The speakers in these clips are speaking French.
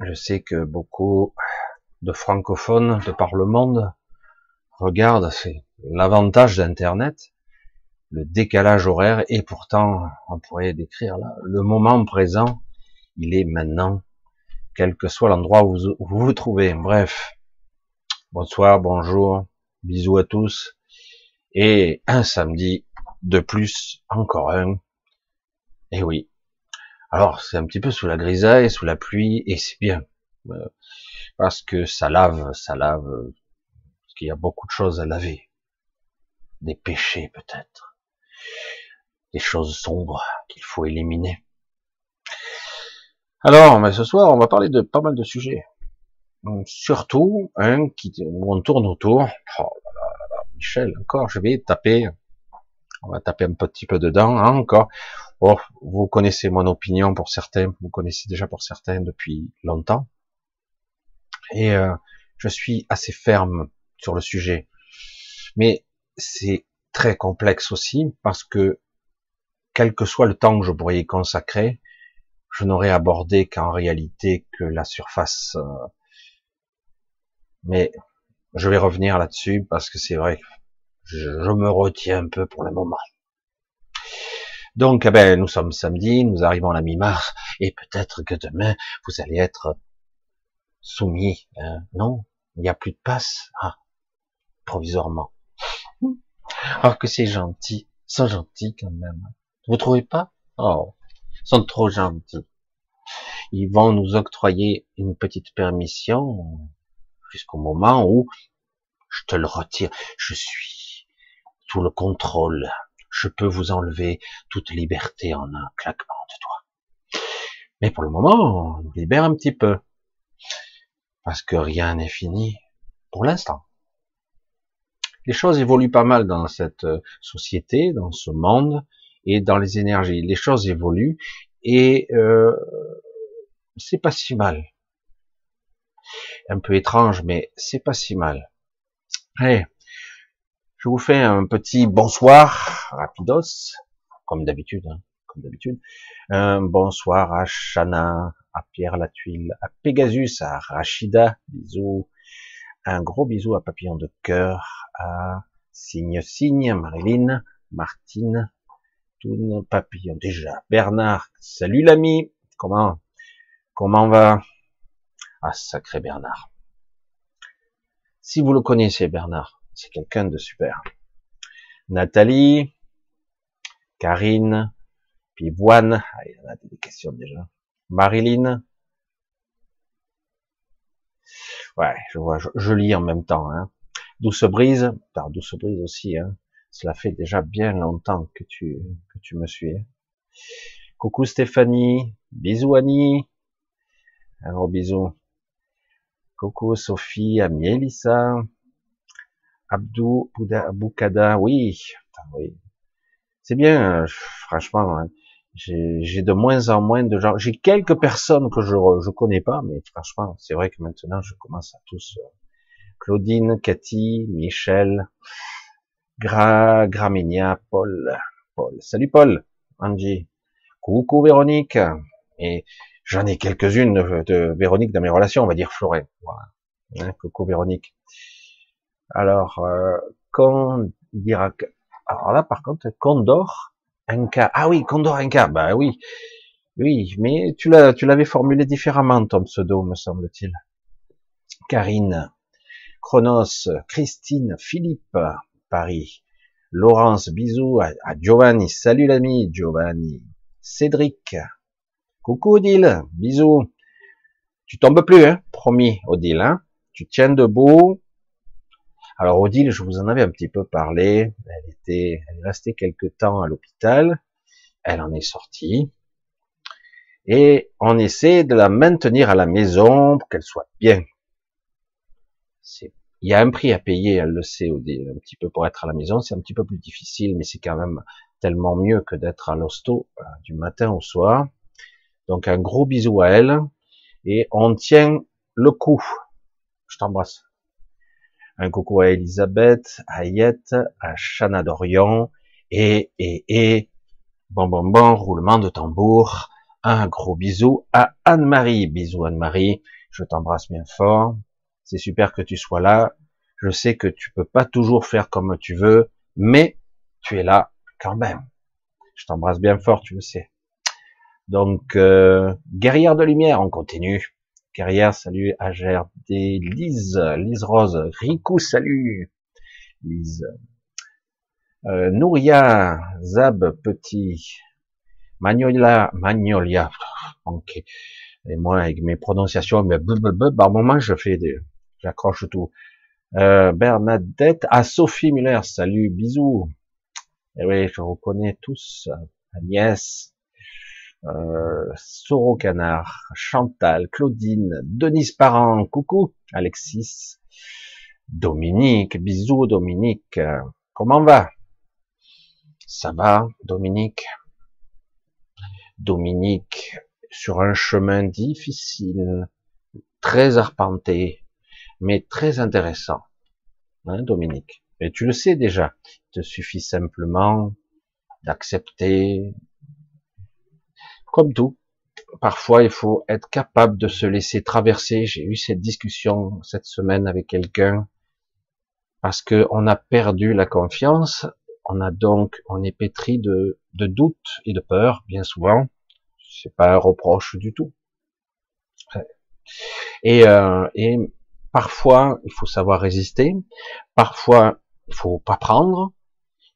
Je sais que beaucoup de francophones de par le monde regardent, l'avantage d'Internet, le décalage horaire, et pourtant, on pourrait décrire là, le moment présent, il est maintenant, quel que soit l'endroit où vous vous trouvez. Bref, bonsoir, bonjour, bisous à tous, et un samedi de plus, encore un. Et oui. Alors, c'est un petit peu sous la grisaille, sous la pluie, et c'est bien. Euh, parce que ça lave, ça lave, parce qu'il y a beaucoup de choses à laver. Des péchés, peut-être. Des choses sombres qu'il faut éliminer. Alors, mais ce soir, on va parler de pas mal de sujets. Surtout un qui où on tourne autour. Oh Michel, encore, je vais taper. On va taper un petit peu dedans, hein, encore. Oh, vous connaissez mon opinion pour certains, vous connaissez déjà pour certains depuis longtemps. Et euh, je suis assez ferme sur le sujet. Mais c'est très complexe aussi parce que quel que soit le temps que je pourrais y consacrer, je n'aurais abordé qu'en réalité que la surface. Euh, mais je vais revenir là-dessus parce que c'est vrai que je, me retiens un peu pour le moment. Donc, eh ben, nous sommes samedi, nous arrivons à la mi-mars, et peut-être que demain, vous allez être soumis. Hein. non, il n'y a plus de passe. Ah, provisoirement. Alors que c'est gentil, ils sont gentils quand même. Vous trouvez pas? Oh, ils sont trop gentils. Ils vont nous octroyer une petite permission jusqu'au moment où je te le retire. Je suis tout le contrôle. Je peux vous enlever toute liberté en un claquement de doigts. Mais pour le moment, on nous libère un petit peu. Parce que rien n'est fini pour l'instant. Les choses évoluent pas mal dans cette euh, société, dans ce monde et dans les énergies. Les choses évoluent et euh, c'est pas si mal un peu étrange, mais c'est pas si mal. Allez, je vous fais un petit bonsoir rapidos, comme d'habitude, hein, comme d'habitude. Un bonsoir à Chana, à Pierre Latuile, à Pegasus, à Rachida, bisous. Un gros bisou à Papillon de cœur, à Signe Signe, Marilyn, Martine, Toon, Papillon déjà, Bernard, salut l'ami, comment, comment va? Ah, sacré Bernard. Si vous le connaissez, Bernard, c'est quelqu'un de super. Nathalie, Karine, Pivoine, ah, il y en a des questions déjà. Marilyn. Ouais, je vois, je, lis en même temps. Hein. Douce Brise, par Douce Brise aussi, hein. cela fait déjà bien longtemps que tu, que tu me suis. Coucou Stéphanie, bisous Annie, un gros bisou. Coucou Sophie, Ami Elissa, Abdou Boukada, oui, oui. C'est bien, franchement, hein. j'ai de moins en moins de gens. J'ai quelques personnes que je je connais pas, mais franchement, c'est vrai que maintenant je commence à tous. Euh, Claudine, Cathy, Michel, Gra, Graménia, Paul, Paul. Salut Paul, Angie. Coucou Véronique. Et J'en ai quelques-unes de, Véronique dans mes relations, on va dire Florent. Hein, coucou Véronique. Alors, euh, dira Alors là, par contre, Condor Inca. Ah oui, Condor Inca. Bah oui, oui, mais tu l'avais formulé différemment ton pseudo, me semble-t-il. Karine, Chronos, Christine, Philippe, Paris, Laurence, bisous à, à Giovanni. Salut l'ami Giovanni. Cédric, Coucou Odile, bisous. Tu tombes plus, hein, promis Odile, hein. Tu tiens debout. Alors Odile, je vous en avais un petit peu parlé. Elle était, elle est restée quelque temps à l'hôpital. Elle en est sortie. Et on essaie de la maintenir à la maison pour qu'elle soit bien. il y a un prix à payer, elle le sait, Odile, un petit peu pour être à la maison. C'est un petit peu plus difficile, mais c'est quand même tellement mieux que d'être à l'hosto euh, du matin au soir. Donc un gros bisou à elle et on tient le coup. Je t'embrasse. Un coucou à Elisabeth, à Ayette, à Chana Dorion, et, et, et, bon, bon, bon, roulement de tambour, un gros bisou à Anne-Marie. Bisous Anne-Marie, je t'embrasse bien fort. C'est super que tu sois là. Je sais que tu peux pas toujours faire comme tu veux, mais tu es là quand même. Je t'embrasse bien fort, tu le sais. Donc, euh, guerrière de lumière, on continue. Guerrière, salut, des Lise, Lise Rose, Riku, salut, Lise. Euh, Nouria, Zab, Petit, Magnolia, Magnolia, ok. Et moi, avec mes prononciations, mais par moment, je fais des, j'accroche tout. Euh, Bernadette, à Sophie Muller, salut, bisous. Et eh oui, je reconnais tous. Agnès, euh, Soro Canard, Chantal, Claudine, Denise Parent, coucou, Alexis, Dominique, bisous Dominique, comment va? Ça va, Dominique? Dominique, sur un chemin difficile, très arpenté, mais très intéressant, hein, Dominique? Et tu le sais déjà, il te suffit simplement d'accepter, comme tout. Parfois, il faut être capable de se laisser traverser. J'ai eu cette discussion cette semaine avec quelqu'un parce que on a perdu la confiance. On a donc, on est pétri de, de doutes et de peur, bien souvent. C'est pas un reproche du tout. Et, euh, et parfois, il faut savoir résister. Parfois, il faut pas prendre.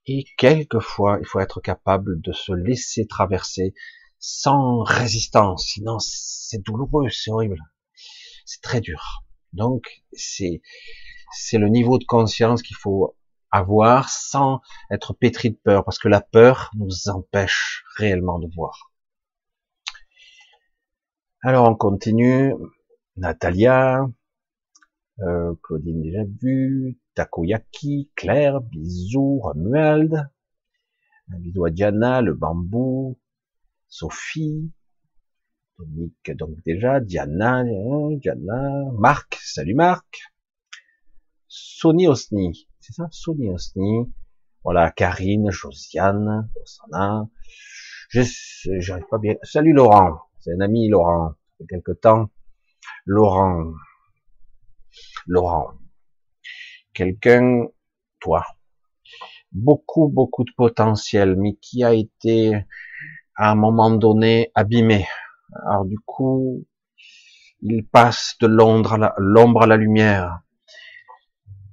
Et quelquefois, il faut être capable de se laisser traverser sans résistance. Sinon, c'est douloureux, c'est horrible. C'est très dur. Donc, c'est, c'est le niveau de conscience qu'il faut avoir sans être pétri de peur, parce que la peur nous empêche réellement de voir. Alors, on continue. Natalia, euh, Claudine déjà vu, Takoyaki, Claire, bisous, Romuald, un bisou à Diana, le bambou, Sophie, Dominique, donc déjà, Diana, Diana, Marc, salut Marc, Sony Osni, c'est ça, Sony Osni, voilà, Karine, Josiane, Osana, je, j'arrive pas bien, salut Laurent, c'est un ami Laurent, ça fait quelque temps, Laurent, Laurent, quelqu'un, toi, beaucoup, beaucoup de potentiel, mais qui a été à un moment donné abîmé. Alors du coup, il passe de l'ombre à la, lumière.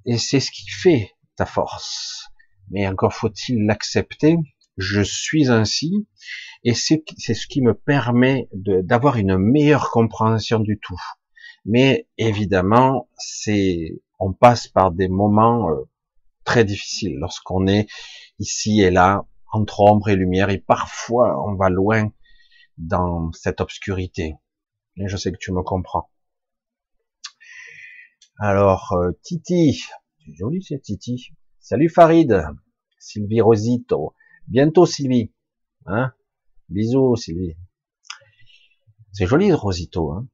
Et c'est ce qui fait ta force. Mais encore faut-il l'accepter. Je suis ainsi. Et c'est, ce qui me permet d'avoir une meilleure compréhension du tout. Mais évidemment, c'est, on passe par des moments euh, très difficiles lorsqu'on est ici et là, entre ombre et lumière, et parfois on va loin dans cette obscurité. Et je sais que tu me comprends. Alors, euh, Titi, c'est joli c'est Titi. Salut Farid, Sylvie Rosito. Bientôt Sylvie. Hein? Bisous Sylvie. C'est joli Rosito. Hein?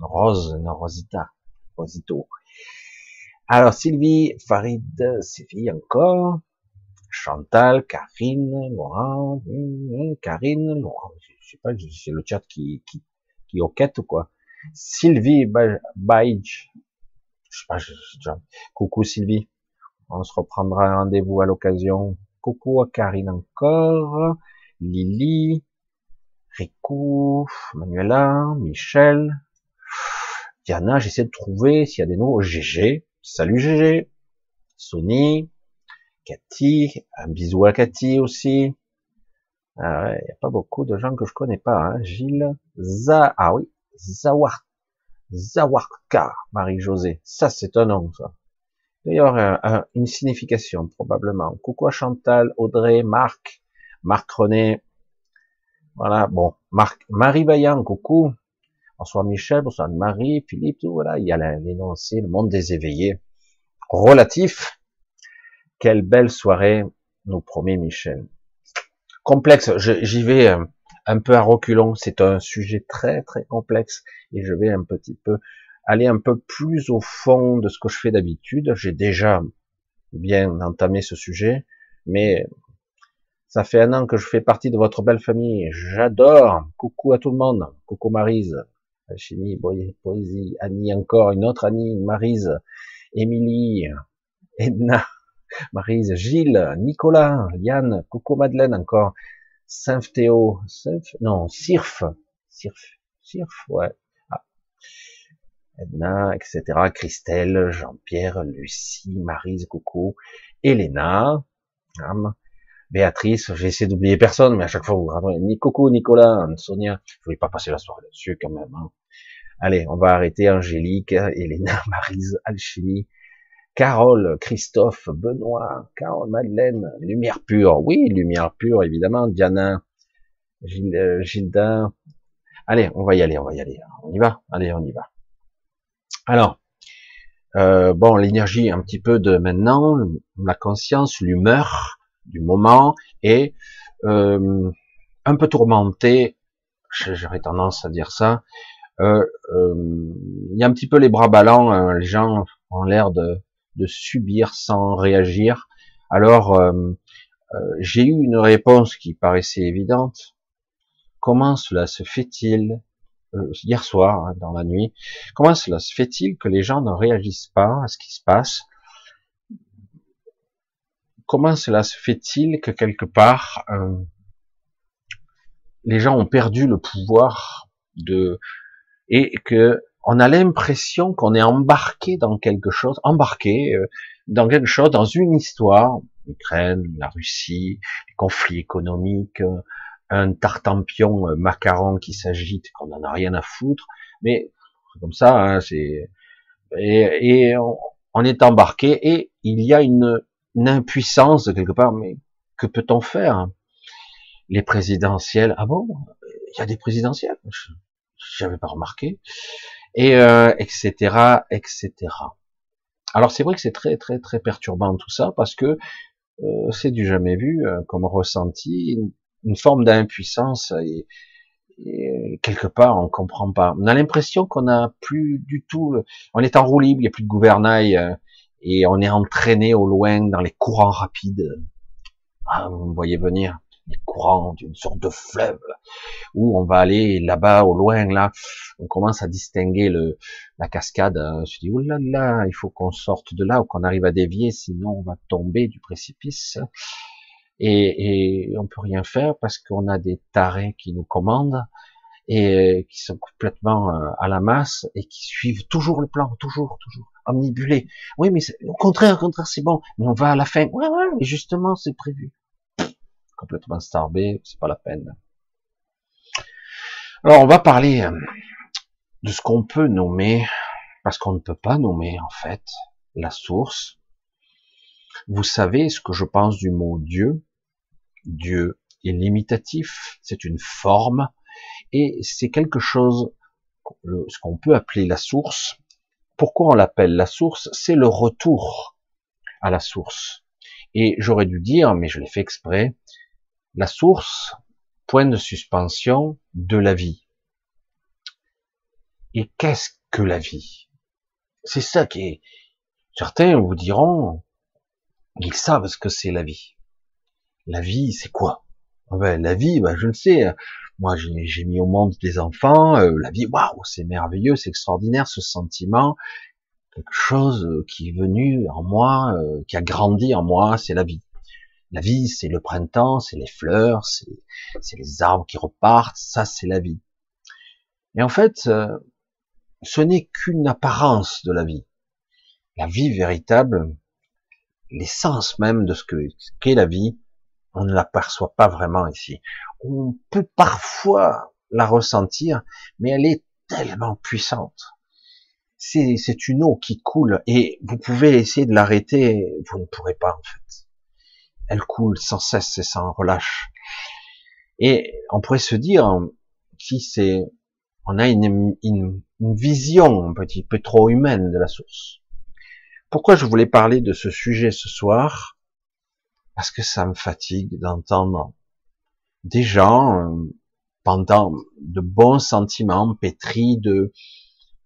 Rose, Rosita. Rosito. Alors Sylvie, Farid, Sylvie encore. Chantal, Karine, Laurent, hum, Karine, Laurent, je sais pas, c'est le chat qui, qui, qui enquête ou quoi. Sylvie Baïch, je sais pas, je, coucou Sylvie, on se reprendra rendez-vous à l'occasion. Coucou à Karine encore, Lily, Rico, Manuela, Michel, Diana, j'essaie de trouver s'il y a des nouveaux, GG, salut GG, Sony, Cathy, un bisou à Cathy aussi. Ah il n'y a pas beaucoup de gens que je connais pas. Hein. Gilles, Za, ah oui, Zawar, Zawarka, Marie-Josée. Ça, c'est un nom, ça. D'ailleurs, une signification, probablement. Coucou à Chantal, Audrey, Marc, Marc René. Voilà, bon, Marc, Marie Vaillant, coucou. Bonsoir Michel, bonsoir Marie, Philippe, tout, voilà. Il y a l'énoncé, le monde des éveillés. Relatif, quelle belle soirée nous promet Michel. Complexe, j'y vais un peu à reculons, c'est un sujet très très complexe et je vais un petit peu aller un peu plus au fond de ce que je fais d'habitude. J'ai déjà bien entamé ce sujet, mais ça fait un an que je fais partie de votre belle famille. J'adore. Coucou à tout le monde. Coucou Marise. Alchimie, poésie, Annie encore, une autre Annie, Marise, Émilie, Edna, Marise, Gilles, Nicolas, Yann, coucou Madeleine encore, Saint-Théo, non, Sirf, Sirf, Sirf, ouais, ah. Edna, etc., Christelle, Jean-Pierre, Lucie, Marise, coucou, Elena, Béatrice, j'ai essayé d'oublier personne, mais à chaque fois vous rappelez, ni Nicolas, Sonia, je voulais pas passer la soirée là-dessus quand même. Hein. Allez, on va arrêter Angélique, Elena, Marise, Alchimie, Carole, Christophe, Benoît, Carole, Madeleine, Lumière pure, oui, Lumière pure, évidemment, Diana, euh, Gildin. Allez, on va y aller, on va y aller. On y va? Allez, on y va. Alors, euh, bon, l'énergie un petit peu de maintenant, la conscience, l'humeur du moment et euh, un peu tourmenté, j'aurais tendance à dire ça. Il y a un petit peu les bras ballants, hein, les gens ont l'air de, de subir sans réagir. Alors, j'ai eu une réponse qui paraissait évidente. Comment cela se fait-il euh, hier soir, hein, dans la nuit, comment cela se fait-il que les gens ne réagissent pas à ce qui se passe? Comment cela se fait-il que quelque part euh, les gens ont perdu le pouvoir de et que on a l'impression qu'on est embarqué dans quelque chose, embarqué euh, dans quelque chose, dans une histoire, l'Ukraine, la Russie, les conflits économiques, un tartampion euh, macaron qui s'agite, qu'on n'en a rien à foutre, mais comme ça, hein, c'est et, on, est embarqué et il y a une, impuissance de quelque part, mais que peut-on faire? Les présidentielles, ah bon? Il y a des présidentielles. J'avais pas remarqué, et euh, etc. etc. Alors c'est vrai que c'est très très très perturbant tout ça parce que euh, c'est du jamais vu comme ressenti une forme d'impuissance et, quelque part on comprend pas. On a l'impression qu'on a plus du tout, on est en roue libre, il n'y a plus de gouvernail euh, et on est entraîné au loin dans les courants rapides. Ah, vous me voyez venir les courants d'une sorte de fleuve où on va aller là-bas au loin là on commence à distinguer le la cascade je me dis là là il faut qu'on sorte de là ou qu'on arrive à dévier sinon on va tomber du précipice et, et on peut rien faire parce qu'on a des tarés qui nous commandent et qui sont complètement euh, à la masse et qui suivent toujours le plan, toujours, toujours omnibulés. Oui, mais au contraire, au contraire, c'est bon, mais on va à la fin. Ouais, ouais, justement, c'est prévu. Complètement starbé, c'est pas la peine. Alors, on va parler euh, de ce qu'on peut nommer, parce qu'on ne peut pas nommer en fait la source. Vous savez ce que je pense du mot Dieu Dieu est limitatif, c'est une forme, et c'est quelque chose, ce qu'on peut appeler la source. Pourquoi on l'appelle la source? C'est le retour à la source. Et j'aurais dû dire, mais je l'ai fait exprès, la source, point de suspension de la vie. Et qu'est-ce que la vie? C'est ça qui est... Certains vous diront, ils savent ce que c'est la vie la vie, c'est quoi? Ah ben, La vie, ben, je le sais. Moi, j'ai mis au monde des enfants. Euh, la vie, waouh, c'est merveilleux, c'est extraordinaire, ce sentiment. Quelque chose qui est venu en moi, euh, qui a grandi en moi, c'est la vie. La vie, c'est le printemps, c'est les fleurs, c'est les arbres qui repartent, ça, c'est la vie. Et en fait, ce n'est qu'une apparence de la vie. La vie véritable, l'essence même de ce qu'est la vie, on ne l'aperçoit pas vraiment ici. On peut parfois la ressentir, mais elle est tellement puissante. C'est une eau qui coule et vous pouvez essayer de l'arrêter, vous ne pourrez pas en fait. Elle coule sans cesse et sans relâche. Et on pourrait se dire, si c'est, on a une, une, vision un petit peu trop humaine de la source. Pourquoi je voulais parler de ce sujet ce soir? Parce que ça me fatigue d'entendre des gens euh, pendant de bons sentiments pétris de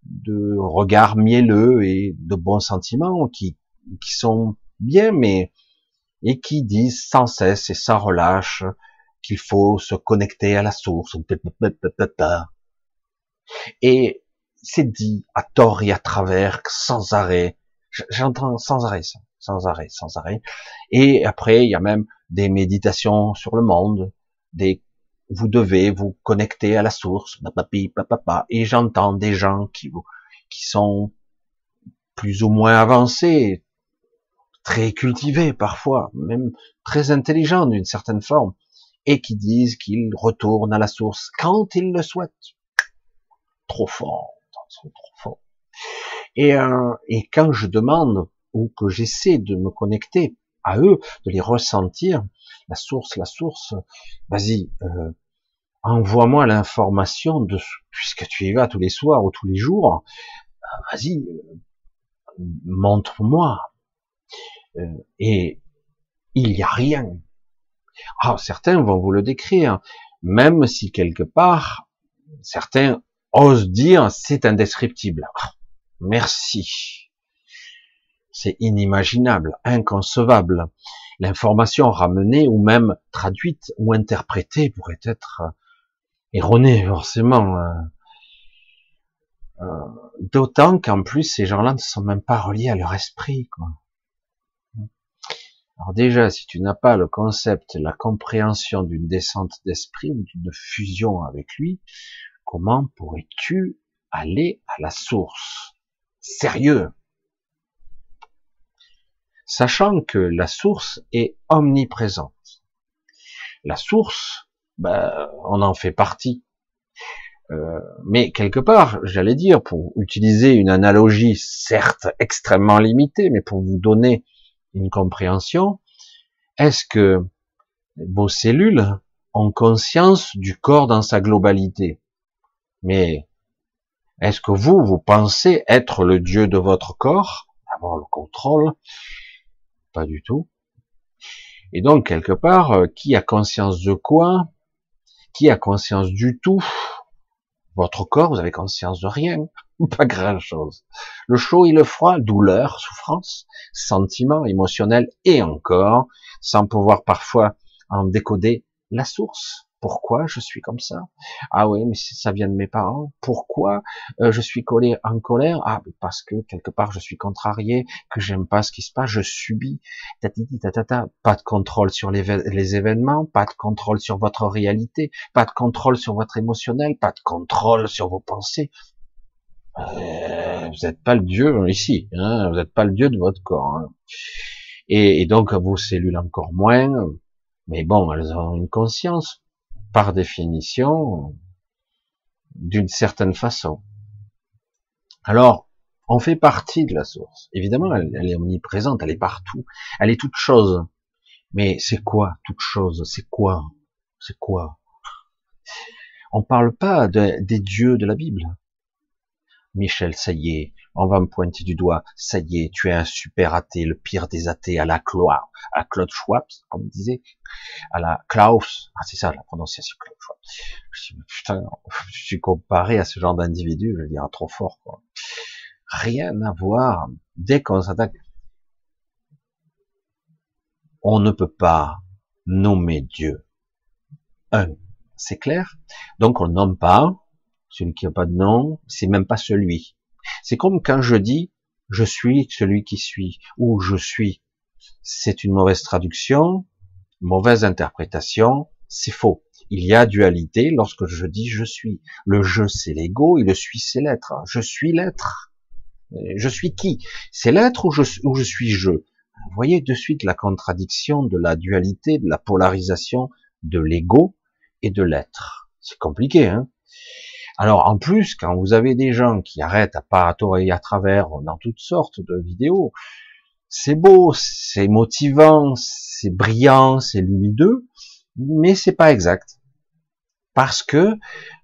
de regards mielleux et de bons sentiments qui, qui sont bien, mais et qui disent sans cesse et sans relâche qu'il faut se connecter à la source. Et c'est dit à tort et à travers, sans arrêt. J'entends sans arrêt ça, sans arrêt, sans arrêt. Et après, il y a même des méditations sur le monde, des vous devez vous connecter à la source, et j'entends des gens qui, qui sont plus ou moins avancés, très cultivés parfois, même très intelligents d'une certaine forme, et qui disent qu'ils retournent à la source quand ils le souhaitent. Trop fort, trop fort. Et, euh, et quand je demande ou que j'essaie de me connecter à eux, de les ressentir, la source, la source, vas-y, euh, envoie-moi l'information de puisque tu y vas tous les soirs ou tous les jours, euh, vas-y, montre-moi. Euh, et il n'y a rien. Ah, certains vont vous le décrire, même si quelque part, certains osent dire c'est indescriptible. Ah, merci. C'est inimaginable, inconcevable. L'information ramenée ou même traduite ou interprétée pourrait être erronée, forcément. Hein. Euh, d'autant qu'en plus, ces gens-là ne sont même pas reliés à leur esprit. Quoi. Alors déjà, si tu n'as pas le concept, la compréhension d'une descente d'esprit ou d'une fusion avec lui, comment pourrais-tu aller à la source? Sérieux Sachant que la source est omniprésente. La source, ben, on en fait partie. Euh, mais quelque part, j'allais dire, pour utiliser une analogie certes extrêmement limitée, mais pour vous donner une compréhension, est-ce que vos cellules ont conscience du corps dans sa globalité? Mais est-ce que vous, vous pensez être le Dieu de votre corps, avoir le contrôle. Pas du tout. Et donc, quelque part, euh, qui a conscience de quoi? Qui a conscience du tout? Votre corps, vous avez conscience de rien, pas grand chose. Le chaud et le froid, douleur, souffrance, sentiment émotionnel et encore, sans pouvoir parfois en décoder la source. Pourquoi je suis comme ça? Ah oui, mais ça vient de mes parents. Pourquoi euh, je suis collé en colère? Ah, parce que quelque part je suis contrarié, que j'aime pas ce qui se passe, je subis. Pas de contrôle sur les événements, pas de contrôle sur votre réalité, pas de contrôle sur votre émotionnel, pas de contrôle sur vos pensées. Euh, vous n'êtes pas le Dieu ici, hein, vous n'êtes pas le Dieu de votre corps. Hein. Et, et donc vos cellules encore moins, mais bon, elles ont une conscience par définition, d'une certaine façon. Alors, on fait partie de la source. Évidemment, elle, est omniprésente, elle est partout, elle est toute chose. Mais c'est quoi toute chose? C'est quoi? C'est quoi? On parle pas des dieux de la Bible. Michel, ça y est, on va me pointer du doigt, ça y est, tu es un super athée, le pire des athées, à la Claude, à Claude Schwab, comme il disait, à la Klaus, ah c'est ça la prononciation, Claude Schwab. Je, putain, je suis comparé à ce genre d'individu, je veux dire, trop fort, quoi. Rien à voir, dès qu'on s'attaque, on ne peut pas nommer Dieu. Un, c'est clair, donc on ne nomme pas, celui qui n'a pas de nom, c'est même pas celui. C'est comme quand je dis je suis celui qui suis ou je suis. C'est une mauvaise traduction, mauvaise interprétation, c'est faux. Il y a dualité lorsque je dis je suis. Le je c'est l'ego et le suis c'est l'être. Je suis l'être. Je suis qui? C'est l'être ou je, ou je suis je? Vous voyez de suite la contradiction de la dualité, de la polarisation de l'ego et de l'être. C'est compliqué, hein alors en plus, quand vous avez des gens qui arrêtent à pas à travers dans toutes sortes de vidéos, c'est beau, c'est motivant, c'est brillant, c'est lumineux, mais c'est pas exact. Parce que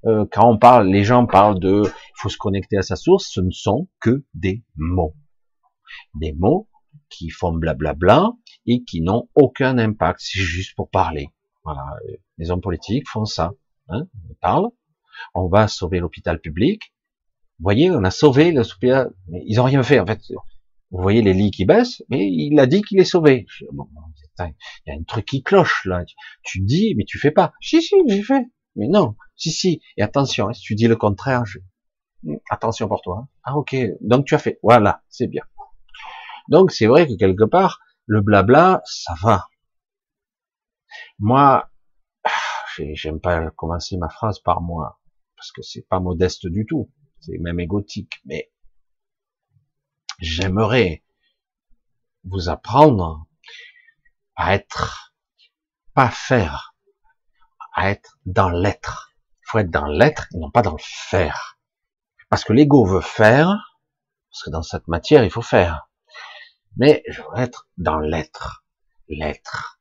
euh, quand on parle, les gens parlent de, il faut se connecter à sa source, ce ne sont que des mots, des mots qui font blablabla et qui n'ont aucun impact. C'est juste pour parler. Voilà, les hommes politiques font ça. Hein ils parlent, on va sauver l'hôpital public, Vous voyez, on a sauvé. Mais ils ont rien fait, en fait. Vous voyez les lits qui baissent, mais il a dit qu'il est sauvé. Il y a un truc qui cloche, là. Tu dis, mais tu fais pas. Si, si, j'ai fait. Mais non. Si, si. Et attention, hein, si tu dis le contraire, je... attention pour toi. Hein. Ah, ok. Donc tu as fait. Voilà. C'est bien. Donc c'est vrai que quelque part, le blabla, ça va. Moi, j'aime pas commencer ma phrase par moi, parce que c'est pas modeste du tout, c'est même égotique, mais j'aimerais vous apprendre à être, pas faire, à être dans l'être. Il faut être dans l'être et non pas dans le faire. Parce que l'ego veut faire, parce que dans cette matière, il faut faire. Mais je veux être dans l'être. L'être.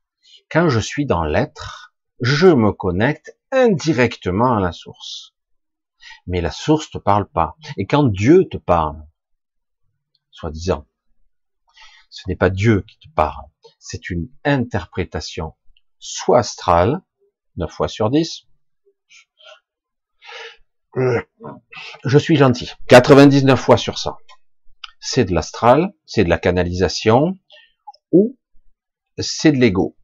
Quand je suis dans l'être, je me connecte indirectement à la source. Mais la source te parle pas. Et quand Dieu te parle, soi-disant, ce n'est pas Dieu qui te parle, c'est une interprétation soit astrale, 9 fois sur 10, je suis gentil, 99 fois sur 100. C'est de l'astral, c'est de la canalisation, ou c'est de l'ego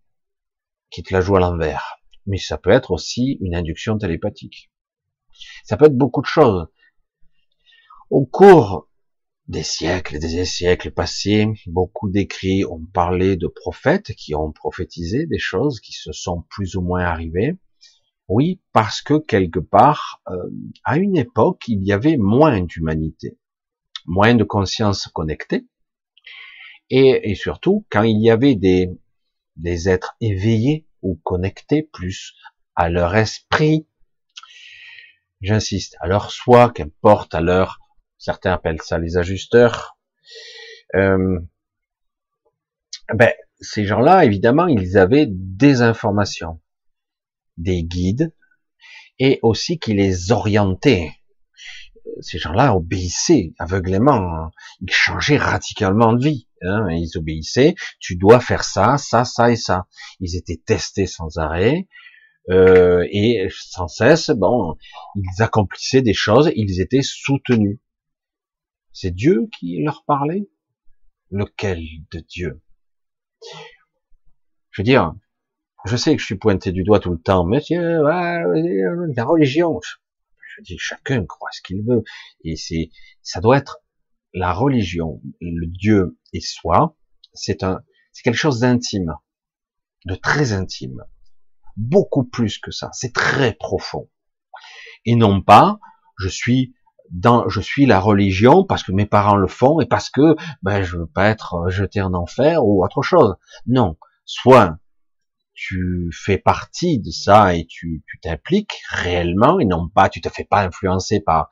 qui te la joue à l'envers. Mais ça peut être aussi une induction télépathique. Ça peut être beaucoup de choses. Au cours des siècles des siècles passés, beaucoup d'écrits ont parlé de prophètes qui ont prophétisé des choses qui se sont plus ou moins arrivées. Oui, parce que quelque part, euh, à une époque, il y avait moins d'humanité, moins de conscience connectée, et, et surtout quand il y avait des, des êtres éveillés ou connectés plus à leur esprit. J'insiste, à leur soi, qu'importe, à leur, certains appellent ça les ajusteurs. Euh, ben, ces gens-là, évidemment, ils avaient des informations, des guides, et aussi qui les orientaient ces gens-là obéissaient aveuglément, hein. ils changeaient radicalement de vie, hein. ils obéissaient, tu dois faire ça, ça, ça et ça. Ils étaient testés sans arrêt, euh, et sans cesse, bon, ils accomplissaient des choses, ils étaient soutenus. C'est Dieu qui leur parlait? Lequel de Dieu? Je veux dire, je sais que je suis pointé du doigt tout le temps, mais la religion, je dis, chacun croit ce qu'il veut. Et c'est, ça doit être la religion, le Dieu et soi. C'est un, c'est quelque chose d'intime, de très intime. Beaucoup plus que ça. C'est très profond. Et non pas, je suis dans, je suis la religion parce que mes parents le font et parce que, ben, je veux pas être jeté en enfer ou autre chose. Non. Soit tu fais partie de ça et tu t'impliques réellement et non pas tu te fais pas influencer par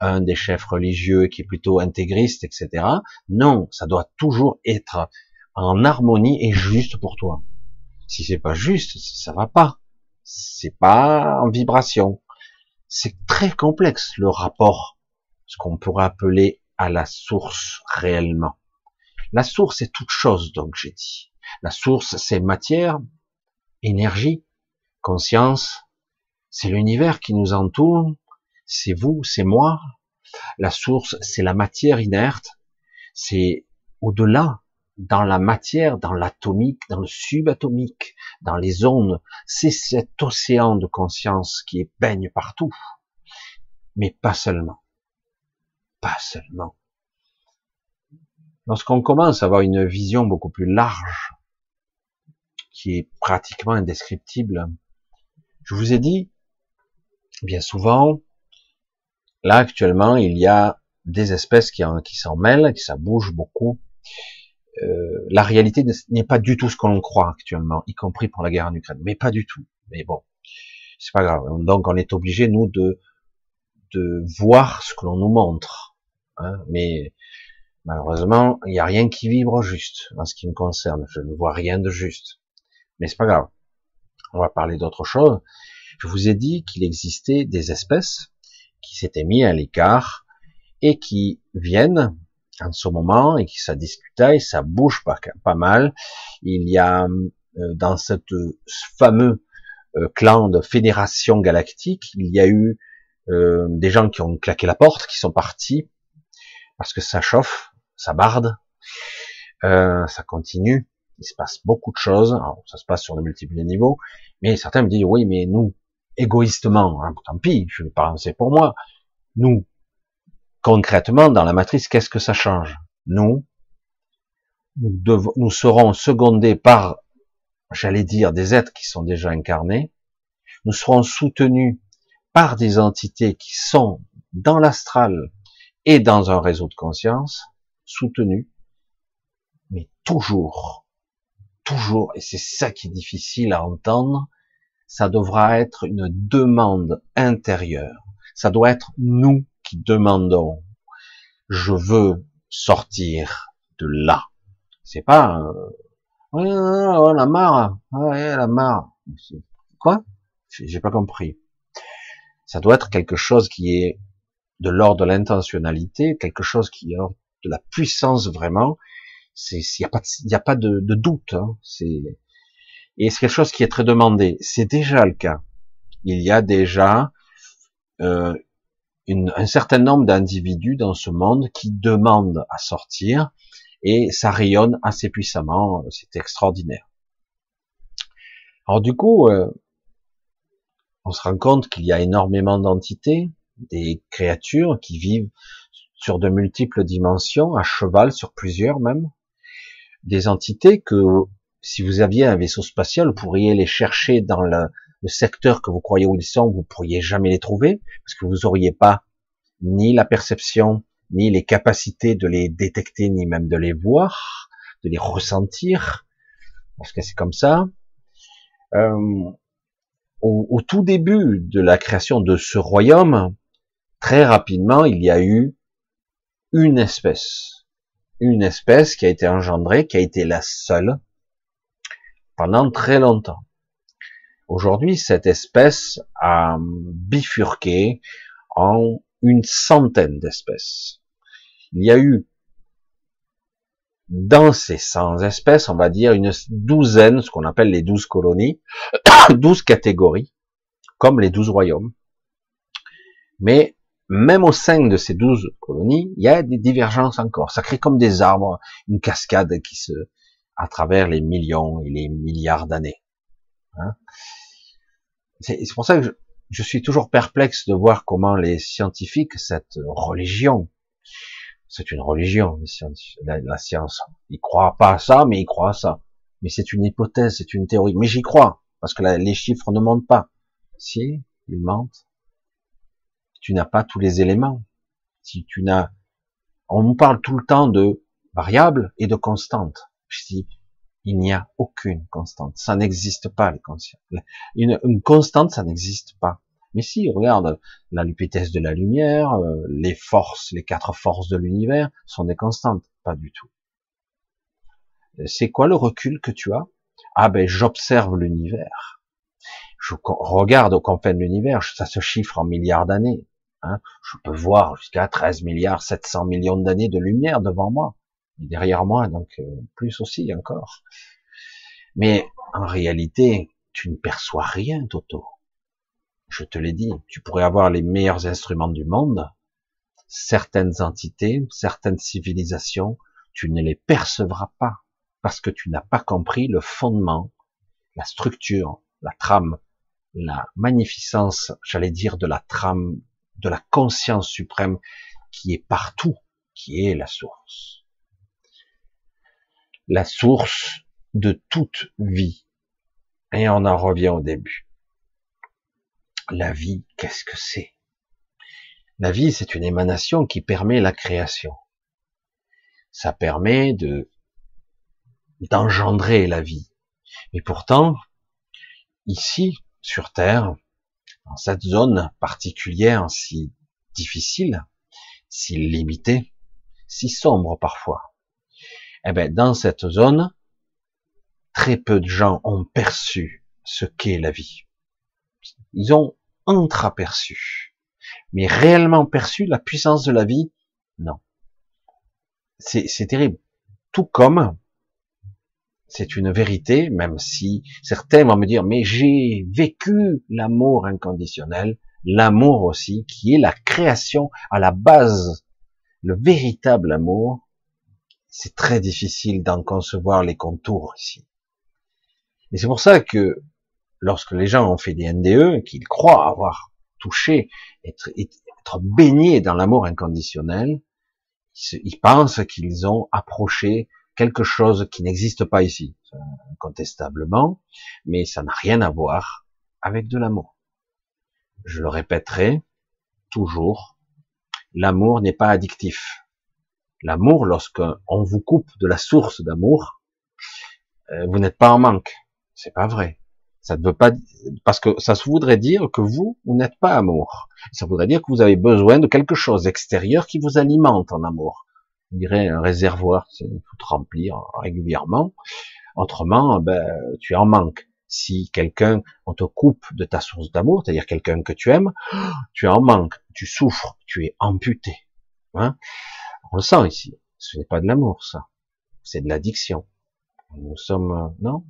un des chefs religieux qui est plutôt intégriste, etc. Non, ça doit toujours être en harmonie et juste pour toi. Si c'est pas juste, ça va pas. C'est pas en vibration. C'est très complexe le rapport, ce qu'on pourrait appeler à la source réellement. La source est toute chose, donc j'ai dit. La source, c'est matière, énergie, conscience, c'est l'univers qui nous entoure, c'est vous, c'est moi. La source, c'est la matière inerte, c'est au-delà, dans la matière, dans l'atomique, dans le subatomique, dans les ondes. C'est cet océan de conscience qui baigne partout. Mais pas seulement. Pas seulement. Lorsqu'on commence à avoir une vision beaucoup plus large qui est pratiquement indescriptible. Je vous ai dit, bien souvent, là actuellement, il y a des espèces qui, s'en mêlent, qui ça bouge beaucoup. Euh, la réalité n'est pas du tout ce que l'on croit actuellement, y compris pour la guerre en Ukraine, mais pas du tout. Mais bon, c'est pas grave. Donc on est obligé nous de de voir ce que l'on nous montre. Hein. Mais malheureusement, il n'y a rien qui vibre juste en ce qui me concerne. Je ne vois rien de juste. Mais c'est pas grave. On va parler d'autre chose. Je vous ai dit qu'il existait des espèces qui s'étaient mis à l'écart et qui viennent en ce moment et qui ça discutait et ça bouge pas, pas mal. Il y a euh, dans cette fameux euh, clan de fédération galactique, il y a eu euh, des gens qui ont claqué la porte, qui sont partis parce que ça chauffe, ça barde, euh, ça continue, il se passe beaucoup de choses, Alors, ça se passe sur de multiples niveaux, mais certains me disent oui, mais nous, égoïstement, hein, tant pis, je vais pas penser pour moi, nous, concrètement, dans la matrice, qu'est-ce que ça change? Nous, nous, serons secondés par, j'allais dire, des êtres qui sont déjà incarnés, nous serons soutenus par des entités qui sont dans l'astral et dans un réseau de conscience, soutenus, mais toujours, toujours, et c'est ça qui est difficile à entendre, ça devra être une demande intérieure. Ça doit être nous qui demandons. Je veux sortir de là. C'est pas, euh, oh, la marre, ouais, la marre. Quoi? J'ai pas compris. Ça doit être quelque chose qui est de l'ordre de l'intentionnalité, quelque chose qui est de la puissance vraiment. C'est, il n'y a pas, y a pas de, doute. Hein. C'est et c'est quelque chose qui est très demandé. C'est déjà le cas. Il y a déjà euh, une, un certain nombre d'individus dans ce monde qui demandent à sortir et ça rayonne assez puissamment. C'est extraordinaire. Alors du coup, euh, on se rend compte qu'il y a énormément d'entités, des créatures qui vivent sur de multiples dimensions, à cheval sur plusieurs même, des entités que si vous aviez un vaisseau spatial, vous pourriez les chercher dans le, secteur que vous croyez où ils sont, vous pourriez jamais les trouver, parce que vous auriez pas ni la perception, ni les capacités de les détecter, ni même de les voir, de les ressentir, parce que c'est comme ça. Euh, au, tout début de la création de ce royaume, très rapidement, il y a eu une espèce, une espèce qui a été engendrée, qui a été la seule pendant très longtemps. Aujourd'hui, cette espèce a bifurqué en une centaine d'espèces. Il y a eu dans ces 100 espèces, on va dire une douzaine, ce qu'on appelle les douze colonies, douze catégories, comme les douze royaumes. Mais même au sein de ces douze colonies, il y a des divergences encore. Ça crée comme des arbres, une cascade qui se, à travers les millions et les milliards d'années. Hein c'est pour ça que je, suis toujours perplexe de voir comment les scientifiques, cette religion, c'est une religion, la, la, science. Ils croient pas à ça, mais ils croient à ça. Mais c'est une hypothèse, c'est une théorie. Mais j'y crois, parce que les chiffres ne mentent pas. Si, ils mentent. Tu n'as pas tous les éléments. Si tu n'as, on nous parle tout le temps de variables et de constantes. Il n'y a aucune constante. Ça n'existe pas, les constantes. Une, constante, ça n'existe pas. Mais si, regarde, la vitesse de la lumière, euh, les forces, les quatre forces de l'univers sont des constantes. Pas du tout. C'est quoi le recul que tu as? Ah ben, j'observe l'univers. Je regarde au confins de l'univers, ça se chiffre en milliards d'années. Hein. Je peux voir jusqu'à 13 milliards 700 millions d'années de lumière devant moi, derrière moi, donc euh, plus aussi encore. Mais en réalité, tu ne perçois rien, Toto. Je te l'ai dit, tu pourrais avoir les meilleurs instruments du monde, certaines entités, certaines civilisations, tu ne les percevras pas parce que tu n'as pas compris le fondement, la structure, la trame, la magnificence, j'allais dire, de la trame, de la conscience suprême qui est partout, qui est la source. La source de toute vie. Et on en revient au début. La vie, qu'est-ce que c'est? La vie, c'est une émanation qui permet la création. Ça permet de d'engendrer la vie. Et pourtant, ici, sur Terre, dans cette zone particulière si difficile, si limitée, si sombre parfois, eh ben, dans cette zone, très peu de gens ont perçu ce qu'est la vie. Ils ont entreaperçu. Mais réellement perçu la puissance de la vie, non. C'est terrible. Tout comme c'est une vérité, même si certains vont me dire, mais j'ai vécu l'amour inconditionnel. l'amour aussi, qui est la création à la base, le véritable amour, c'est très difficile d'en concevoir les contours ici. Et c'est pour ça que lorsque les gens ont fait des NDE, qu'ils croient avoir touché, être, être baignés dans l'amour inconditionnel, ils pensent qu'ils ont approché quelque chose qui n'existe pas ici, incontestablement, mais ça n'a rien à voir avec de l'amour. Je le répéterai toujours, l'amour n'est pas addictif. L'amour, lorsqu'on vous coupe de la source d'amour, euh, vous n'êtes pas en manque. C'est pas vrai. Ça ne veut pas, parce que ça voudrait dire que vous, vous n'êtes pas amour. Ça voudrait dire que vous avez besoin de quelque chose extérieur qui vous alimente en amour. On dirait un réservoir, c'est faut remplir régulièrement. Autrement, ben, tu en manques. Si quelqu'un, on te coupe de ta source d'amour, c'est-à-dire quelqu'un que tu aimes, tu en manques, tu souffres, tu es amputé. Hein on le sent ici. Ce n'est pas de l'amour, ça. C'est de l'addiction. Nous sommes, euh, non?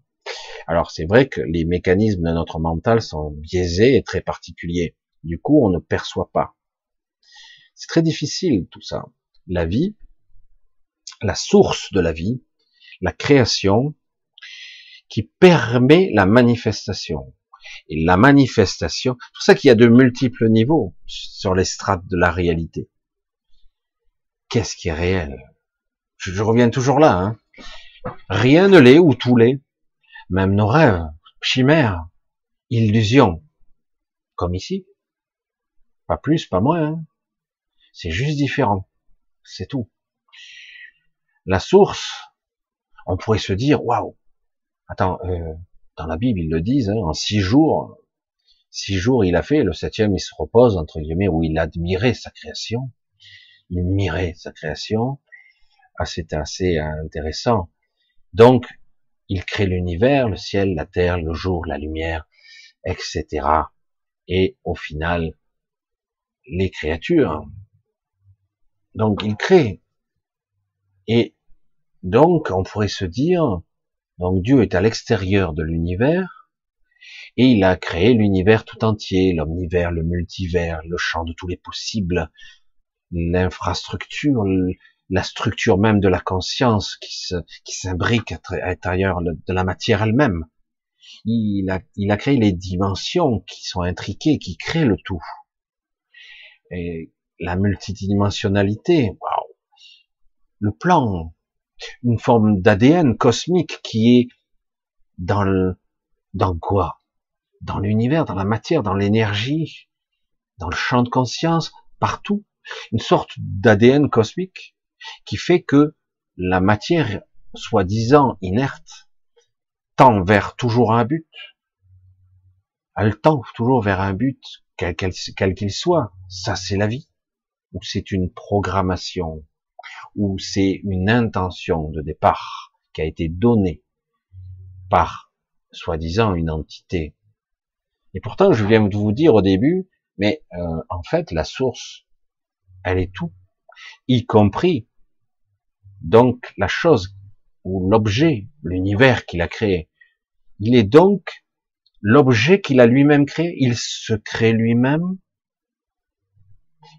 Alors c'est vrai que les mécanismes de notre mental sont biaisés et très particuliers. Du coup, on ne perçoit pas. C'est très difficile tout ça. La vie, la source de la vie, la création, qui permet la manifestation. Et la manifestation, c'est pour ça qu'il y a de multiples niveaux sur les strates de la réalité. Qu'est-ce qui est réel? Je, reviens toujours là. Hein. Rien ne l'est ou tout l'est. Même nos rêves, chimères, illusions, comme ici. Pas plus, pas moins. Hein. C'est juste différent. C'est tout. La source, on pourrait se dire, waouh, attends, euh, dans la Bible ils le disent, hein, en six jours, six jours il a fait, le septième il se repose entre guillemets où il admirait sa création, il mirait sa création. Ah, c'est assez intéressant. Donc il crée l'univers, le ciel, la terre, le jour, la lumière, etc. Et au final, les créatures. Donc il crée. Et donc on pourrait se dire, donc Dieu est à l'extérieur de l'univers, et il a créé l'univers tout entier, l'omnivers, le multivers, le champ de tous les possibles, l'infrastructure, la structure même de la conscience qui se, qui s'imbrique à l'intérieur de la matière elle-même. Il a, il a créé les dimensions qui sont intriquées, qui créent le tout. Et la multidimensionnalité, waouh. Le plan, une forme d'ADN cosmique qui est dans le, dans quoi? Dans l'univers, dans la matière, dans l'énergie, dans le champ de conscience, partout. Une sorte d'ADN cosmique qui fait que la matière, soi-disant inerte, tend vers toujours un but. Elle tend toujours vers un but, quel qu'il soit. Ça, c'est la vie. Ou c'est une programmation. Ou c'est une intention de départ qui a été donnée par, soi-disant, une entité. Et pourtant, je viens de vous dire au début, mais euh, en fait, la source, elle est tout, y compris donc la chose ou l'objet, l'univers qu'il a créé. Il est donc l'objet qu'il a lui-même créé. Il se crée lui-même.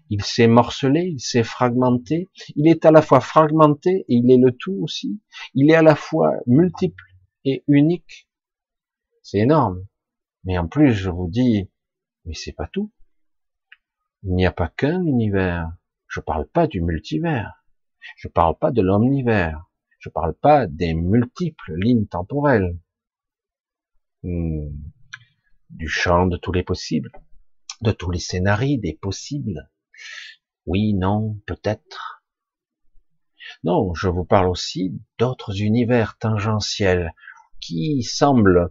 Il s'est morcelé, il s'est fragmenté. Il est à la fois fragmenté et il est le tout aussi. Il est à la fois multiple et unique. C'est énorme. Mais en plus, je vous dis, mais c'est pas tout. Il n'y a pas qu'un univers. Je parle pas du multivers. Je parle pas de l'omnivers. Je parle pas des multiples lignes temporelles. Hmm. Du champ de tous les possibles. De tous les scénarios des possibles. Oui, non, peut-être. Non, je vous parle aussi d'autres univers tangentiels qui semblent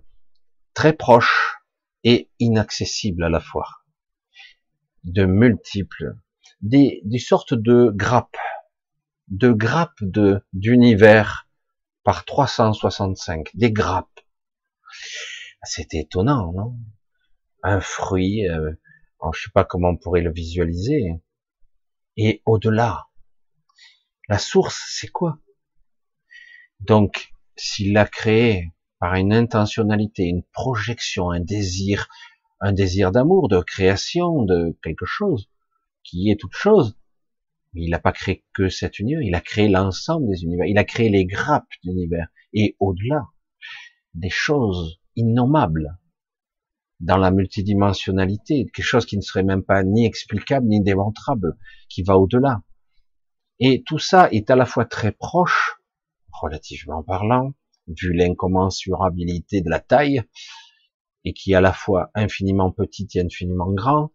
très proches et inaccessibles à la fois. De multiples, des, des sortes de grappes de grappes de d'univers par 365, des grappes. C'est étonnant, non? Un fruit, euh, je sais pas comment on pourrait le visualiser. Et au-delà, la source, c'est quoi? Donc, s'il l'a créé par une intentionnalité, une projection, un désir, un désir d'amour, de création, de quelque chose, qui est toute chose. Mais il n'a pas créé que cet univers, il a créé l'ensemble des univers, il a créé les grappes d'univers, et au-delà, des choses innommables, dans la multidimensionnalité, quelque chose qui ne serait même pas ni explicable ni démontrable, qui va au-delà. Et tout ça est à la fois très proche, relativement parlant, vu l'incommensurabilité de la taille, et qui est à la fois infiniment petit et infiniment grand,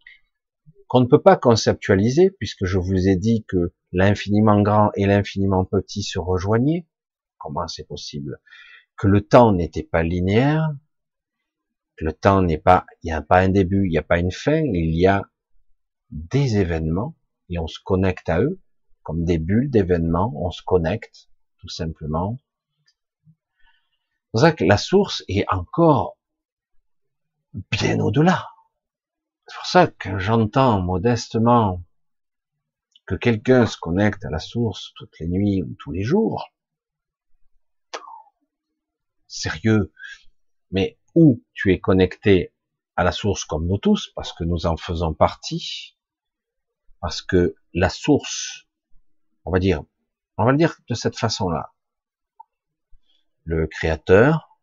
qu'on ne peut pas conceptualiser, puisque je vous ai dit que l'infiniment grand et l'infiniment petit se rejoignaient. Comment c'est possible Que le temps n'était pas linéaire, que le temps n'est pas, il n'y a pas un début, il n'y a pas une fin, il y a des événements, et on se connecte à eux, comme des bulles d'événements, on se connecte, tout simplement. C'est pour ça que la source est encore bien au-delà. C'est pour ça que j'entends modestement que quelqu'un se connecte à la source toutes les nuits ou tous les jours. Sérieux. Mais où tu es connecté à la source comme nous tous, parce que nous en faisons partie, parce que la source, on va dire, on va le dire de cette façon-là. Le créateur,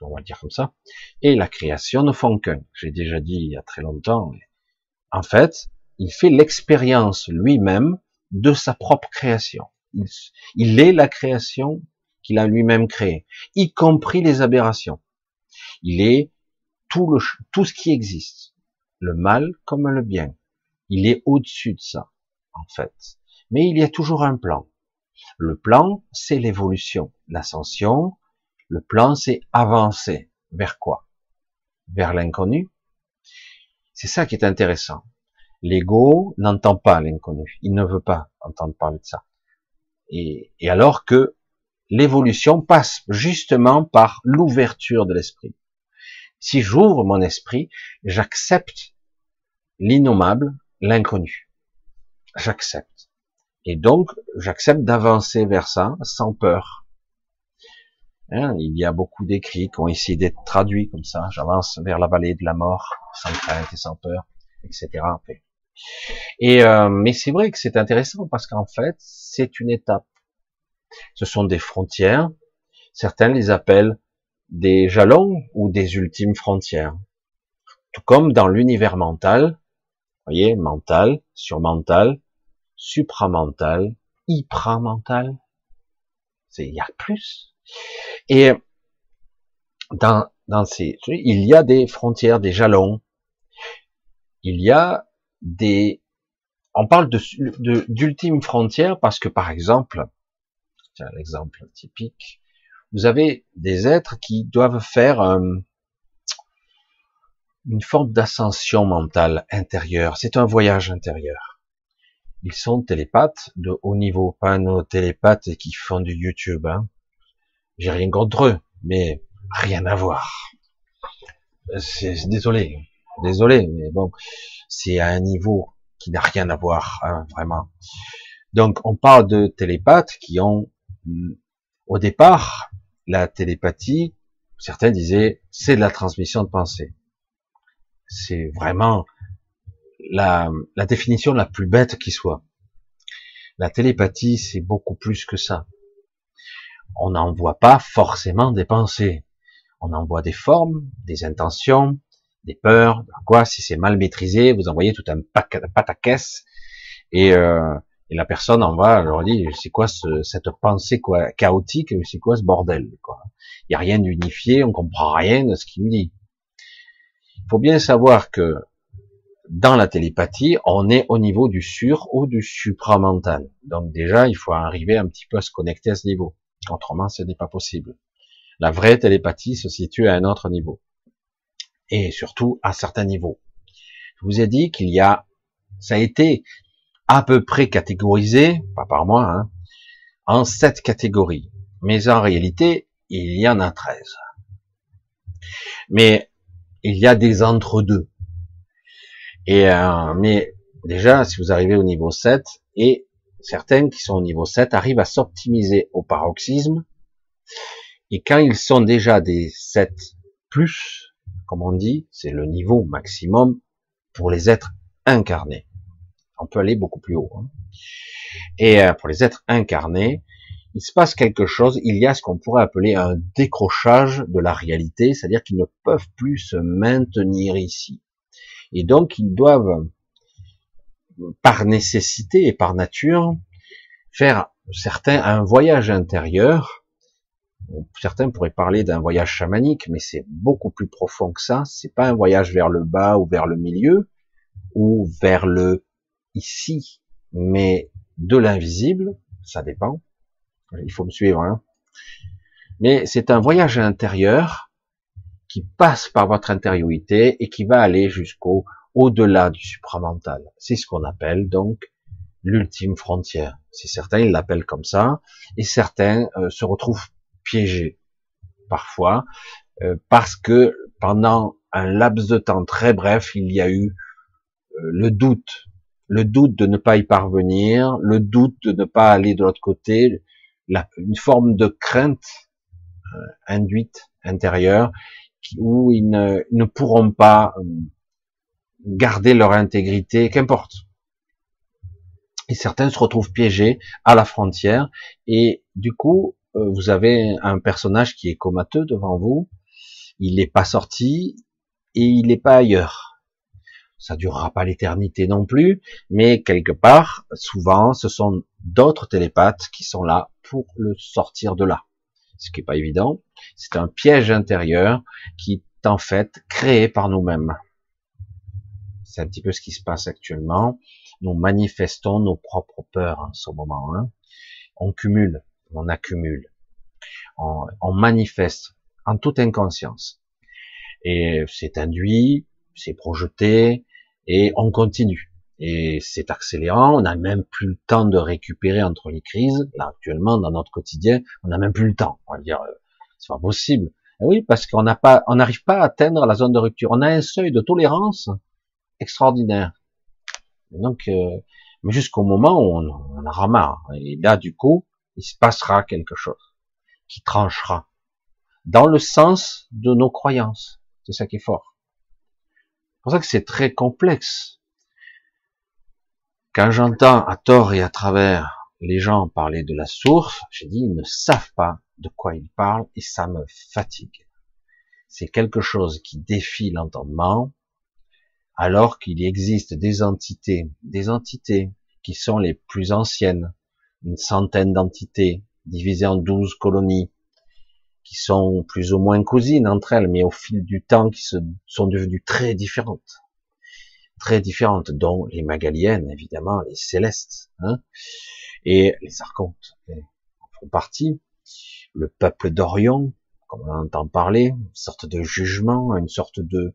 on va dire comme ça, et la création ne font qu'un. J'ai déjà dit il y a très longtemps, en fait, il fait l'expérience lui-même de sa propre création. Il, est la création qu'il a lui-même créée, y compris les aberrations. Il est tout ce qui existe, le mal comme le bien. Il est au-dessus de ça, en fait. Mais il y a toujours un plan. Le plan, c'est l'évolution, l'ascension, le plan, c'est avancer. Vers quoi? Vers l'inconnu. C'est ça qui est intéressant. L'ego n'entend pas l'inconnu. Il ne veut pas entendre parler de ça. Et, alors que l'évolution passe justement par l'ouverture de l'esprit. Si j'ouvre mon esprit, j'accepte l'innommable, l'inconnu. J'accepte. Et donc, j'accepte d'avancer vers ça sans peur. Hein, il y a beaucoup d'écrits qui ont essayé d'être traduits comme ça. J'avance vers la vallée de la mort, sans crainte et sans peur, etc. Et euh, mais c'est vrai que c'est intéressant parce qu'en fait, c'est une étape. Ce sont des frontières. Certains les appellent des jalons ou des ultimes frontières. Tout comme dans l'univers mental, voyez, mental, surmental, supramental, hypramental. Il y a plus. Et dans, dans ces, il y a des frontières, des jalons. Il y a des, on parle de, d'ultime frontière parce que par exemple, tiens, l'exemple typique, vous avez des êtres qui doivent faire euh, une forme d'ascension mentale intérieure. C'est un voyage intérieur. Ils sont télépathes de haut niveau, pas nos télépathes qui font du YouTube. Hein. J'ai rien contre eux, mais rien à voir. C'est désolé, désolé, mais bon, c'est à un niveau qui n'a rien à voir, hein, vraiment. Donc, on parle de télépathes qui ont, hmm, au départ, la télépathie, certains disaient, c'est de la transmission de pensée. C'est vraiment la définition la plus bête qui soit. La télépathie, c'est beaucoup plus que ça on n'envoie pas forcément des pensées. On envoie des formes, des intentions, des peurs, quoi. Si c'est mal maîtrisé, vous envoyez tout un pataquès et, euh, et la personne en va, leur dit, c'est quoi ce, cette pensée quoi, chaotique, c'est quoi ce bordel quoi. Il n'y a rien d'unifié, on comprend rien de ce qu'il nous dit. Il faut bien savoir que dans la télépathie, on est au niveau du sur ou du supramental. Donc déjà, il faut arriver un petit peu à se connecter à ce niveau. Autrement, ce n'est pas possible. La vraie télépathie se situe à un autre niveau. Et surtout à certains niveaux. Je vous ai dit qu'il y a, ça a été à peu près catégorisé, pas par moi, hein, en sept catégories. Mais en réalité, il y en a treize. Mais il y a des entre-deux. Et euh, mais déjà, si vous arrivez au niveau 7, et certains qui sont au niveau 7 arrivent à s'optimiser au paroxysme. Et quand ils sont déjà des 7 plus, comme on dit, c'est le niveau maximum pour les êtres incarnés. On peut aller beaucoup plus haut. Hein. Et euh, pour les êtres incarnés, il se passe quelque chose, il y a ce qu'on pourrait appeler un décrochage de la réalité, c'est-à-dire qu'ils ne peuvent plus se maintenir ici. Et donc ils doivent, par nécessité et par nature, faire certains un voyage intérieur. Certains pourraient parler d'un voyage chamanique, mais c'est beaucoup plus profond que ça. C'est pas un voyage vers le bas ou vers le milieu ou vers le ici, mais de l'invisible, ça dépend. Il faut me suivre. Hein. Mais c'est un voyage intérieur qui passe par votre intériorité et qui va aller jusqu'au au-delà du supramental. C'est ce qu'on appelle donc l'ultime frontière. Certains ils l'appellent comme ça, et certains euh, se retrouvent piégés parfois euh, parce que pendant un laps de temps très bref, il y a eu euh, le doute, le doute de ne pas y parvenir, le doute de ne pas aller de l'autre côté, une forme de crainte induite intérieure où ils ne, pourront pas garder leur intégrité, qu'importe. Et certains se retrouvent piégés à la frontière et du coup, euh, vous avez un personnage qui est comateux devant vous, il n'est pas sorti et il n'est pas ailleurs ça durera pas l'éternité non plus, mais quelque part, souvent, ce sont d'autres télépathes qui sont là pour le sortir de là. Ce qui est pas évident. C'est un piège intérieur qui est en fait créé par nous-mêmes. C'est un petit peu ce qui se passe actuellement. Nous manifestons nos propres peurs en ce moment. Hein. On cumule, on accumule, on, on manifeste en toute inconscience. Et c'est induit, c'est projeté, et on continue. Et c'est accélérant, on n'a même plus le temps de récupérer entre les crises. Là, actuellement, dans notre quotidien, on n'a même plus le temps. On va dire, euh, c'est pas possible. Et oui, parce qu'on n'a pas, on n'arrive pas à atteindre la zone de rupture. On a un seuil de tolérance extraordinaire. donc, euh, mais jusqu'au moment où on, on en aura marre. Et là, du coup, il se passera quelque chose qui tranchera dans le sens de nos croyances. C'est ça qui est fort pour ça que c'est très complexe. Quand j'entends à tort et à travers les gens parler de la source, j'ai dit, ils ne savent pas de quoi ils parlent et ça me fatigue. C'est quelque chose qui défie l'entendement, alors qu'il existe des entités, des entités qui sont les plus anciennes, une centaine d'entités divisées en douze colonies, qui sont plus ou moins cousines entre elles, mais au fil du temps qui se, sont devenues très différentes. Très différentes, dont les Magaliennes, évidemment, les Célestes, hein, et les Archontes en font partie. Le peuple d'Orion, comme on entend parler, une sorte de jugement, une sorte de,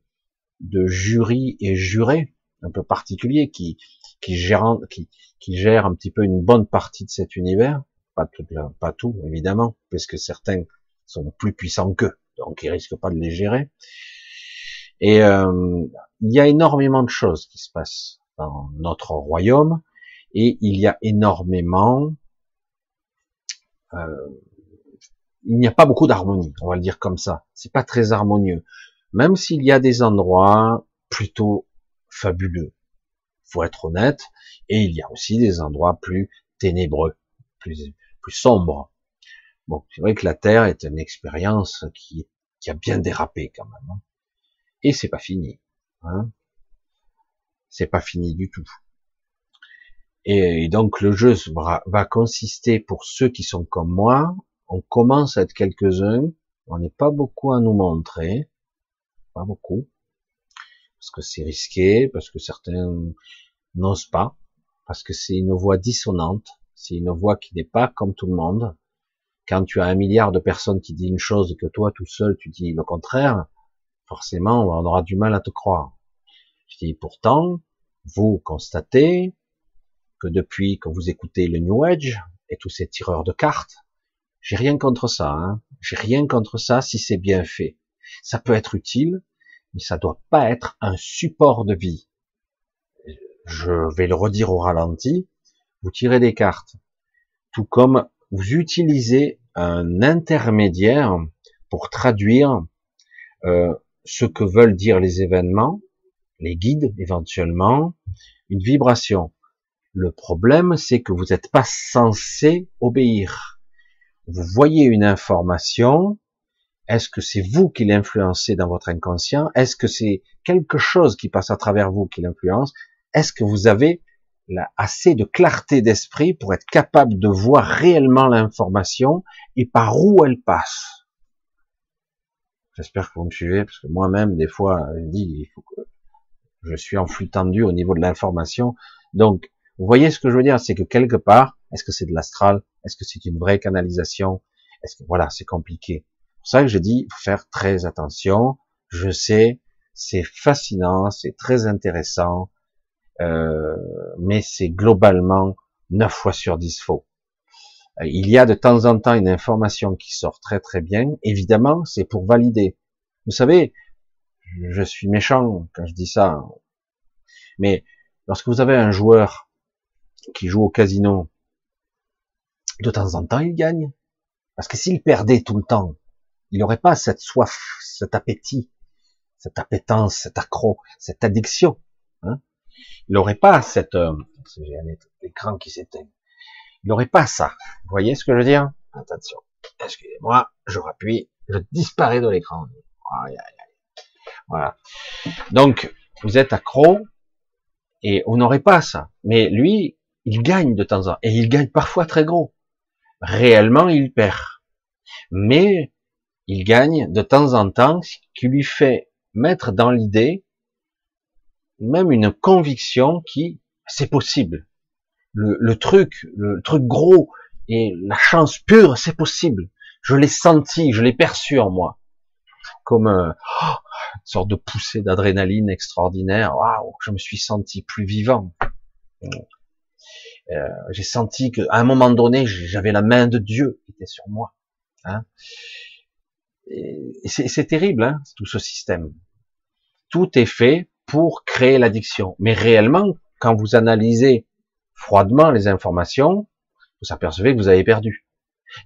de jury et juré un peu particulier qui, qui gère, qui, qui gère un petit peu une bonne partie de cet univers, pas tout, pas tout évidemment, puisque certains sont plus puissants qu'eux, donc ils risquent pas de les gérer. Et euh, il y a énormément de choses qui se passent dans notre royaume, et il y a énormément, euh, il n'y a pas beaucoup d'harmonie, on va le dire comme ça. C'est pas très harmonieux, même s'il y a des endroits plutôt fabuleux. Faut être honnête, et il y a aussi des endroits plus ténébreux, plus plus sombres. Bon, c'est vrai que la Terre est une expérience qui, a bien dérapé quand même. Hein. Et c'est pas fini. Hein. C'est pas fini du tout. Et, donc le jeu va, consister pour ceux qui sont comme moi. On commence à être quelques-uns. On n'est pas beaucoup à nous montrer. Pas beaucoup. Parce que c'est risqué, parce que certains n'osent pas, parce que c'est une voix dissonante, c'est une voix qui n'est pas comme tout le monde, quand tu as un milliard de personnes qui disent une chose et que toi tout seul tu dis le contraire, forcément on aura du mal à te croire. Je dis pourtant, vous constatez que depuis que vous écoutez le New Age et tous ces tireurs de cartes, j'ai rien contre ça, hein. j'ai rien contre ça si c'est bien fait. Ça peut être utile, mais ça doit pas être un support de vie. Je vais le redire au ralenti, vous tirez des cartes, tout comme vous utilisez un intermédiaire pour traduire euh, ce que veulent dire les événements, les guides éventuellement, une vibration. Le problème, c'est que vous n'êtes pas censé obéir. Vous voyez une information, est-ce que c'est vous qui l'influencez dans votre inconscient? Est-ce que c'est quelque chose qui passe à travers vous qui l'influence? Est-ce que vous avez assez de clarté d'esprit pour être capable de voir réellement l'information et par où elle passe? J'espère que vous me suivez, parce que moi-même, des fois, je dis, il faut que je suis en flux tendu au niveau de l'information. Donc, vous voyez ce que je veux dire, c'est que quelque part, est-ce que c'est de l'astral? Est-ce que c'est une vraie canalisation? Est-ce que voilà, c'est compliqué. C'est pour ça que je dis, faut faire très attention. Je sais, c'est fascinant, c'est très intéressant, euh, mais c'est globalement 9 fois sur 10 faux. Euh, il y a de temps en temps une information qui sort très très bien. Évidemment, c'est pour valider. Vous savez, je suis méchant quand je dis ça, mais lorsque vous avez un joueur qui joue au casino, de temps en temps, il gagne. Parce que s'il perdait tout le temps, il n'aurait pas cette soif, cet appétit, cette appétence, cet accro, cette addiction. Hein il n'aurait pas cette... Euh, j'ai un écran qui s'éteint. Il n'aurait pas ça. Vous voyez ce que je veux dire? Attention. Excusez-moi, je rappuie, je disparais de l'écran. Voilà. Donc, vous êtes accro et vous n'aurez pas ça. Mais lui, il gagne de temps en temps. Et il gagne parfois très gros. Réellement, il perd. Mais il gagne de temps en temps, ce qui lui fait mettre dans l'idée même une conviction qui c'est possible. Le, truc, le truc gros et la chance pure, c'est possible. Je l'ai senti, je l'ai perçu en moi, comme euh, une sorte de poussée d'adrénaline extraordinaire. Waouh, je me suis senti plus vivant. Euh, j'ai senti qu'à un moment donné, j'avais la main de Dieu qui était sur moi. Hein. C'est terrible, hein, tout ce système. Tout est fait pour créer l'addiction. Mais réellement, quand vous analysez froidement les informations, vous apercevez que vous avez perdu.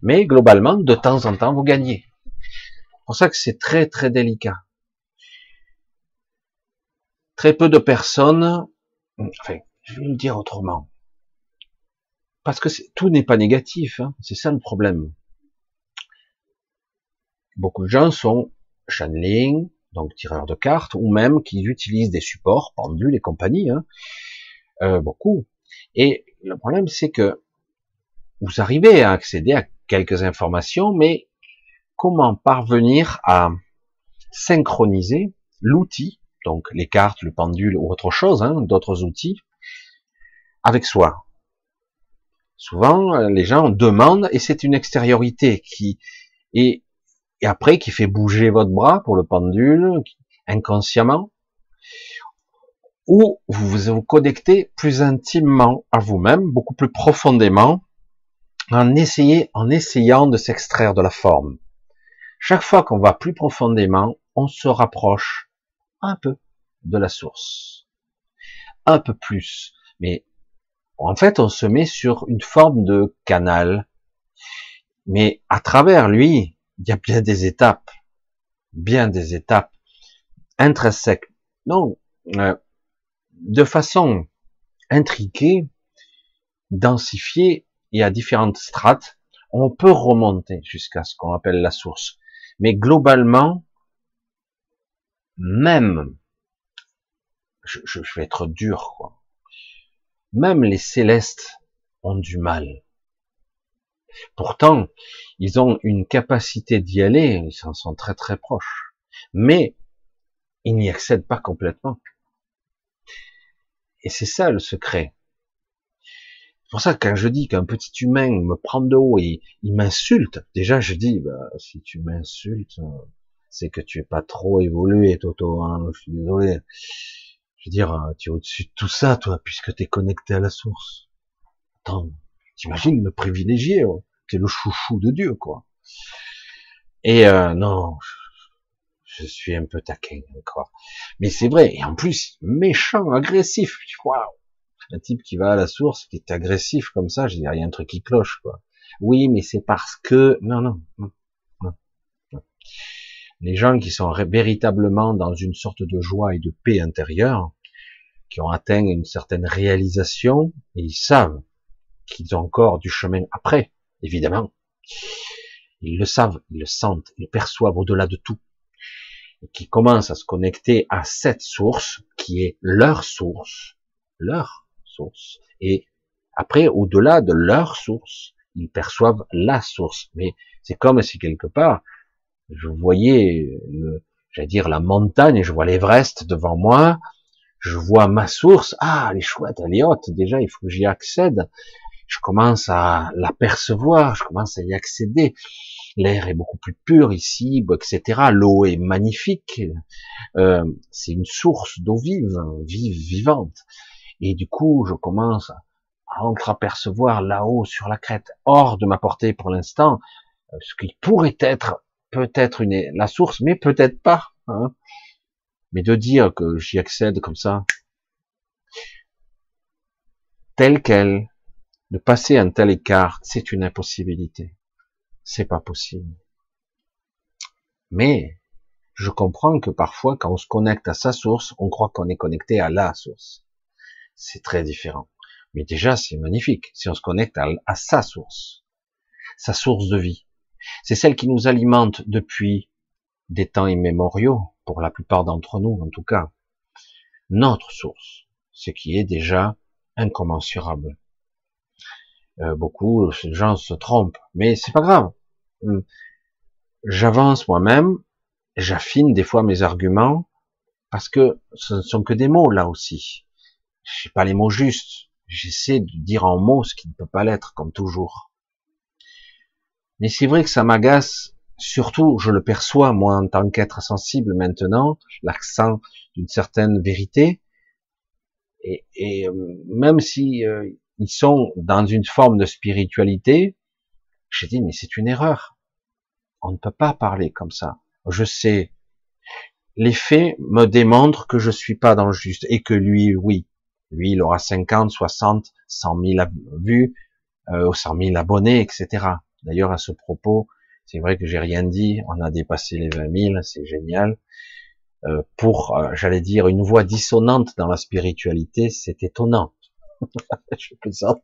Mais globalement, de temps en temps, vous gagnez. C'est pour ça que c'est très très délicat. Très peu de personnes, enfin, je vais le dire autrement, parce que tout n'est pas négatif, hein. c'est ça le problème. Beaucoup de gens sont channeling, donc tireurs de cartes, ou même qui utilisent des supports, pendules et compagnie, hein, euh, beaucoup. Et le problème, c'est que vous arrivez à accéder à quelques informations, mais comment parvenir à synchroniser l'outil, donc les cartes, le pendule ou autre chose, hein, d'autres outils, avec soi? Souvent, les gens demandent, et c'est une extériorité qui est et après qui fait bouger votre bras pour le pendule, inconsciemment, ou vous vous connectez plus intimement à vous-même, beaucoup plus profondément, en, essayant, en essayant de s'extraire de la forme. Chaque fois qu'on va plus profondément, on se rapproche un peu de la source. Un peu plus. Mais en fait, on se met sur une forme de canal. Mais à travers lui, il y a bien des étapes, bien des étapes intrinsèques. Non, euh, de façon intriquée, densifiée et à différentes strates, on peut remonter jusqu'à ce qu'on appelle la source. Mais globalement, même, je, je vais être dur, quoi. Même les célestes ont du mal. Pourtant, ils ont une capacité d'y aller, ils s'en sont très très proches. Mais ils n'y accèdent pas complètement. Et c'est ça le secret. C'est pour ça que quand je dis qu'un petit humain me prend de haut et il m'insulte, déjà je dis, bah, si tu m'insultes, c'est que tu es pas trop évolué, Toto, hein, je suis désolé. Je veux dire, tu es au-dessus de tout ça, toi, puisque tu es connecté à la source. Attends, T'imagines le privilégié, oh, c'est le chouchou de Dieu, quoi. Et euh, non, je suis un peu taquin encore. Mais c'est vrai, et en plus, méchant, agressif. Waouh Un type qui va à la source, qui est agressif comme ça, je dis, il y a un truc qui cloche, quoi. Oui, mais c'est parce que... Non, non, non, non. Les gens qui sont véritablement dans une sorte de joie et de paix intérieure, qui ont atteint une certaine réalisation, et ils savent qu'ils ont encore du chemin après, évidemment. Ils le savent, ils le sentent, ils perçoivent au-delà de tout. Et qui commencent à se connecter à cette source qui est leur source, leur source. Et après, au-delà de leur source, ils perçoivent la source. Mais c'est comme si quelque part, je voyais, j'allais dire la montagne, je vois l'Everest devant moi, je vois ma source, ah, elle est chouette, elle est haute, déjà, il faut que j'y accède. Je commence à l'apercevoir, je commence à y accéder. L'air est beaucoup plus pur ici, etc. L'eau est magnifique. Euh, c'est une source d'eau vive, vive, vivante. Et du coup, je commence à entreapercevoir là-haut sur la crête, hors de ma portée pour l'instant, euh, ce qui pourrait être peut-être la source, mais peut-être pas. Hein. Mais de dire que j'y accède comme ça, tel quel, de passer un tel écart, c'est une impossibilité. C'est pas possible. Mais je comprends que parfois, quand on se connecte à sa source, on croit qu'on est connecté à la source. C'est très différent. Mais déjà, c'est magnifique si on se connecte à, sa source, sa source de vie. C'est celle qui nous alimente depuis des temps immémoriaux, pour la plupart d'entre nous en tout cas. Notre source, ce qui est déjà incommensurable. Euh, beaucoup de gens se trompent, mais c'est pas grave. Hum. J'avance moi-même, j'affine des fois mes arguments, parce que ce ne sont que des mots là aussi. Je pas les mots justes. J'essaie de dire en mots ce qui ne peut pas l'être, comme toujours. Mais c'est vrai que ça m'agace, surtout, je le perçois, moi, en tant qu'être sensible maintenant, l'accent d'une certaine vérité. Et, et euh, même si euh, ils sont dans une forme de spiritualité, j'ai dit, mais c'est une erreur. On ne peut pas parler comme ça. Je sais. Les faits me démontrent que je suis pas dans le juste et que lui, oui. Lui, il aura 50, 60, 100 000 vues, euh, 100 000 abonnés, etc. D'ailleurs, à ce propos, c'est vrai que j'ai rien dit, on a dépassé les 20 000, c'est génial. Euh, pour, euh, j'allais dire, une voix dissonante dans la spiritualité, c'est étonnant. je plaisante.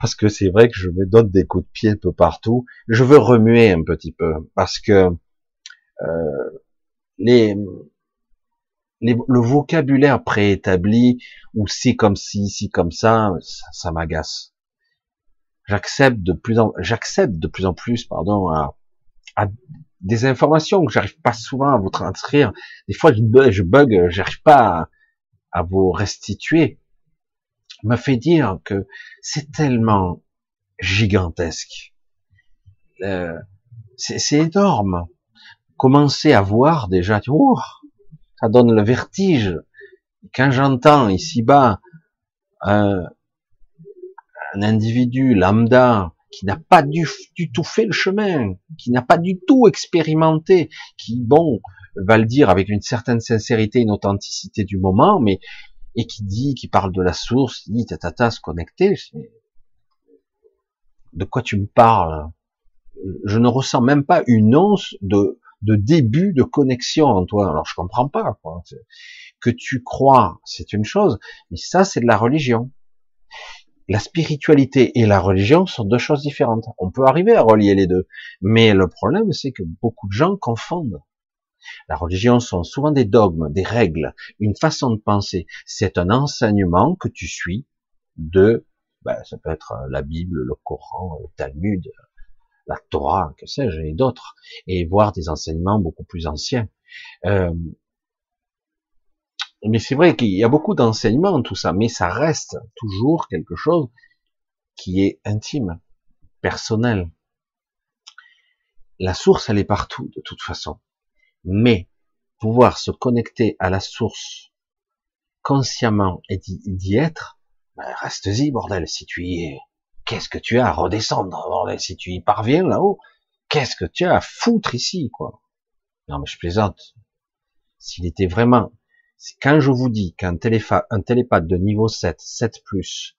Parce que c'est vrai que je me donne des coups de pied un peu partout. Je veux remuer un petit peu, parce que euh, les, le vocabulaire préétabli, ou si comme si, si comme ça, ça, m'agace. J'accepte de plus en, j'accepte de plus en plus, pardon, à, des informations que j'arrive pas souvent à vous transcrire. Des fois, je bug, j'arrive pas à, vous restituer. Me fait dire que c'est tellement gigantesque. Euh, c'est énorme. Commencer à voir déjà, oh, ça donne le vertige. Quand j'entends ici-bas un, un, individu lambda qui n'a pas du, du, tout fait le chemin, qui n'a pas du tout expérimenté, qui, bon, va le dire avec une certaine sincérité, une authenticité du moment, mais et qui dit, qui parle de la source, qui dit tatata, se connecter. De quoi tu me parles? Je ne ressens même pas une once de de début de connexion en toi. Alors je comprends pas. Quoi. Que tu crois, c'est une chose, mais ça c'est de la religion. La spiritualité et la religion sont deux choses différentes. On peut arriver à relier les deux, mais le problème c'est que beaucoup de gens confondent. La religion sont souvent des dogmes, des règles, une façon de penser. C'est un enseignement que tu suis de, ben, ça peut être la Bible, le Coran, le Talmud, la Torah, que sais-je, et d'autres, et voir des enseignements beaucoup plus anciens. Euh, mais c'est vrai qu'il y a beaucoup d'enseignements, tout ça, mais ça reste toujours quelque chose qui est intime, personnel. La source, elle est partout, de toute façon. Mais pouvoir se connecter à la source consciemment et d'y être, ben reste-y, bordel, si tu y es. Qu'est-ce que tu as à redescendre Si tu y parviens là-haut, qu'est-ce que tu as à foutre ici, quoi? Non, mais je plaisante. S'il était vraiment, quand je vous dis qu'un un télépathe de niveau 7, 7+,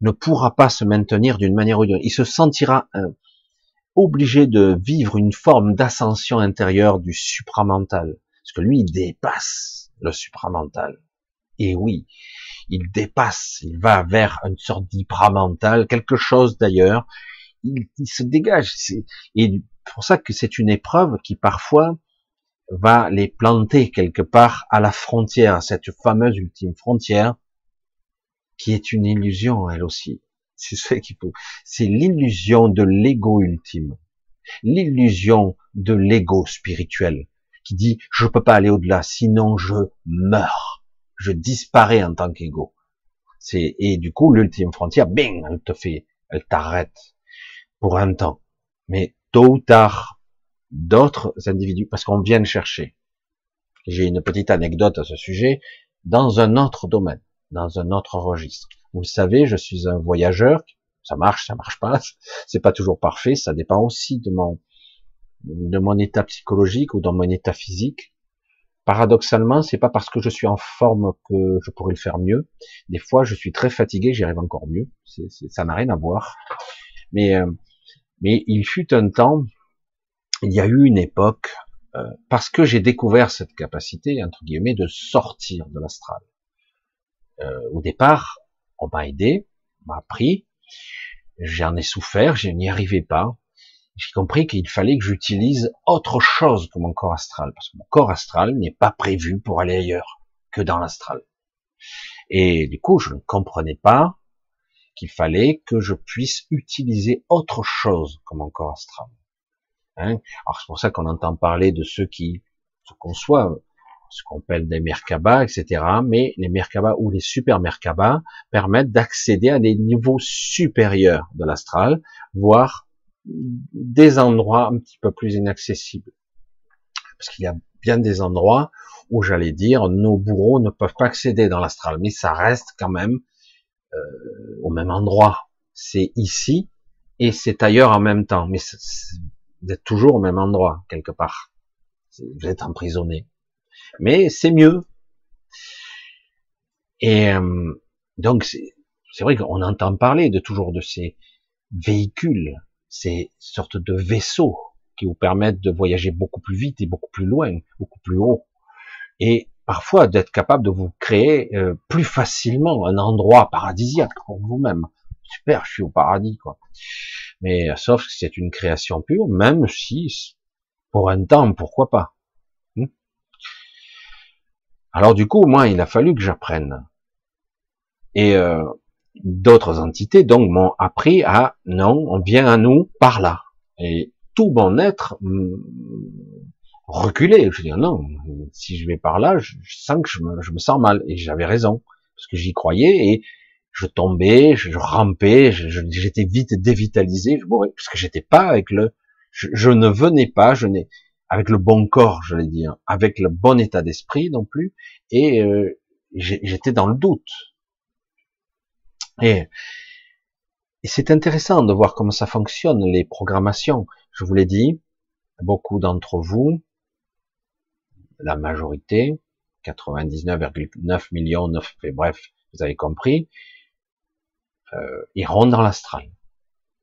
ne pourra pas se maintenir d'une manière ou d'une autre, il se sentira, euh, obligé de vivre une forme d'ascension intérieure du supramental. Parce que lui, il dépasse le supramental. Et oui, il dépasse, il va vers une sorte d'hypramental, quelque chose d'ailleurs. Il, il, se dégage. Et pour ça que c'est une épreuve qui parfois va les planter quelque part à la frontière, cette fameuse ultime frontière, qui est une illusion elle aussi. C'est l'illusion de l'ego ultime, l'illusion de l'ego spirituel qui dit je peux pas aller au-delà, sinon je meurs, je disparais en tant qu'ego. Et du coup l'ultime frontière, bing, elle te fait, elle t'arrête pour un temps. Mais tôt ou tard, d'autres individus, parce qu'on vient chercher. J'ai une petite anecdote à ce sujet, dans un autre domaine, dans un autre registre. Vous le savez, je suis un voyageur, ça marche, ça marche pas, c'est pas toujours parfait, ça dépend aussi de mon, de mon état psychologique ou de mon état physique. Paradoxalement, c'est pas parce que je suis en forme que je pourrais le faire mieux. Des fois, je suis très fatigué, j'y arrive encore mieux. ça n'a rien à voir. Mais, euh, mais il fut un temps il y a eu une époque, euh, parce que j'ai découvert cette capacité, entre guillemets, de sortir de l'astral. Euh, au départ, on m'a aidé, on m'a appris, j'en ai souffert, je n'y arrivais pas. J'ai compris qu'il fallait que j'utilise autre chose que mon corps astral, parce que mon corps astral n'est pas prévu pour aller ailleurs que dans l'astral. Et du coup, je ne comprenais pas qu'il fallait que je puisse utiliser autre chose que mon corps astral. Hein. Alors c'est pour ça qu'on entend parler de ceux qui se conçoivent, ce qu'on appelle des Merkaba, etc. Mais les Merkaba ou les super Merkaba permettent d'accéder à des niveaux supérieurs de l'astral, voire des endroits un petit peu plus inaccessibles. Parce qu'il y a bien des endroits où j'allais dire nos bourreaux ne peuvent pas accéder dans l'astral, mais ça reste quand même euh, au même endroit. C'est ici et c'est ailleurs en même temps. Mais vous êtes toujours au même endroit, quelque part. Vous êtes emprisonné. Mais c'est mieux. Et euh, donc, c'est vrai qu'on entend parler de toujours de ces véhicules, ces sortes de vaisseaux qui vous permettent de voyager beaucoup plus vite et beaucoup plus loin, beaucoup plus haut. Et parfois d'être capable de vous créer euh, plus facilement un endroit paradisiaque pour vous-même. Super, je suis au paradis, quoi mais sauf que c'est une création pure, même si pour un temps, pourquoi pas. Alors du coup, moi, il a fallu que j'apprenne. Et euh, d'autres entités donc m'ont appris à non, on vient à nous par là. Et tout mon être hmm, reculé. Je dis non, si je vais par là, je, sens que je me, je me sens mal. Et j'avais raison parce que j'y croyais et je tombais, je, rampais, j'étais vite dévitalisé, je mourais, parce que j'étais pas avec le, je, ne venais pas, je n'ai, avec le bon corps, je l'ai dire, avec le bon état d'esprit non plus, et euh, j'étais dans le doute. Et, et c'est intéressant de voir comment ça fonctionne, les programmations. Je vous l'ai dit, beaucoup d'entre vous, la majorité, 99,9 millions, 9, bref, vous avez compris, euh, iront dans l'astral.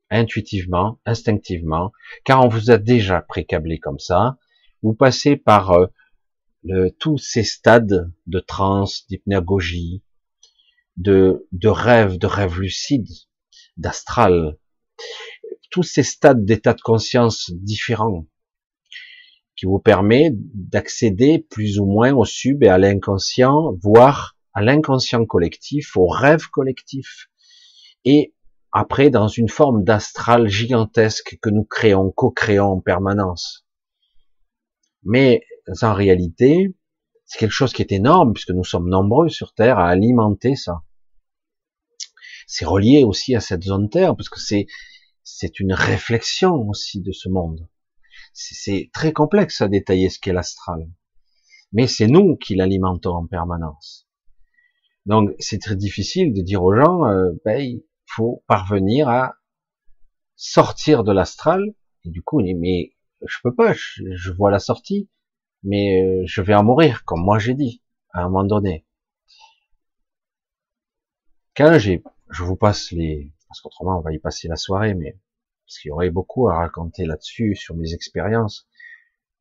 Intuitivement, instinctivement, car on vous a déjà précablé comme ça. Vous passez par euh, tous ces stades de transe, d'hypnagogie, de, de rêve, de rêve lucide, d'astral, tous ces stades d'état de conscience différents qui vous permet d'accéder plus ou moins au sub et à l'inconscient, voire à l'inconscient collectif, au rêve collectif, et après dans une forme d'astral gigantesque que nous créons, co-créons en permanence. Mais en réalité, c'est quelque chose qui est énorme puisque nous sommes nombreux sur Terre à alimenter ça. C'est relié aussi à cette zone Terre parce que c'est c'est une réflexion aussi de ce monde. C'est très complexe à détailler ce qu'est l'astral. Mais c'est nous qui l'alimentons en permanence. Donc c'est très difficile de dire aux gens, euh, faut parvenir à sortir de l'astral. Et du coup, mais je peux pas, je, vois la sortie, mais euh, je vais en mourir, comme moi j'ai dit, à un moment donné. Quand j'ai, je vous passe les, parce qu'autrement on va y passer la soirée, mais parce qu'il y aurait beaucoup à raconter là-dessus, sur mes expériences.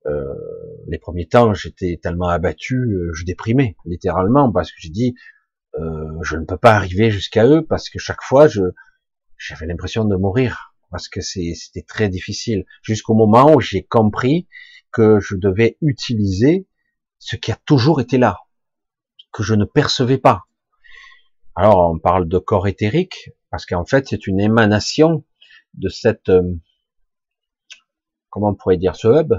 Euh, les premiers temps, j'étais tellement abattu, euh, je déprimais littéralement parce que j'ai dit, euh, je ne peux pas arriver jusqu'à eux parce que chaque fois, je j'avais l'impression de mourir parce que c'était très difficile. Jusqu'au moment où j'ai compris que je devais utiliser ce qui a toujours été là, que je ne percevais pas. Alors on parle de corps éthérique parce qu'en fait c'est une émanation de cette, euh, comment on pourrait dire, ce hub,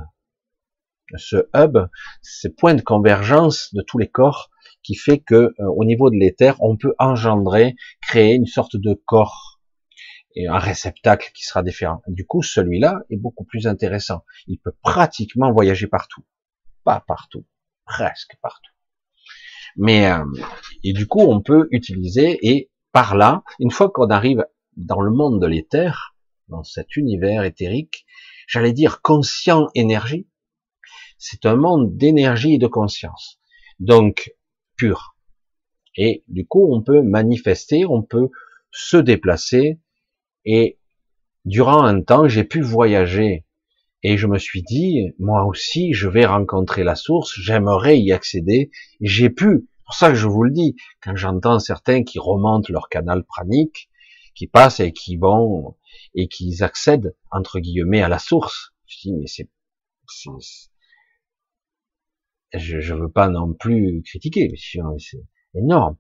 ce hub, ce point de convergence de tous les corps qui fait que euh, au niveau de l'éther, on peut engendrer, créer une sorte de corps et un réceptacle qui sera différent. Du coup, celui-là est beaucoup plus intéressant. Il peut pratiquement voyager partout, pas partout, presque partout. Mais euh, et du coup, on peut utiliser et par là, une fois qu'on arrive dans le monde de l'éther, dans cet univers éthérique, j'allais dire conscient énergie, c'est un monde d'énergie et de conscience. Donc, pur. Et du coup, on peut manifester, on peut se déplacer. Et durant un temps, j'ai pu voyager. Et je me suis dit, moi aussi, je vais rencontrer la source, j'aimerais y accéder. J'ai pu, pour ça que je vous le dis, quand j'entends certains qui remontent leur canal pranique, qui passent et qui vont, et qui accèdent, entre guillemets, à la source. Je dis, mais c'est, je ne veux pas non plus critiquer, c'est énorme.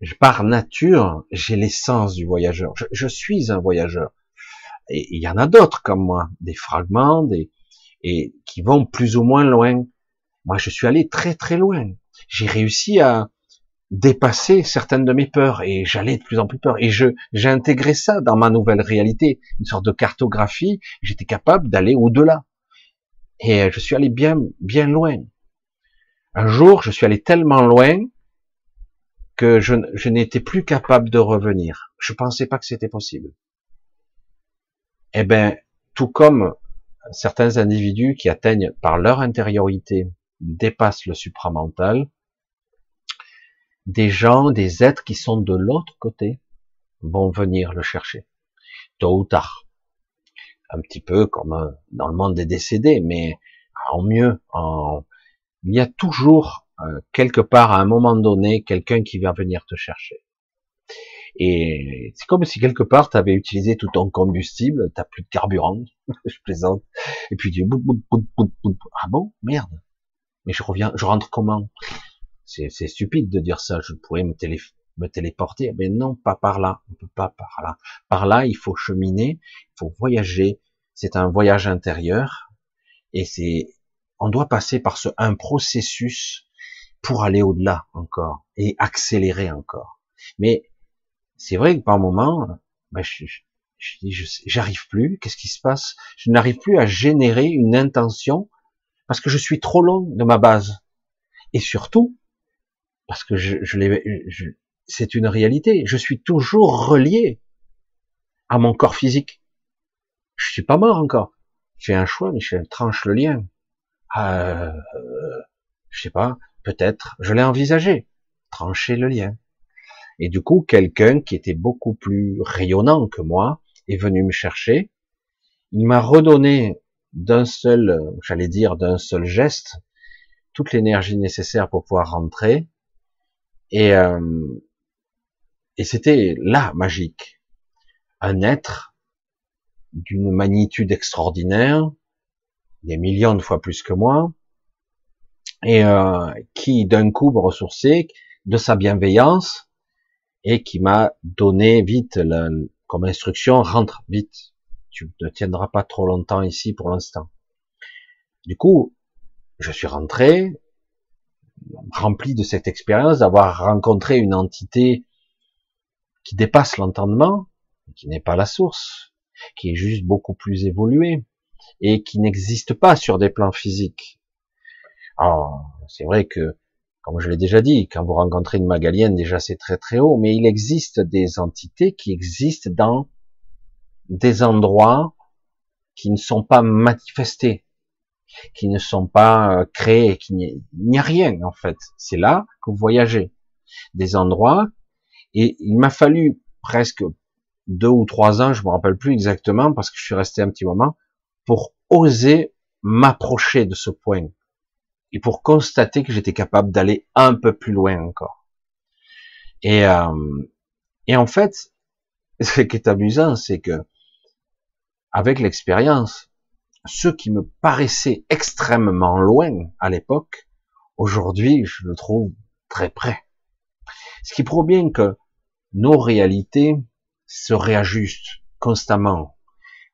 Je, par nature, j'ai l'essence du voyageur. Je, suis un voyageur. Et il y en a d'autres comme moi, des fragments, des et qui vont plus ou moins loin. Moi, je suis allé très très loin. J'ai réussi à dépasser certaines de mes peurs et j'allais de plus en plus peur. Et je j'ai intégré ça dans ma nouvelle réalité, une sorte de cartographie. J'étais capable d'aller au-delà. Et je suis allé bien bien loin. Un jour, je suis allé tellement loin que je, n'étais plus capable de revenir. Je pensais pas que c'était possible. Eh ben, tout comme certains individus qui atteignent par leur intériorité, dépassent le supramental, des gens, des êtres qui sont de l'autre côté vont venir le chercher, tôt ou tard. Un petit peu comme dans le monde des décédés, mais en mieux, en, il y a toujours euh, quelque part à un moment donné quelqu'un qui va venir te chercher. Et c'est comme si quelque part tu avais utilisé tout ton combustible, t'as plus de carburant, je plaisante, et puis tu bout, ah bon, merde. Mais je reviens, je rentre comment? C'est stupide de dire ça. Je pourrais me, télé, me téléporter, mais non, pas par là. On peut pas par là. Par là, il faut cheminer, il faut voyager. C'est un voyage intérieur, et c'est on doit passer par ce, un processus pour aller au-delà encore et accélérer encore. Mais c'est vrai que par moment, ben je, j'arrive plus. Qu'est-ce qui se passe? Je n'arrive plus à générer une intention parce que je suis trop loin de ma base. Et surtout, parce que je, je, c'est une réalité. Je suis toujours relié à mon corps physique. Je suis pas mort encore. J'ai un choix, mais je tranche le lien. Euh, je sais pas, peut-être, je l'ai envisagé, trancher le lien. Et du coup, quelqu'un qui était beaucoup plus rayonnant que moi est venu me chercher. Il m'a redonné d'un seul, j'allais dire d'un seul geste, toute l'énergie nécessaire pour pouvoir rentrer. Et, euh, et c'était là magique. Un être d'une magnitude extraordinaire, des millions de fois plus que moi, et euh, qui d'un coup me ressourçait de sa bienveillance et qui m'a donné vite comme instruction rentre vite, tu ne tiendras pas trop longtemps ici pour l'instant. Du coup, je suis rentré rempli de cette expérience d'avoir rencontré une entité qui dépasse l'entendement, qui n'est pas la source, qui est juste beaucoup plus évoluée, et qui n'existe pas sur des plans physiques. Alors, c'est vrai que, comme je l'ai déjà dit, quand vous rencontrez une magalienne, déjà c'est très très haut, mais il existe des entités qui existent dans des endroits qui ne sont pas manifestés, qui ne sont pas euh, créés, qui n'y a rien en fait. C'est là que vous voyagez. Des endroits, et il m'a fallu presque deux ou trois ans, je me rappelle plus exactement parce que je suis resté un petit moment, pour oser m'approcher de ce point et pour constater que j'étais capable d'aller un peu plus loin encore. Et, euh, et en fait, ce qui est amusant, c'est que avec l'expérience, ce qui me paraissait extrêmement loin à l'époque, aujourd'hui, je le trouve très près. Ce qui prouve bien que nos réalités se réajustent constamment.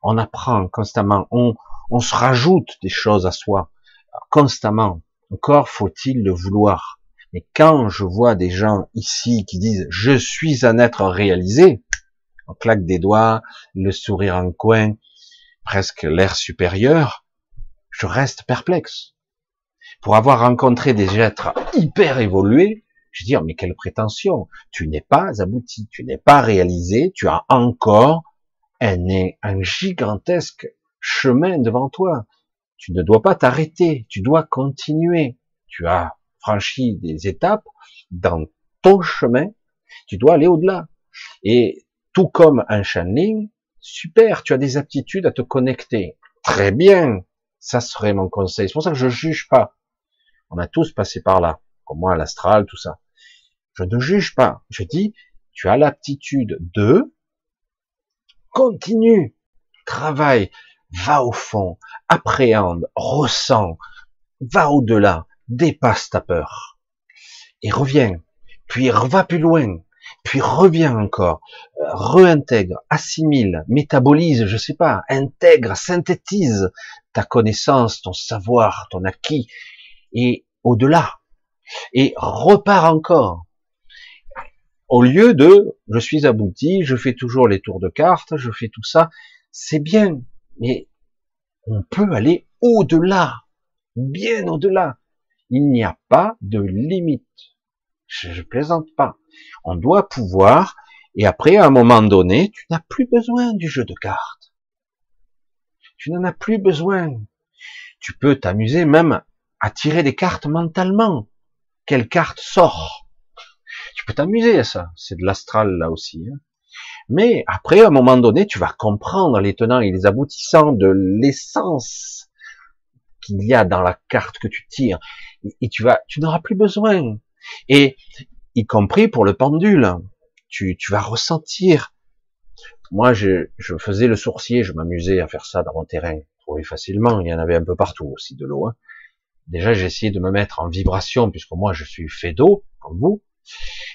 On apprend constamment. On, on se rajoute des choses à soi constamment. Encore faut-il le vouloir. Mais quand je vois des gens ici qui disent je suis un être réalisé, on claque des doigts, le sourire en coin, presque l'air supérieur, je reste perplexe. Pour avoir rencontré des êtres hyper évolués, je dis, oh, mais quelle prétention. Tu n'es pas abouti, tu n'es pas réalisé, tu as encore un, gigantesque chemin devant toi. Tu ne dois pas t'arrêter, tu dois continuer. Tu as franchi des étapes dans ton chemin, tu dois aller au-delà. Et tout comme un channeling, super, tu as des aptitudes à te connecter. Très bien, ça serait mon conseil. C'est pour ça que je juge pas. On a tous passé par là, comme moi l'astral, tout ça. Je ne juge pas. Je dis, tu as l'aptitude de, continue, travaille, va au fond, appréhende, ressens, va au-delà, dépasse ta peur. Et reviens, puis va plus loin, puis reviens encore, réintègre, assimile, métabolise, je sais pas, intègre, synthétise ta connaissance, ton savoir, ton acquis, et au-delà, et repars encore. Au lieu de, je suis abouti, je fais toujours les tours de cartes, je fais tout ça, c'est bien, mais on peut aller au-delà, bien au-delà. Il n'y a pas de limite. Je, je plaisante pas. On doit pouvoir, et après, à un moment donné, tu n'as plus besoin du jeu de cartes. Tu n'en as plus besoin. Tu peux t'amuser même à tirer des cartes mentalement. Quelle carte sort? Tu peux t'amuser à ça. C'est de l'astral là aussi. Hein. Mais après, à un moment donné, tu vas comprendre les tenants et les aboutissants de l'essence qu'il y a dans la carte que tu tires. Et tu vas, tu n'auras plus besoin. Et y compris pour le pendule. Tu, tu vas ressentir. Moi, je, je faisais le sourcier, je m'amusais à faire ça dans mon terrain. Trouver facilement, il y en avait un peu partout aussi de l'eau. Hein. Déjà, j'ai essayé de me mettre en vibration, puisque moi, je suis fait d'eau, comme vous.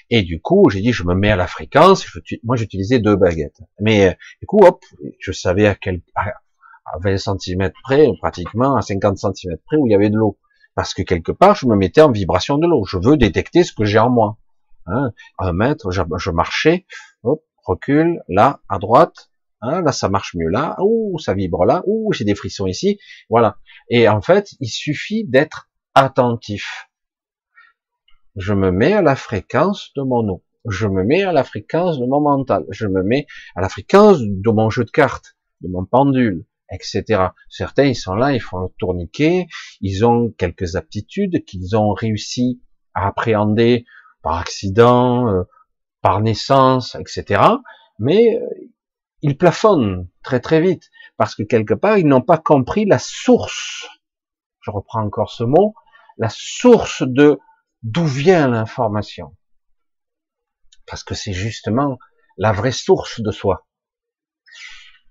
Et du coup, j'ai dit, je me mets à la fréquence. moi, j'utilisais deux baguettes. Mais du coup, hop, je savais à quel, à 20 cm près, pratiquement à 50 cm près, où il y avait de l'eau. Parce que quelque part, je me mettais en vibration de l'eau. Je veux détecter ce que j'ai en moi. Hein, un mètre, je, marchais, hop, recule, là, à droite, hein, là ça marche mieux là, ouh, ça vibre là, ouh, j'ai des frissons ici, voilà. Et en fait, il suffit d'être attentif. Je me mets à la fréquence de mon eau, je me mets à la fréquence de mon mental, je me mets à la fréquence de mon jeu de cartes, de mon pendule, etc. Certains, ils sont là, ils font le tourniquet, ils ont quelques aptitudes qu'ils ont réussi à appréhender par accident, euh, par naissance, etc. Mais euh, ils plafonnent très très vite parce que quelque part ils n'ont pas compris la source. Je reprends encore ce mot, la source de d'où vient l'information? Parce que c'est justement la vraie source de soi.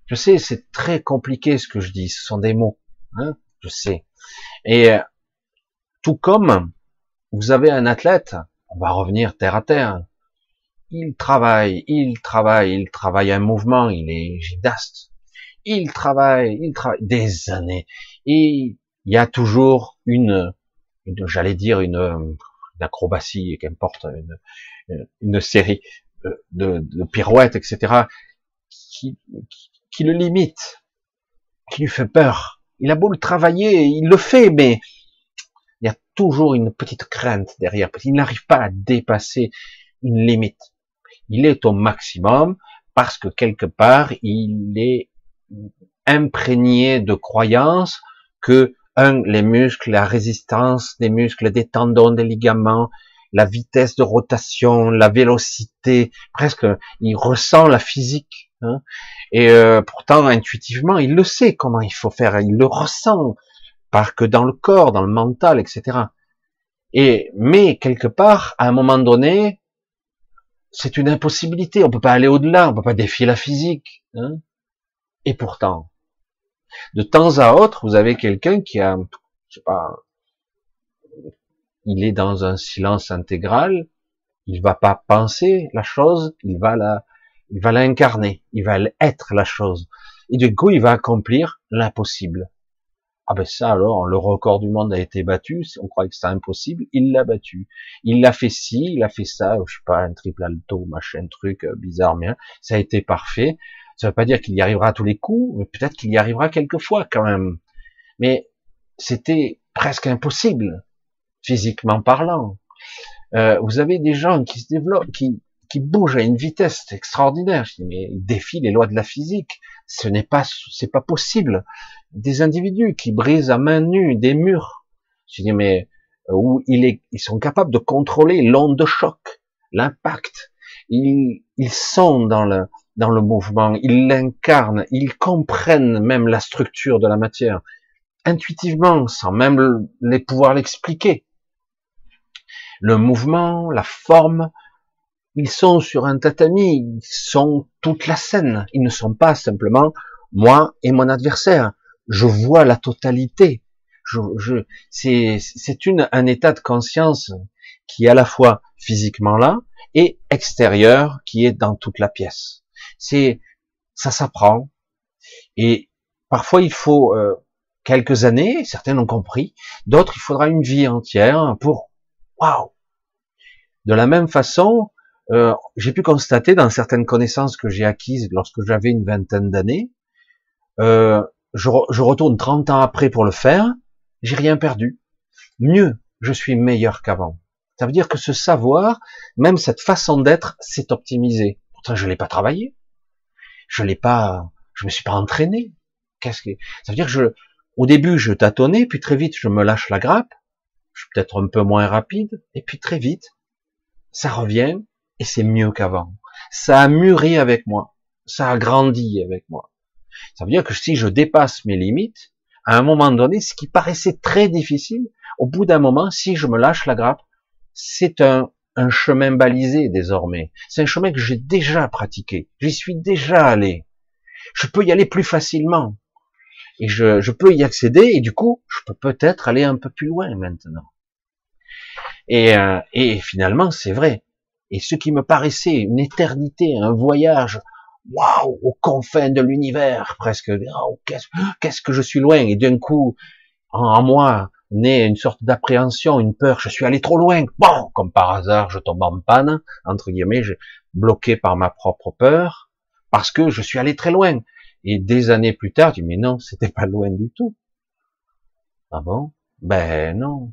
Je sais, c'est très compliqué ce que je dis, ce sont des mots, hein, je sais. Et euh, tout comme vous avez un athlète on va revenir terre à terre. Il travaille, il travaille, il travaille un mouvement, il est gymnaste. Il travaille, il travaille des années. Et il y a toujours une, j'allais dire une, acrobatie, qu'importe, une, série de, de, pirouettes, etc., qui, qui le limite, qui lui fait peur. Il a beau le travailler, il le fait, mais il y a toujours une petite crainte derrière, parce qu'il n'arrive pas à dépasser une limite. Il est au maximum parce que quelque part, il est imprégné de croyances que, un, les muscles, la résistance des muscles, des tendons, des ligaments, la vitesse de rotation, la vélocité, presque, il ressent la physique Hein et euh, pourtant, intuitivement, il le sait comment il faut faire, il le ressent, pas que dans le corps, dans le mental, etc. Et mais quelque part, à un moment donné, c'est une impossibilité. On peut pas aller au-delà, on peut pas défier la physique. Hein et pourtant, de temps à autre, vous avez quelqu'un qui a, je sais pas, il est dans un silence intégral, il va pas penser la chose, il va la, il va l'incarner, il va être la chose. Et du coup, il va accomplir l'impossible. Ah ben ça alors, le record du monde a été battu, on croyait que c'était impossible, il l'a battu. Il l'a fait ci, il a fait ça, je sais pas, un triple alto, machin, truc euh, bizarre, mais ça a été parfait. Ça veut pas dire qu'il y arrivera à tous les coups, mais peut-être qu'il y arrivera quelques fois quand même. Mais c'était presque impossible, physiquement parlant. Euh, vous avez des gens qui se développent, qui, qui bougent à une vitesse extraordinaire. Je dis, mais ils défient les lois de la physique. Ce n'est pas, c'est pas possible. Des individus qui brisent à main nue des murs. Je dis, mais euh, où est, ils sont capables de contrôler l'onde de choc, l'impact. Ils, ils sont dans le, dans le mouvement, ils l'incarnent, ils comprennent même la structure de la matière intuitivement, sans même les pouvoir l'expliquer. Le mouvement, la forme, ils sont sur un tatami, ils sont toute la scène. Ils ne sont pas simplement moi et mon adversaire. Je vois la totalité. C'est un état de conscience qui est à la fois physiquement là et extérieur qui est dans toute la pièce. C'est ça s'apprend et parfois il faut euh, quelques années, certains l'ont compris, d'autres il faudra une vie entière pour waouh. De la même façon, euh, j'ai pu constater dans certaines connaissances que j'ai acquises lorsque j'avais une vingtaine d'années, euh, je, je, retourne 30 ans après pour le faire, j'ai rien perdu. Mieux, je suis meilleur qu'avant. Ça veut dire que ce savoir, même cette façon d'être, s'est optimisé. Pourtant, je l'ai pas travaillé. Je l'ai pas, je me suis pas entraîné. Qu'est-ce que, ça veut dire que je, au début, je tâtonnais, puis très vite, je me lâche la grappe. Je suis peut-être un peu moins rapide, et puis très vite, ça revient, et c'est mieux qu'avant. Ça a mûri avec moi, ça a grandi avec moi. Ça veut dire que si je dépasse mes limites, à un moment donné, ce qui paraissait très difficile, au bout d'un moment, si je me lâche la grappe, c'est un, un chemin balisé désormais. C'est un chemin que j'ai déjà pratiqué. J'y suis déjà allé. Je peux y aller plus facilement. Et je, je peux y accéder et du coup, je peux peut-être aller un peu plus loin maintenant. Et, euh, et finalement, c'est vrai. Et ce qui me paraissait une éternité, un voyage, waouh, aux confins de l'univers, presque, oh, qu'est-ce que je suis loin, et d'un coup, en, moi, naît une sorte d'appréhension, une peur, je suis allé trop loin, bon, comme par hasard, je tombe en panne, entre guillemets, bloqué par ma propre peur, parce que je suis allé très loin. Et des années plus tard, je dis, mais non, c'était pas loin du tout. Ah bon? Ben non.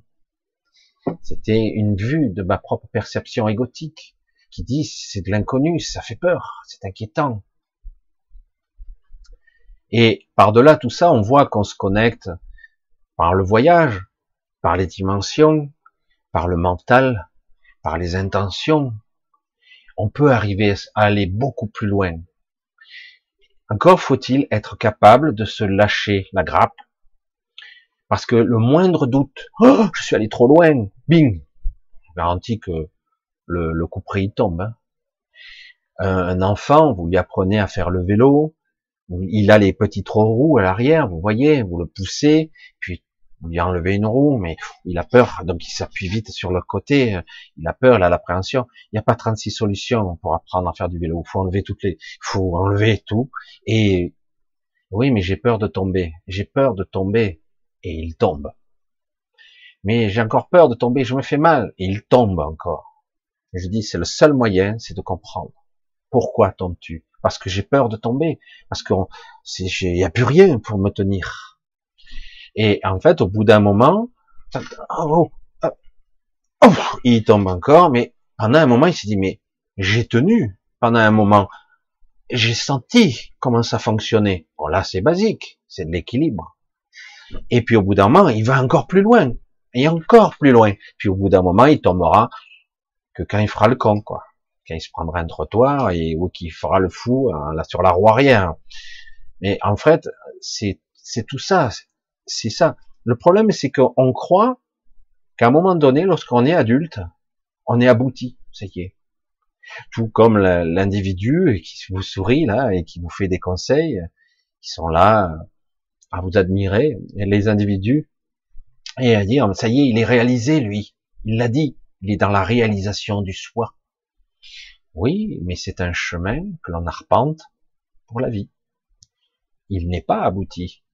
C'était une vue de ma propre perception égotique qui dit c'est de l'inconnu, ça fait peur, c'est inquiétant. Et par-delà tout ça, on voit qu'on se connecte par le voyage, par les dimensions, par le mental, par les intentions. On peut arriver à aller beaucoup plus loin. Encore faut-il être capable de se lâcher la grappe parce que le moindre doute, oh, je suis allé trop loin, bing, garantie que le, le coup près tombe. Hein. Un, enfant, vous lui apprenez à faire le vélo, il a les petits roues à l'arrière, vous voyez, vous le poussez, puis vous lui enlevez une roue, mais il a peur, donc il s'appuie vite sur le côté, il a peur, il a l'appréhension. Il n'y a pas 36 solutions pour apprendre à faire du vélo. Il faut enlever toutes les, il faut enlever tout. Et oui, mais j'ai peur de tomber. J'ai peur de tomber et il tombe. Mais j'ai encore peur de tomber, je me fais mal, et il tombe encore. Je dis, c'est le seul moyen, c'est de comprendre. Pourquoi tombes-tu? Parce que j'ai peur de tomber, parce qu'il n'y a plus rien pour me tenir. Et en fait, au bout d'un moment, oh, oh, oh, il tombe encore, mais pendant un moment, il s'est dit, mais j'ai tenu pendant un moment. J'ai senti comment ça fonctionnait. Bon, là, c'est basique, c'est de l'équilibre. Et puis au bout d'un moment, il va encore plus loin, et encore plus loin. Puis au bout d'un moment, il tombera que quand il fera le con, quoi. quand il se prendra un trottoir et ou qui fera le fou hein, là sur la roue arrière. Mais en fait, c'est tout ça, c'est ça. Le problème, c'est qu'on croit qu'à un moment donné, lorsqu'on est adulte, on est abouti, ça y est. Tout comme l'individu qui vous sourit là et qui vous fait des conseils, qui sont là à vous admirer, les individus, et à dire, ça y est, il est réalisé, lui. Il l'a dit. Il est dans la réalisation du soi. Oui, mais c'est un chemin que l'on arpente pour la vie. Il n'est pas abouti.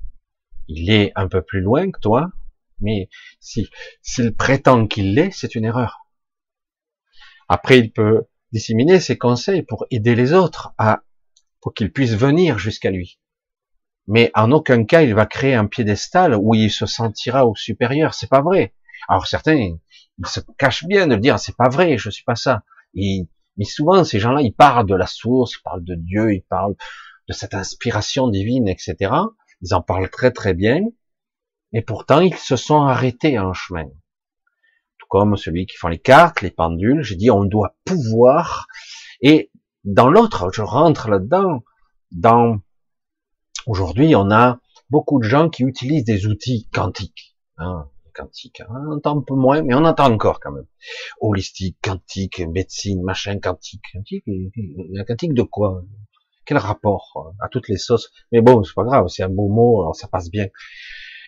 Il est un peu plus loin que toi, mais si s'il prétend qu'il l'est, c'est une erreur. Après, il peut disséminer ses conseils pour aider les autres à, pour qu'ils puissent venir jusqu'à lui. Mais en aucun cas, il va créer un piédestal où il se sentira au supérieur. C'est pas vrai. Alors certains, ils se cachent bien de dire c'est pas vrai, je suis pas ça. mais souvent, ces gens-là, ils parlent de la source, ils parlent de Dieu, ils parlent de cette inspiration divine, etc. Ils en parlent très très bien. Et pourtant, ils se sont arrêtés en chemin. Tout comme celui qui font les cartes, les pendules. J'ai dit, on doit pouvoir. Et dans l'autre, je rentre là-dedans. Dans aujourd'hui, on a beaucoup de gens qui utilisent des outils quantiques. Hein, quantique. Hein, on entend un peu moins, mais on entend encore quand même. Holistique, quantique, médecine, machin, quantique. Quantique, la quantique de quoi? Quel rapport à toutes les sauces? Mais bon, c'est pas grave, c'est un beau mot, alors ça passe bien.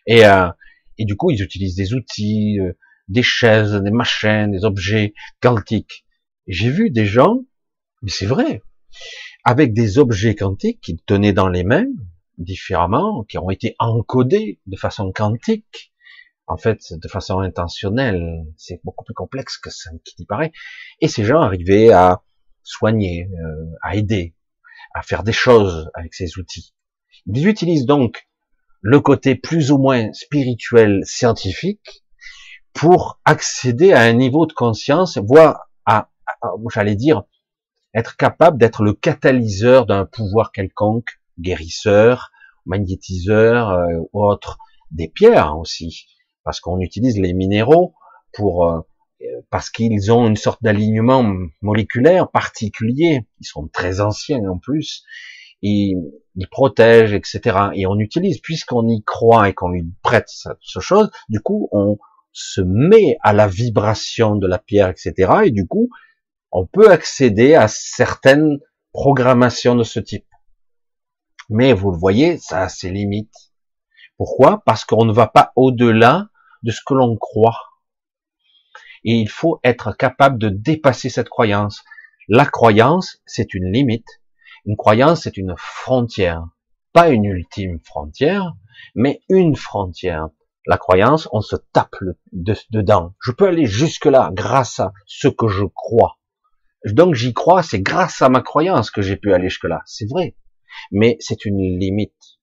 Et, euh, et du coup, ils utilisent des outils, euh, des chaises, des machines, des objets quantiques. J'ai vu des gens, mais c'est vrai, avec des objets quantiques qu'ils tenaient dans les mains, différemment, qui ont été encodés de façon quantique, en fait, de façon intentionnelle. C'est beaucoup plus complexe que ça qui paraît. Et ces gens arrivaient à soigner, euh, à aider, à faire des choses avec ces outils. Ils utilisent donc le côté plus ou moins spirituel, scientifique, pour accéder à un niveau de conscience, voire à, j'allais dire, être capable d'être le catalyseur d'un pouvoir quelconque, guérisseur, magnétiseur, euh, ou autre, des pierres aussi, parce qu'on utilise les minéraux pour euh, parce qu'ils ont une sorte d'alignement moléculaire particulier, ils sont très anciens en plus, ils protègent, etc. Et on utilise, puisqu'on y croit et qu'on lui prête ce chose, du coup, on se met à la vibration de la pierre, etc. Et du coup, on peut accéder à certaines programmations de ce type. Mais vous le voyez, ça a ses limites. Pourquoi? Parce qu'on ne va pas au-delà de ce que l'on croit. Et il faut être capable de dépasser cette croyance. La croyance, c'est une limite. Une croyance, c'est une frontière. Pas une ultime frontière, mais une frontière. La croyance, on se tape dedans. Je peux aller jusque-là grâce à ce que je crois. Donc j'y crois, c'est grâce à ma croyance que j'ai pu aller jusque-là. C'est vrai. Mais c'est une limite.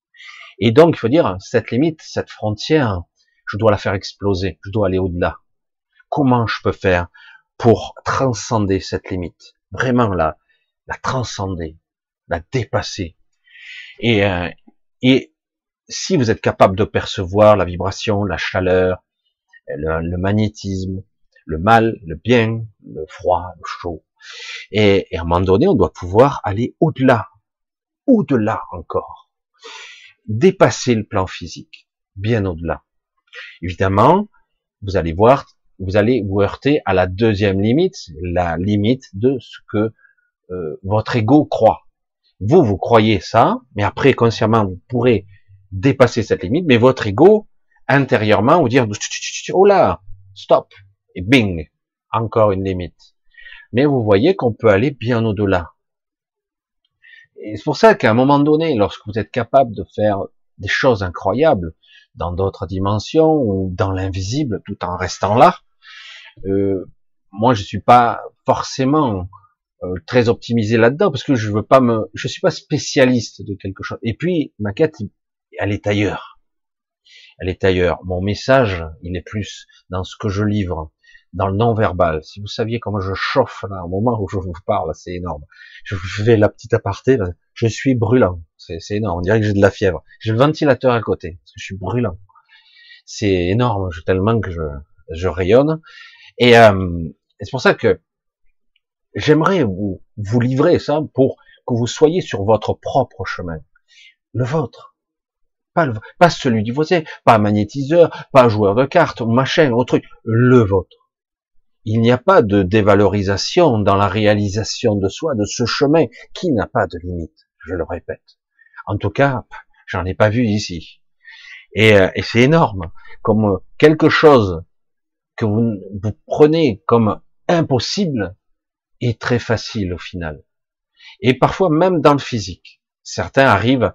Et donc, il faut dire, cette limite, cette frontière, je dois la faire exploser. Je dois aller au-delà. Comment je peux faire pour transcender cette limite? Vraiment la, la transcender la dépasser. Et, euh, et si vous êtes capable de percevoir la vibration, la chaleur, le, magnétisme, le mal, le bien, le froid, le chaud, et, et à un moment donné, on doit pouvoir aller au-delà, au-delà encore, dépasser le plan physique, bien au-delà. Évidemment, vous allez voir, vous allez vous heurter à la deuxième limite, la limite de ce que euh, votre ego croit. Vous, vous croyez ça, mais après, consciemment, vous pourrez dépasser cette limite, mais votre ego, intérieurement, vous dire, oh là, stop, et bing, encore une limite. Mais vous voyez qu'on peut aller bien au-delà. Et c'est pour ça qu'à un moment donné, lorsque vous êtes capable de faire des choses incroyables dans d'autres dimensions ou dans l'invisible, tout en restant là, euh, moi je suis pas forcément euh, très optimisé là-dedans parce que je veux pas me, je suis pas spécialiste de quelque chose. Et puis ma quête, elle est ailleurs. Elle est ailleurs. Mon message, il est plus dans ce que je livre, dans le non-verbal. Si vous saviez comment je chauffe là, au moment où je vous parle, c'est énorme. Je fais la petite aparté, je suis brûlant. C'est énorme. On dirait que j'ai de la fièvre. J'ai le ventilateur à côté parce que je suis brûlant. C'est énorme, tellement que je, je rayonne. Et, euh, c'est pour ça que j'aimerais vous, vous livrer ça pour que vous soyez sur votre propre chemin. Le vôtre. Pas, le, pas celui du voisin, pas magnétiseur, pas joueur de cartes, machin, autre truc. Le vôtre. Il n'y a pas de dévalorisation dans la réalisation de soi, de ce chemin qui n'a pas de limite, je le répète. En tout cas, j'en ai pas vu ici. Et, euh, et c'est énorme, comme quelque chose que vous, vous prenez comme impossible est très facile au final. Et parfois même dans le physique. Certains arrivent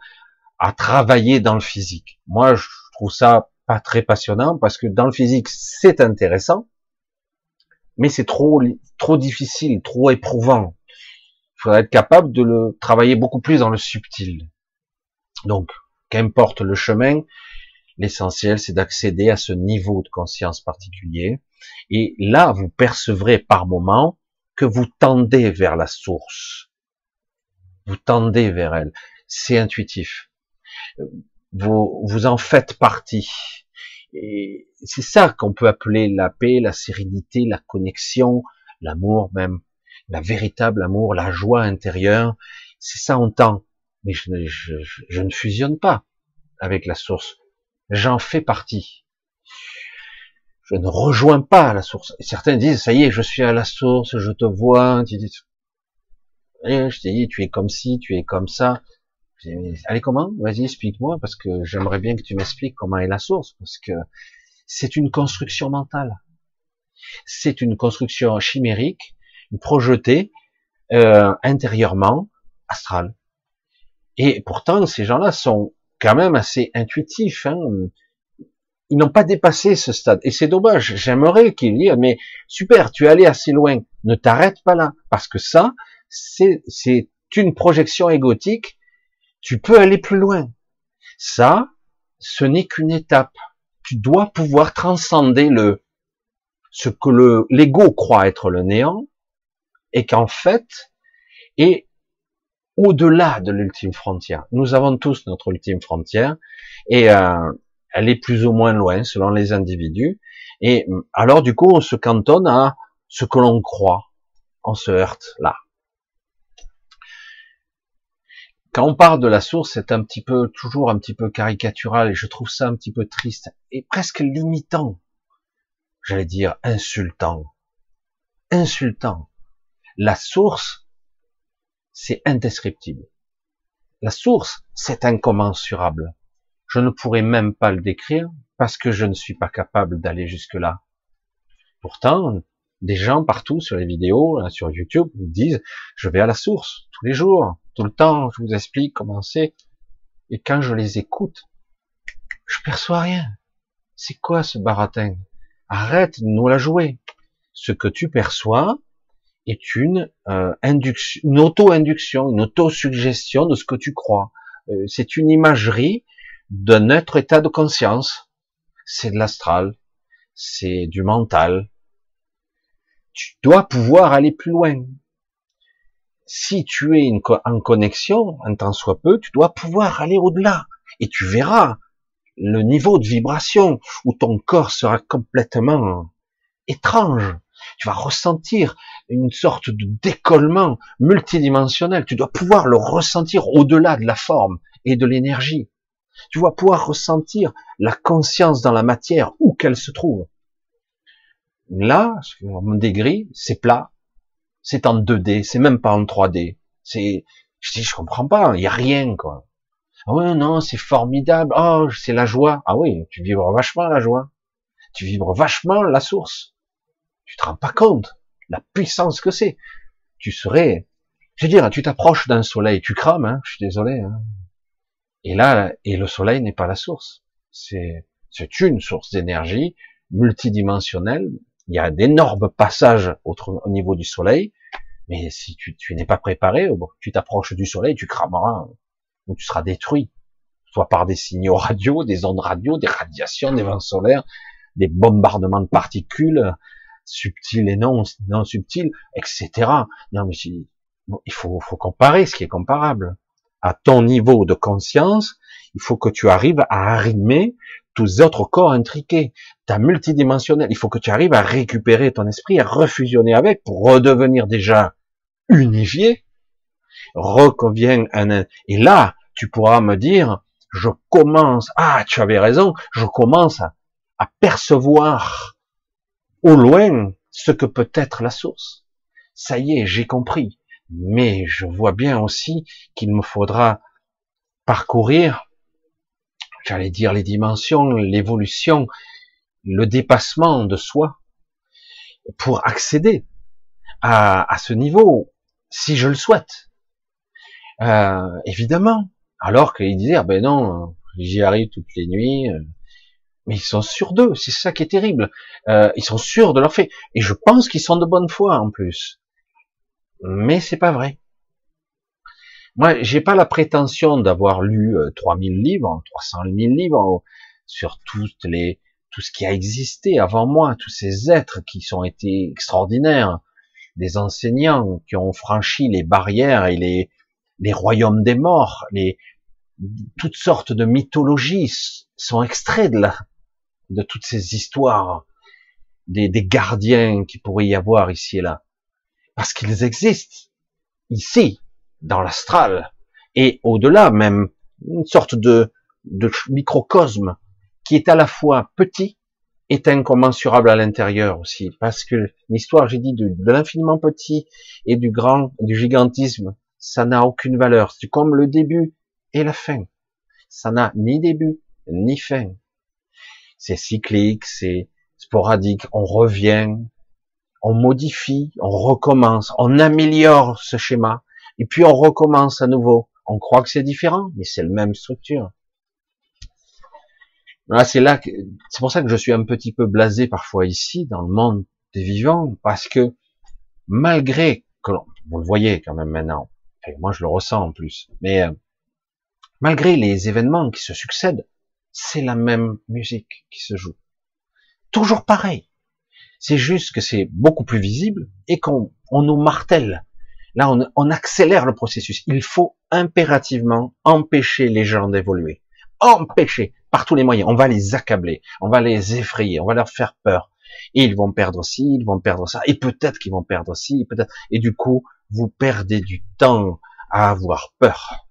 à travailler dans le physique. Moi, je trouve ça pas très passionnant parce que dans le physique, c'est intéressant, mais c'est trop, trop difficile, trop éprouvant. Il faudrait être capable de le travailler beaucoup plus dans le subtil. Donc, qu'importe le chemin, l'essentiel, c'est d'accéder à ce niveau de conscience particulier. Et là, vous percevrez par moment que vous tendez vers la source. Vous tendez vers elle. C'est intuitif. Vous, vous en faites partie. Et c'est ça qu'on peut appeler la paix, la sérénité, la connexion, l'amour même, la véritable amour, la joie intérieure. C'est ça on tend. Mais je, je ne fusionne pas avec la source. J'en fais partie. Je ne rejoins pas la source. Certains disent, ça y est, je suis à la source, je te vois. Tu dis, je te dis, tu es comme ci, tu es comme ça. Allez, comment? Vas-y, explique-moi, parce que j'aimerais bien que tu m'expliques comment est la source, parce que c'est une construction mentale. C'est une construction chimérique, projetée euh, intérieurement, astrale. Et pourtant, ces gens-là sont quand même assez intuitifs. Hein. Ils n'ont pas dépassé ce stade. Et c'est dommage. J'aimerais qu'ils disent, mais super, tu es allé assez loin. Ne t'arrête pas là. Parce que ça, c'est une projection égotique tu peux aller plus loin. Ça, ce n'est qu'une étape. Tu dois pouvoir transcender le, ce que le, l'ego croit être le néant, et qu'en fait, est au-delà de l'ultime frontière. Nous avons tous notre ultime frontière, et euh, elle est plus ou moins loin selon les individus. Et alors du coup, on se cantonne à ce que l'on croit. On se heurte là. quand on parle de la source, c'est un petit peu, toujours un petit peu caricatural, et je trouve ça un petit peu triste, et presque limitant. J'allais dire insultant. Insultant. La source, c'est indescriptible. La source, c'est incommensurable. Je ne pourrais même pas le décrire parce que je ne suis pas capable d'aller jusque-là. Pourtant, des gens partout sur les vidéos, sur YouTube, me disent, je vais à la source tous les jours tout le temps, je vous explique comment c'est. Et quand je les écoute, je perçois rien. C'est quoi ce baratin? Arrête de nous la jouer. Ce que tu perçois est une euh, induction, une auto-induction, une auto-suggestion de ce que tu crois. Euh, c'est une imagerie d'un autre état de conscience. C'est de l'astral, c'est du mental. Tu dois pouvoir aller plus loin si tu es en connexion, un temps soit peu, tu dois pouvoir aller au-delà. Et tu verras le niveau de vibration où ton corps sera complètement étrange. Tu vas ressentir une sorte de décollement multidimensionnel. Tu dois pouvoir le ressentir au-delà de la forme et de l'énergie. Tu vas pouvoir ressentir la conscience dans la matière où qu'elle se trouve. Là, mon degré, c'est plat, c'est en 2D, c'est même pas en 3D. C'est, je dis, comprends pas, il y a rien, quoi. Ah non, c'est formidable. Oh, c'est la joie. Ah oui, tu vibres vachement la joie. Tu vibres vachement la source. Tu te rends pas compte la puissance que c'est. Tu serais, je veux dire, tu t'approches d'un soleil, tu crames, hein, je suis désolé. Hein. Et là, et le soleil n'est pas la source. C'est, c'est une source d'énergie multidimensionnelle, il y a d'énormes passages au, niveau du soleil, mais si tu, n'es pas préparé, tu t'approches du soleil, tu crameras, ou tu seras détruit, soit par des signaux radio, des ondes radio, des radiations, des vents solaires, des bombardements de particules, subtiles et non, non subtiles, etc. Non, mais il faut, faut comparer ce qui est comparable. À ton niveau de conscience, il faut que tu arrives à arrimer tous autres corps intriqués, ta multidimensionnel. Il faut que tu arrives à récupérer ton esprit, à refusionner avec pour redevenir déjà unifié, revient un, et là, tu pourras me dire, je commence, ah, tu avais raison, je commence à, à percevoir au loin ce que peut être la source. Ça y est, j'ai compris. Mais je vois bien aussi qu'il me faudra parcourir, j'allais dire les dimensions, l'évolution, le dépassement de soi, pour accéder à, ce niveau, si je le souhaite. Euh, évidemment. Alors qu'ils disaient, ah ben non, j'y arrive toutes les nuits. Euh. Mais ils sont sûrs d'eux, c'est ça qui est terrible. Euh, ils sont sûrs de leur fait. Et je pense qu'ils sont de bonne foi en plus. Mais c'est pas vrai. Moi, j'ai pas la prétention d'avoir lu 3000 livres, 300 000 livres sur toutes les, tout ce qui a existé avant moi, tous ces êtres qui sont été extraordinaires, des enseignants qui ont franchi les barrières et les, les royaumes des morts, les, toutes sortes de mythologies sont extraits de là, de toutes ces histoires, des, gardiens qui pourrait y avoir ici et là. Parce qu'ils existent, ici, dans l'astral, et au-delà même, une sorte de, de microcosme qui est à la fois petit est incommensurable à l'intérieur aussi, parce que l'histoire, j'ai dit, de, de l'infiniment petit et du grand, du gigantisme, ça n'a aucune valeur. C'est comme le début et la fin. Ça n'a ni début ni fin. C'est cyclique, c'est sporadique. On revient, on modifie, on recommence, on améliore ce schéma, et puis on recommence à nouveau. On croit que c'est différent, mais c'est la même structure. Là, c'est là que, c'est pour ça que je suis un petit peu blasé parfois ici, dans le monde des vivants, parce que, malgré que vous le voyez quand même maintenant, moi je le ressens en plus, mais, euh, malgré les événements qui se succèdent, c'est la même musique qui se joue. Toujours pareil. C'est juste que c'est beaucoup plus visible et qu'on on nous martèle. Là, on, on accélère le processus. Il faut impérativement empêcher les gens d'évoluer. Empêcher par tous les moyens. On va les accabler, on va les effrayer, on va leur faire peur. Et ils vont perdre ci, ils vont perdre ça, et peut-être qu'ils vont perdre ci, peut-être. Et du coup, vous perdez du temps à avoir peur.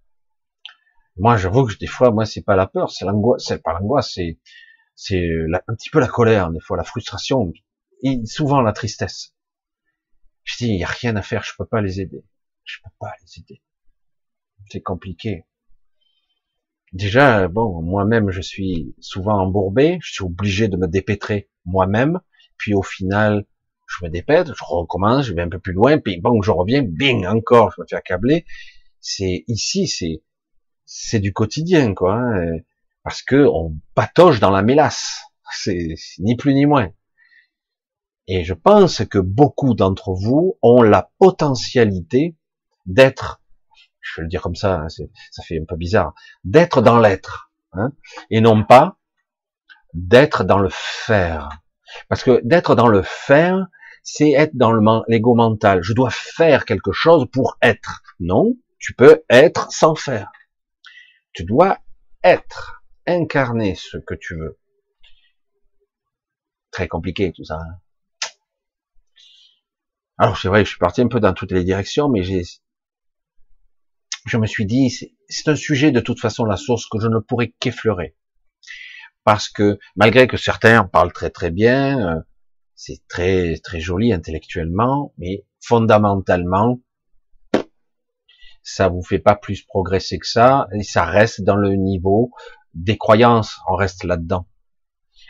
Moi, j'avoue que des fois, moi, c'est pas la peur, c'est l'angoisse, c'est pas l'angoisse, c'est c'est un petit peu la colère, des fois la frustration, et souvent la tristesse. Je dis, il y a rien à faire, je peux pas les aider. Je peux pas les aider. C'est compliqué. Déjà, bon, moi-même, je suis souvent embourbé, je suis obligé de me dépêtrer moi-même, puis au final, je me dépète, je recommence, je vais un peu plus loin, puis bon, je reviens, bing, encore, je me fais accabler. C'est ici, c'est c'est du quotidien, quoi, hein, parce que on patauge dans la mélasse. C'est ni plus ni moins. Et je pense que beaucoup d'entre vous ont la potentialité d'être, je vais le dire comme ça, hein, ça fait un peu bizarre, d'être dans l'être, hein, et non pas d'être dans le faire. Parce que d'être dans le faire, c'est être dans l'ego mental. Je dois faire quelque chose pour être. Non, tu peux être sans faire. Tu dois être, incarner ce que tu veux. Très compliqué tout ça. Hein. Alors c'est vrai, je suis parti un peu dans toutes les directions, mais j'ai, je me suis dit, c'est un sujet de toute façon la source que je ne pourrais qu'effleurer, parce que malgré que certains parlent très très bien, euh, c'est très très joli intellectuellement, mais fondamentalement, ça vous fait pas plus progresser que ça, et ça reste dans le niveau des croyances, on reste là-dedans.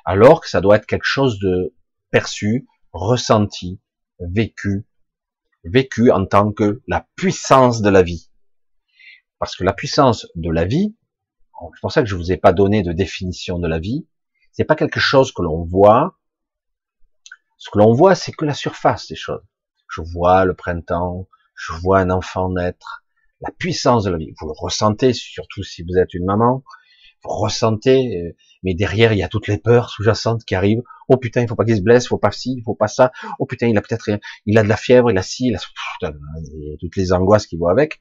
Alors que ça doit être quelque chose de perçu, ressenti, vécu, vécu en tant que la puissance de la vie. Parce que la puissance de la vie, c'est pour ça que je vous ai pas donné de définition de la vie, c'est pas quelque chose que l'on voit. Ce que l'on voit, c'est que la surface des choses. Je vois le printemps, je vois un enfant naître, la puissance de la vie. Vous le ressentez, surtout si vous êtes une maman, vous ressentez, euh, mais derrière il y a toutes les peurs sous-jacentes qui arrivent. Oh putain, il faut pas qu'il se blesse, faut pas ci, il faut pas ça. Oh putain, il a peut-être, il a de la fièvre, il a ci, il a, toutes les angoisses qui vont avec.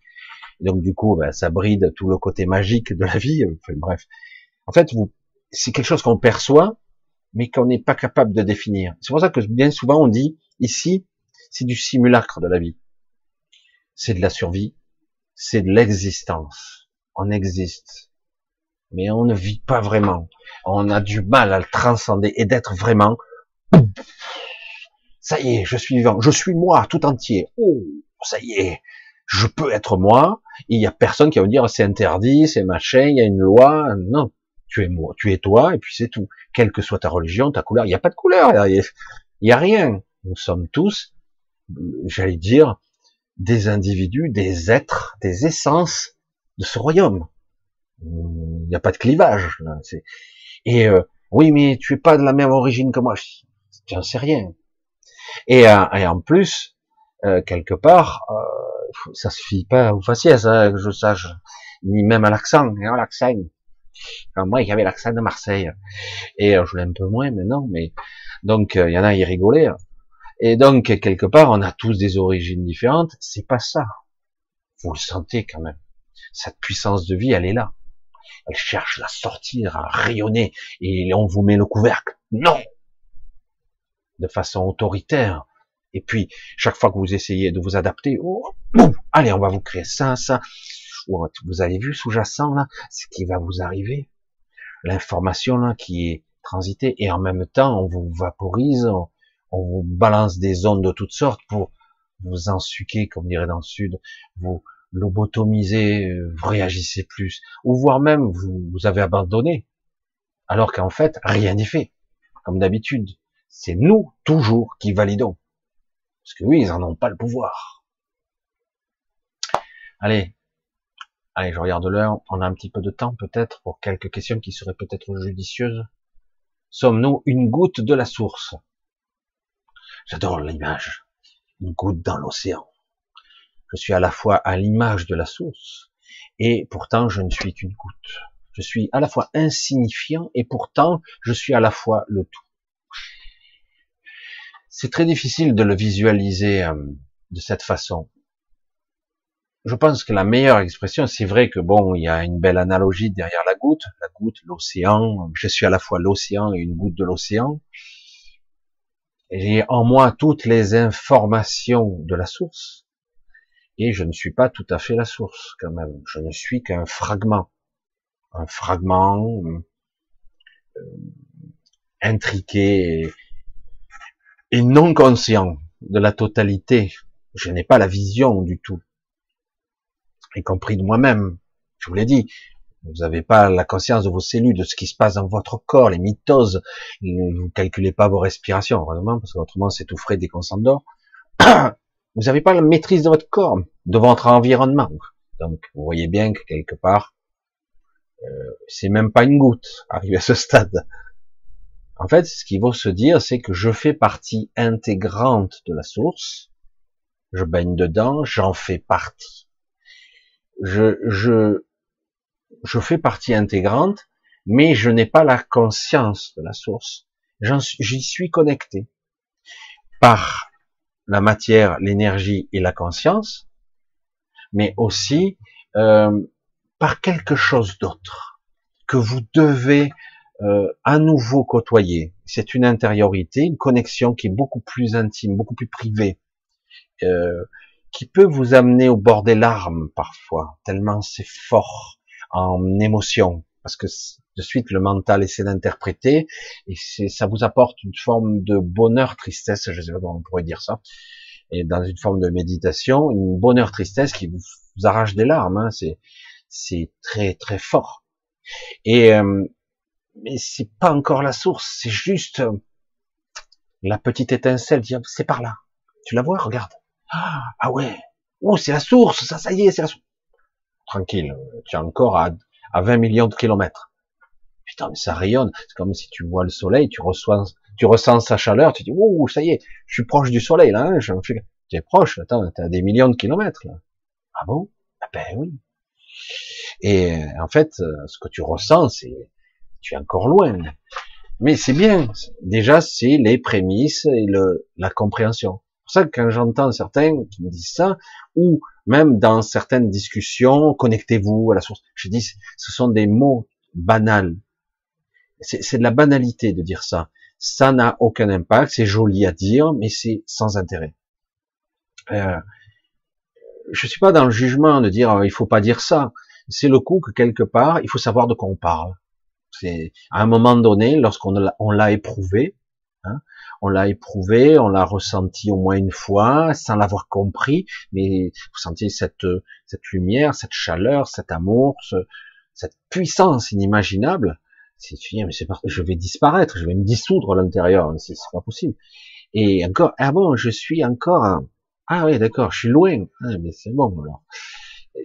donc du coup, ben, ça bride tout le côté magique de la vie. Enfin, bref, en fait, vous, c'est quelque chose qu'on perçoit, mais qu'on n'est pas capable de définir. C'est pour ça que bien souvent on dit ici, c'est du simulacre de la vie. c'est de la survie, c'est de l'existence. On existe, mais on ne vit pas vraiment. On a du mal à le transcender et d'être vraiment. Ça y est, je suis vivant, je suis moi tout entier. Oh, ça y est, je peux être moi. Il y a personne qui va me dire c'est interdit, c'est machin, il y a une loi. Non, tu es moi, tu es toi, et puis c'est tout. Quelle que soit ta religion, ta couleur, il n'y a pas de couleur, il n'y a, rien. Nous sommes tous, j'allais dire, des individus, des êtres, des essences de ce royaume. Il n'y a pas de clivage. Là. Et euh, oui, mais tu es pas de la même origine que moi. N'en sais rien. Et, euh, et en plus, euh, quelque part, euh, ça suffit pas au faciès, hein, que je sache, ni même à l'accent. Hein, l'accent. Moi, il y avait l'accent de Marseille, et je l'ai un peu moins maintenant, mais donc il y en a, ils rigolaient. Hein. Et donc, quelque part, on a tous des origines différentes. C'est pas ça. Vous le sentez quand même. Cette puissance de vie, elle est là. Elle cherche à sortir, à rayonner, et on vous met le couvercle. Non! De façon autoritaire. Et puis, chaque fois que vous essayez de vous adapter, oh, allez, on va vous créer ça, ça. Vous avez vu sous-jacent, là, ce qui va vous arriver. L'information, là, qui est transitée, et en même temps, on vous vaporise, vous balance des ondes de toutes sortes pour vous ensuquer, comme dirait dans le sud, vous lobotomiser, vous réagissez plus, ou voire même vous, vous avez abandonné, alors qu'en fait, rien n'est fait, comme d'habitude. C'est nous, toujours, qui validons. Parce que oui, ils n'en ont pas le pouvoir. Allez, allez, je regarde l'heure, on a un petit peu de temps peut-être pour quelques questions qui seraient peut-être judicieuses. Sommes-nous une goutte de la source? J'adore l'image. Une goutte dans l'océan. Je suis à la fois à l'image de la source et pourtant je ne suis qu'une goutte. Je suis à la fois insignifiant et pourtant je suis à la fois le tout. C'est très difficile de le visualiser euh, de cette façon. Je pense que la meilleure expression, c'est vrai que bon, il y a une belle analogie derrière la goutte, la goutte, l'océan. Je suis à la fois l'océan et une goutte de l'océan. J'ai en moi toutes les informations de la source, et je ne suis pas tout à fait la source quand même. Je ne suis qu'un fragment, un fragment euh, intriqué et, non conscient de la totalité. Je n'ai pas la vision du tout, y compris de moi-même. Je vous l'ai dit, vous n'avez pas la conscience de vos cellules, de ce qui se passe dans votre corps, les mitoses. Vous calculez pas vos respirations, heureusement, parce qu'autrement c'est tout frais dès qu'on s'endort. Vous n'avez pas la maîtrise de votre corps, de votre environnement. Donc, vous voyez bien que quelque part, euh, c'est même pas une goutte arrivé à ce stade. En fait, ce qu'il faut se dire, c'est que je fais partie intégrante de la source. Je baigne dedans, j'en fais partie. Je, je, je fais partie intégrante, mais je n'ai pas la conscience de la source. J'y suis connecté par la matière, l'énergie et la conscience, mais aussi euh, par quelque chose d'autre que vous devez euh, à nouveau côtoyer. C'est une intériorité, une connexion qui est beaucoup plus intime, beaucoup plus privée, euh, qui peut vous amener au bord des larmes parfois, tellement c'est fort en émotion, parce que de suite le mental essaie d'interpréter et ça vous apporte une forme de bonheur, tristesse, je sais pas comment on pourrait dire ça, et dans une forme de méditation, une bonheur, tristesse qui vous, arrache des larmes, hein, c'est c'est très très fort. Et euh, mais c'est pas encore la source, c'est juste euh, la petite étincelle. C'est par là. Tu la vois Regarde. Ah, ah ouais. Oh, c'est la source. Ça, ça y est, c'est la source tranquille, tu es encore à, à 20 millions de kilomètres. Putain, mais ça rayonne. C'est comme si tu vois le soleil, tu reçois, tu ressens sa chaleur, tu dis, ouh, ça y est, je suis proche du soleil, là, hein, je fais... tu es proche, attends, t'as des millions de kilomètres, là. Ah bon? Ah ben oui. Et en fait, ce que tu ressens, c'est, tu es encore loin. Mais c'est bien. Déjà, c'est les prémices et la compréhension. C'est pour ça que quand j'entends certains qui me disent ça, ou même dans certaines discussions, connectez-vous à la source. Je dis, ce sont des mots banals. C'est de la banalité de dire ça. Ça n'a aucun impact, c'est joli à dire, mais c'est sans intérêt. Euh, je suis pas dans le jugement de dire euh, il faut pas dire ça. C'est le coup que quelque part, il faut savoir de quoi on parle. C'est à un moment donné, lorsqu'on l'a éprouvé, hein, on l'a éprouvé, on l'a ressenti au moins une fois, sans l'avoir compris, mais vous sentiez cette cette lumière, cette chaleur, cet amour, cette puissance inimaginable. C'est mais c'est je vais disparaître, je vais me dissoudre à l'intérieur, c'est pas possible. Et encore, ah bon, je suis encore, ah oui, d'accord, je suis loin, ah, mais c'est bon alors.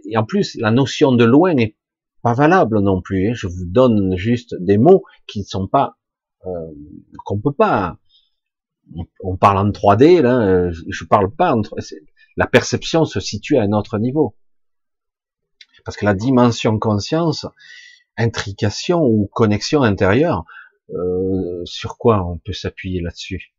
Et en plus, la notion de loin n'est pas valable non plus. Hein. Je vous donne juste des mots qui ne sont pas, euh, qu'on peut pas. On parle en 3D là, euh, je parle pas entre. La perception se situe à un autre niveau, parce que la dimension conscience, intrication ou connexion intérieure, euh, sur quoi on peut s'appuyer là-dessus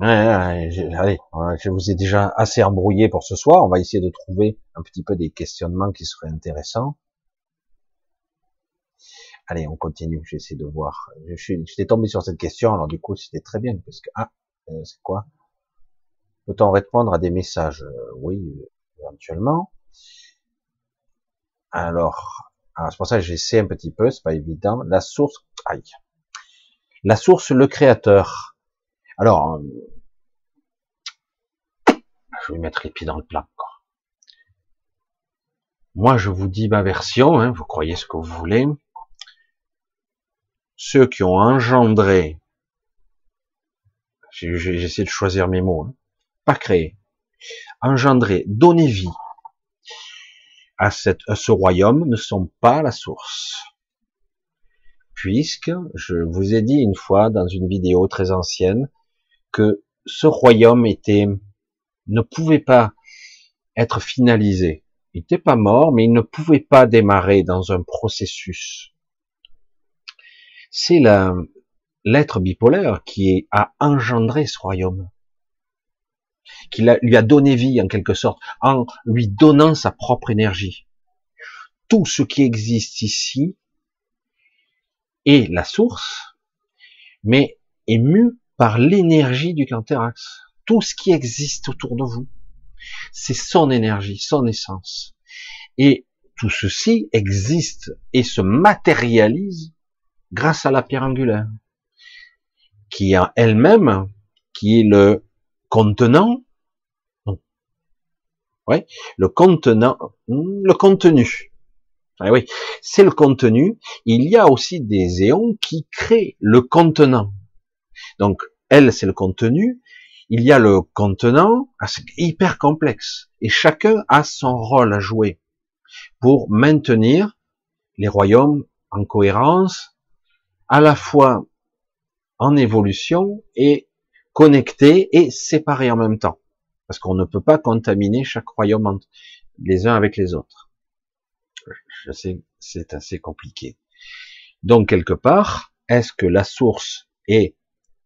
allez, je vous ai déjà assez embrouillé pour ce soir. On va essayer de trouver un petit peu des questionnements qui seraient intéressants. Allez, on continue. J'essaie de voir. Je suis, j'étais tombé sur cette question. Alors du coup, c'était très bien parce que ah, euh, c'est quoi? Peut-on répondre à des messages? Euh, Oui, éventuellement. Alors, c'est pour ça que j'essaie un petit peu. C'est pas évident. La source. Aïe. La source, le créateur. Alors, euh, je vais mettre les pieds dans le plat. Moi, je vous dis ma version, hein, vous croyez ce que vous voulez. Ceux qui ont engendré, j'essaie de choisir mes mots, hein, pas créé, engendré, donné vie à, à ce royaume ne sont pas la source. Puisque, je vous ai dit une fois dans une vidéo très ancienne, que ce royaume était, ne pouvait pas être finalisé. Il n'était pas mort, mais il ne pouvait pas démarrer dans un processus. C'est l'être bipolaire qui a engendré ce royaume, qui lui a donné vie en quelque sorte, en lui donnant sa propre énergie. Tout ce qui existe ici est la source, mais est mu par l'énergie du Canterax. Tout ce qui existe autour de vous, c'est son énergie, son essence. Et tout ceci existe et se matérialise grâce à la pierre angulaire, qui a elle-même, qui est le contenant, ouais, le contenant, le contenu. Ah oui, c'est le contenu. Il y a aussi des éons qui créent le contenant. Donc, elle, c'est le contenu. Il y a le contenant, ah, hyper complexe. Et chacun a son rôle à jouer pour maintenir les royaumes en cohérence, à la fois en évolution et connectés et séparés en même temps. Parce qu'on ne peut pas contaminer chaque royaume les uns avec les autres. Je sais, c'est assez compliqué. Donc, quelque part, est-ce que la source est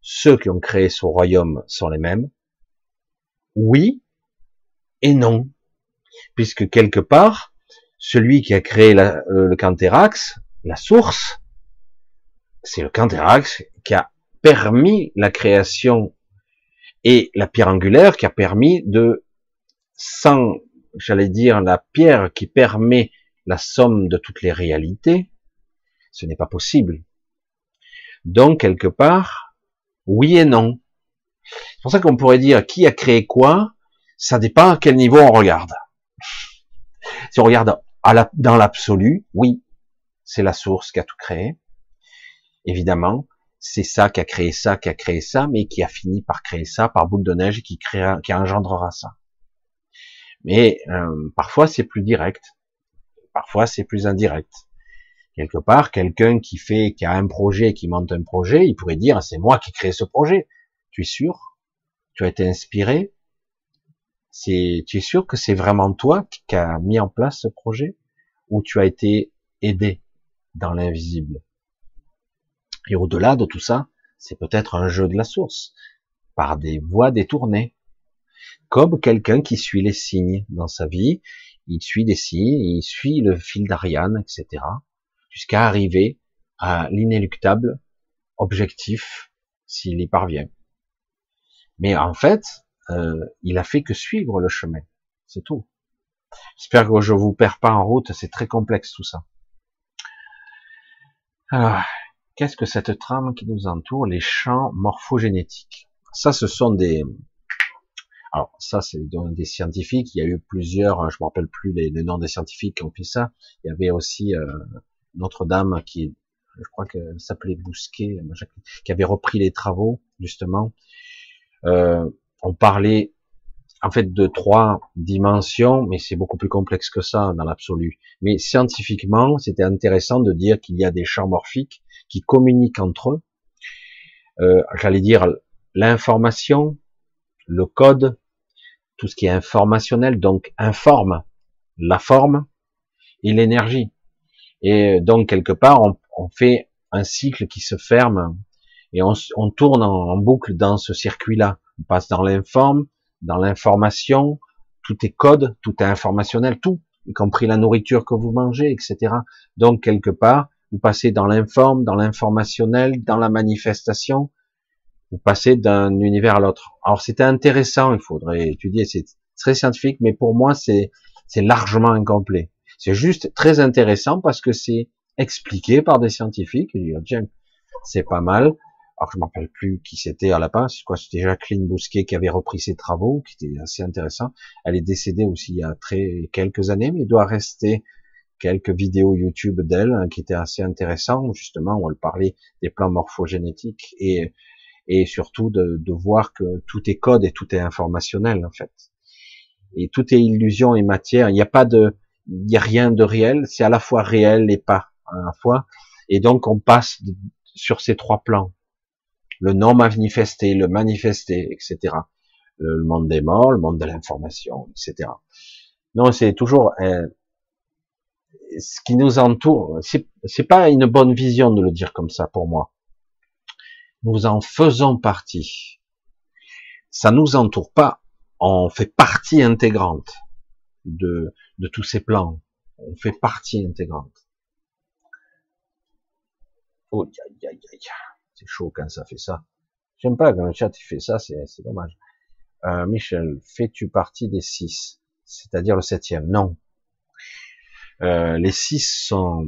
ceux qui ont créé ce royaume sont les mêmes? Oui et non. Puisque quelque part, celui qui a créé euh, le Canterax, la source, c'est le Canterax qui a permis la création et la pierre angulaire qui a permis de, sans, j'allais dire, la pierre qui permet la somme de toutes les réalités, ce n'est pas possible. Donc, quelque part, oui et non. C'est pour ça qu'on pourrait dire qui a créé quoi, ça dépend à quel niveau on regarde. Si on regarde dans l'absolu, oui, c'est la source qui a tout créé. Évidemment, c'est ça qui a créé ça, qui a créé ça, mais qui a fini par créer ça par boule de neige qui créera, qui engendrera ça. Mais euh, parfois c'est plus direct, parfois c'est plus indirect quelque part, quelqu'un qui fait, qui a un projet, qui monte un projet, il pourrait dire, c'est moi qui ai créé ce projet. Tu es sûr? Tu as été inspiré? C'est, tu es sûr que c'est vraiment toi qui as mis en place ce projet? Ou tu as été aidé dans l'invisible? Et au-delà de tout ça, c'est peut-être un jeu de la source, par des voies détournées. Comme quelqu'un qui suit les signes dans sa vie, il suit des signes, il suit le fil d'Ariane, etc jusqu'à arriver à l'inéluctable objectif s'il y parvient. Mais en fait, euh, il a fait que suivre le chemin. C'est tout. J'espère que je vous perds pas en route, c'est très complexe tout ça. Ah, qu'est-ce que cette trame qui nous entoure, les champs morphogénétiques? Ça, ce sont des... Alors, ça, c'est des scientifiques. Il y a eu plusieurs, je me rappelle plus les, noms des scientifiques qui ont fait ça. Il y avait aussi euh, Notre-Dame qui, je crois qu'elle s'appelait Bousquet, qui avait repris les travaux, justement. Euh, on parlait en fait de trois dimensions, mais c'est beaucoup plus complexe que ça dans l'absolu. Mais scientifiquement, c'était intéressant de dire qu'il y a des champs morphiques qui communiquent entre eux. Euh, J'allais dire l'information, le code, tout ce qui est informationnel, donc informe la forme et l'énergie. Et donc quelque part, on, on, fait un cycle qui se ferme et on, on tourne en, en boucle dans ce circuit-là. On passe dans l'informe, dans l'information, tout est code, tout est informationnel, tout, y compris la nourriture que vous mangez, etc. Donc quelque part, vous passez dans l'informe, dans l'informationnel, dans la manifestation, vous passez d'un univers à l'autre. Alors c'était intéressant, il faudrait étudier, c'est très scientifique, mais pour moi c'est largement incomplet. C'est juste très intéressant parce que c'est expliqué par des scientifiques. C'est pas mal alors je ne rappelle plus qui c'était à la base, quoi, c'était Jacqueline Bousquet qui avait repris ses travaux, qui était assez intéressant. Elle est décédée aussi il y a très quelques années, mais doit rester quelques vidéos YouTube d'elle hein, qui étaient assez intéressantes, justement, où elle parlait des plans morphogénétiques et, et surtout de, de voir que tout est code et tout est informationnel, en fait. Et tout est illusion et matière. Il n'y a pas de, il n'y a rien de réel. C'est à la fois réel et pas à la fois. Et donc, on passe sur ces trois plans le non manifesté, le manifesté, etc. Le, monde des morts, le monde de l'information, etc. Non, c'est toujours euh, ce qui nous entoure. C'est pas une bonne vision de le dire comme ça pour moi. Nous en faisons partie. Ça nous entoure pas. On fait partie intégrante de, de tous ces plans. On fait partie intégrante. Oh. C'est chaud quand ça fait ça. J'aime pas quand le chat fait ça, c'est dommage. Euh, Michel, fais-tu partie des six? C'est-à-dire le septième? Non. Euh, les six sont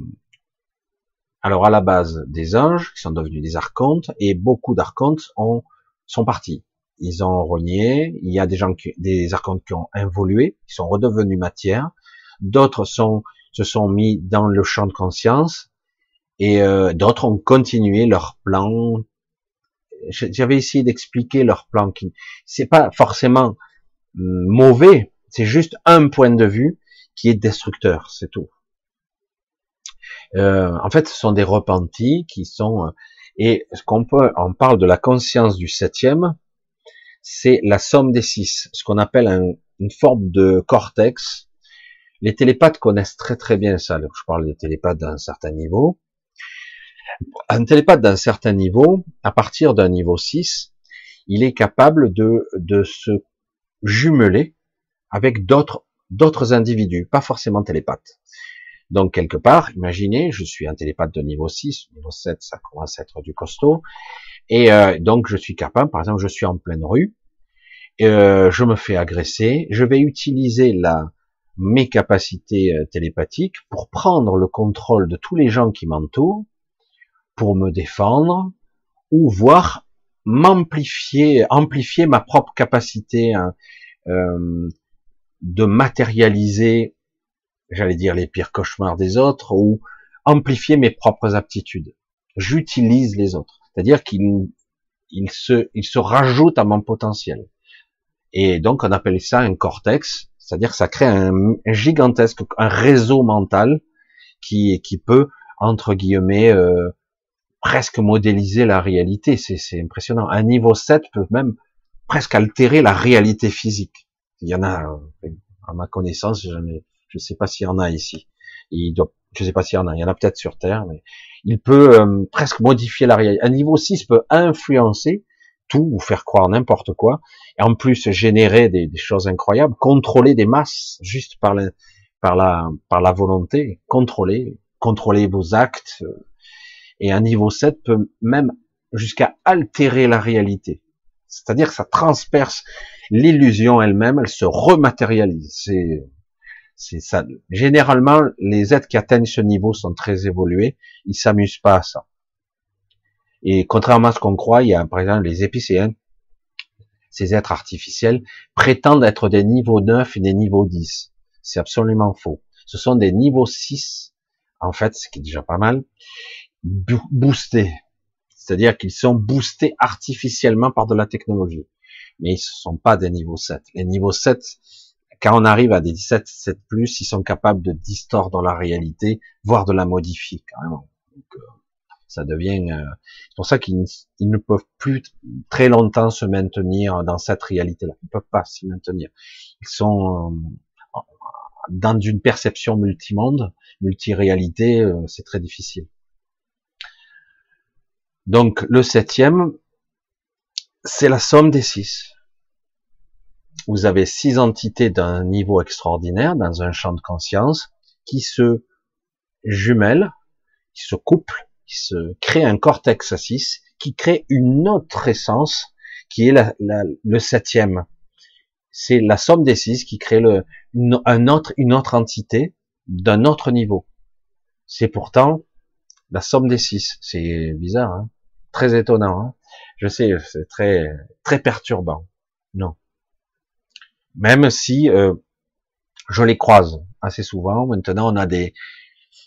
alors à la base des anges qui sont devenus des archontes et beaucoup d'archontes ont sont partis. Ils ont renié. Il y a des gens qui, des archontes qui ont évolué, qui sont redevenus matière. D'autres sont se sont mis dans le champ de conscience et euh, d'autres ont continué leur plan. J'avais essayé d'expliquer leur plan qui, c'est pas forcément hum, mauvais, c'est juste un point de vue qui est destructeur, c'est tout. Euh, en fait, ce sont des repentis qui sont euh, et ce qu'on peut, on parle de la conscience du septième, c'est la somme des six, ce qu'on appelle une forme de cortex. Les télépathes connaissent très très bien ça. Je parle des télépathes d'un certain niveau. Un télépathe d'un certain niveau, à partir d'un niveau 6, il est capable de, de se jumeler avec d'autres d'autres individus, pas forcément télépathes. Donc quelque part, imaginez, je suis un télépathe de niveau 6, niveau 7, ça commence à être du costaud, et euh, donc je suis capable, par exemple, je suis en pleine rue, euh, je me fais agresser, je vais utiliser la mes capacités euh, télépathiques pour prendre le contrôle de tous les gens qui m'entourent, pour me défendre, ou voir m'amplifier, amplifier ma propre capacité hein, euh, de matérialiser, j'allais dire les pires cauchemars des autres, ou amplifier mes propres aptitudes. J'utilise les autres, c'est-à-dire qu'il il se, il se rajoute à mon potentiel. Et donc on appelle ça un cortex, c'est-à-dire que ça crée un, un, gigantesque, un réseau mental qui, qui peut entre guillemets euh, presque modéliser la réalité. C'est impressionnant. Un niveau 7 peut même presque altérer la réalité physique. Il y en a, euh, à ma connaissance, je ne sais pas s'il y en a ici. Il doit, je sais pas s'il y en a. Il y en a peut-être sur Terre, mais il peut euh, presque modifier la réalité. Un niveau 6 peut influencer tout, ou faire croire n'importe quoi, et en plus générer des, des, choses incroyables, contrôler des masses juste par la, par la, par la volonté, contrôler, contrôler vos actes, et un niveau 7 peut même jusqu'à altérer la réalité. C'est-à-dire que ça transperce l'illusion elle-même, elle se rematérialise. C'est, ça. Généralement, les êtres qui atteignent ce niveau sont très évolués. Ils s'amusent pas à ça. Et contrairement à ce qu'on croit, il y a par exemple les épicéens, ces êtres artificiels, prétendent être des niveaux 9 et des niveaux 10. C'est absolument faux. Ce sont des niveaux 6, en fait, ce qui est déjà pas mal, boostés. C'est-à-dire qu'ils sont boostés artificiellement par de la technologie. Mais ils ne sont pas des niveaux 7. Les niveaux 7, quand on arrive à des 17, 7 plus, ils sont capables de distordre la réalité, voire de la modifier carrément. Donc, euh, ça devient. Euh, c'est pour ça qu'ils ne peuvent plus très longtemps se maintenir dans cette réalité-là. Ils ne peuvent pas s'y maintenir. Ils sont euh, dans une perception multimonde, multiréalité, c'est très difficile. Donc le septième, c'est la somme des six. Vous avez six entités d'un niveau extraordinaire dans un champ de conscience qui se jumellent, qui se couplent, qui se crée un cortex à 6, qui crée une autre essence, qui est le septième. C'est la somme des six qui crée une, un autre, une autre entité d'un autre niveau. C'est pourtant la somme des six. C'est bizarre, hein très étonnant. Hein Je sais, c'est très très perturbant. Non. Même si euh, je les croise assez souvent. Maintenant, on a des,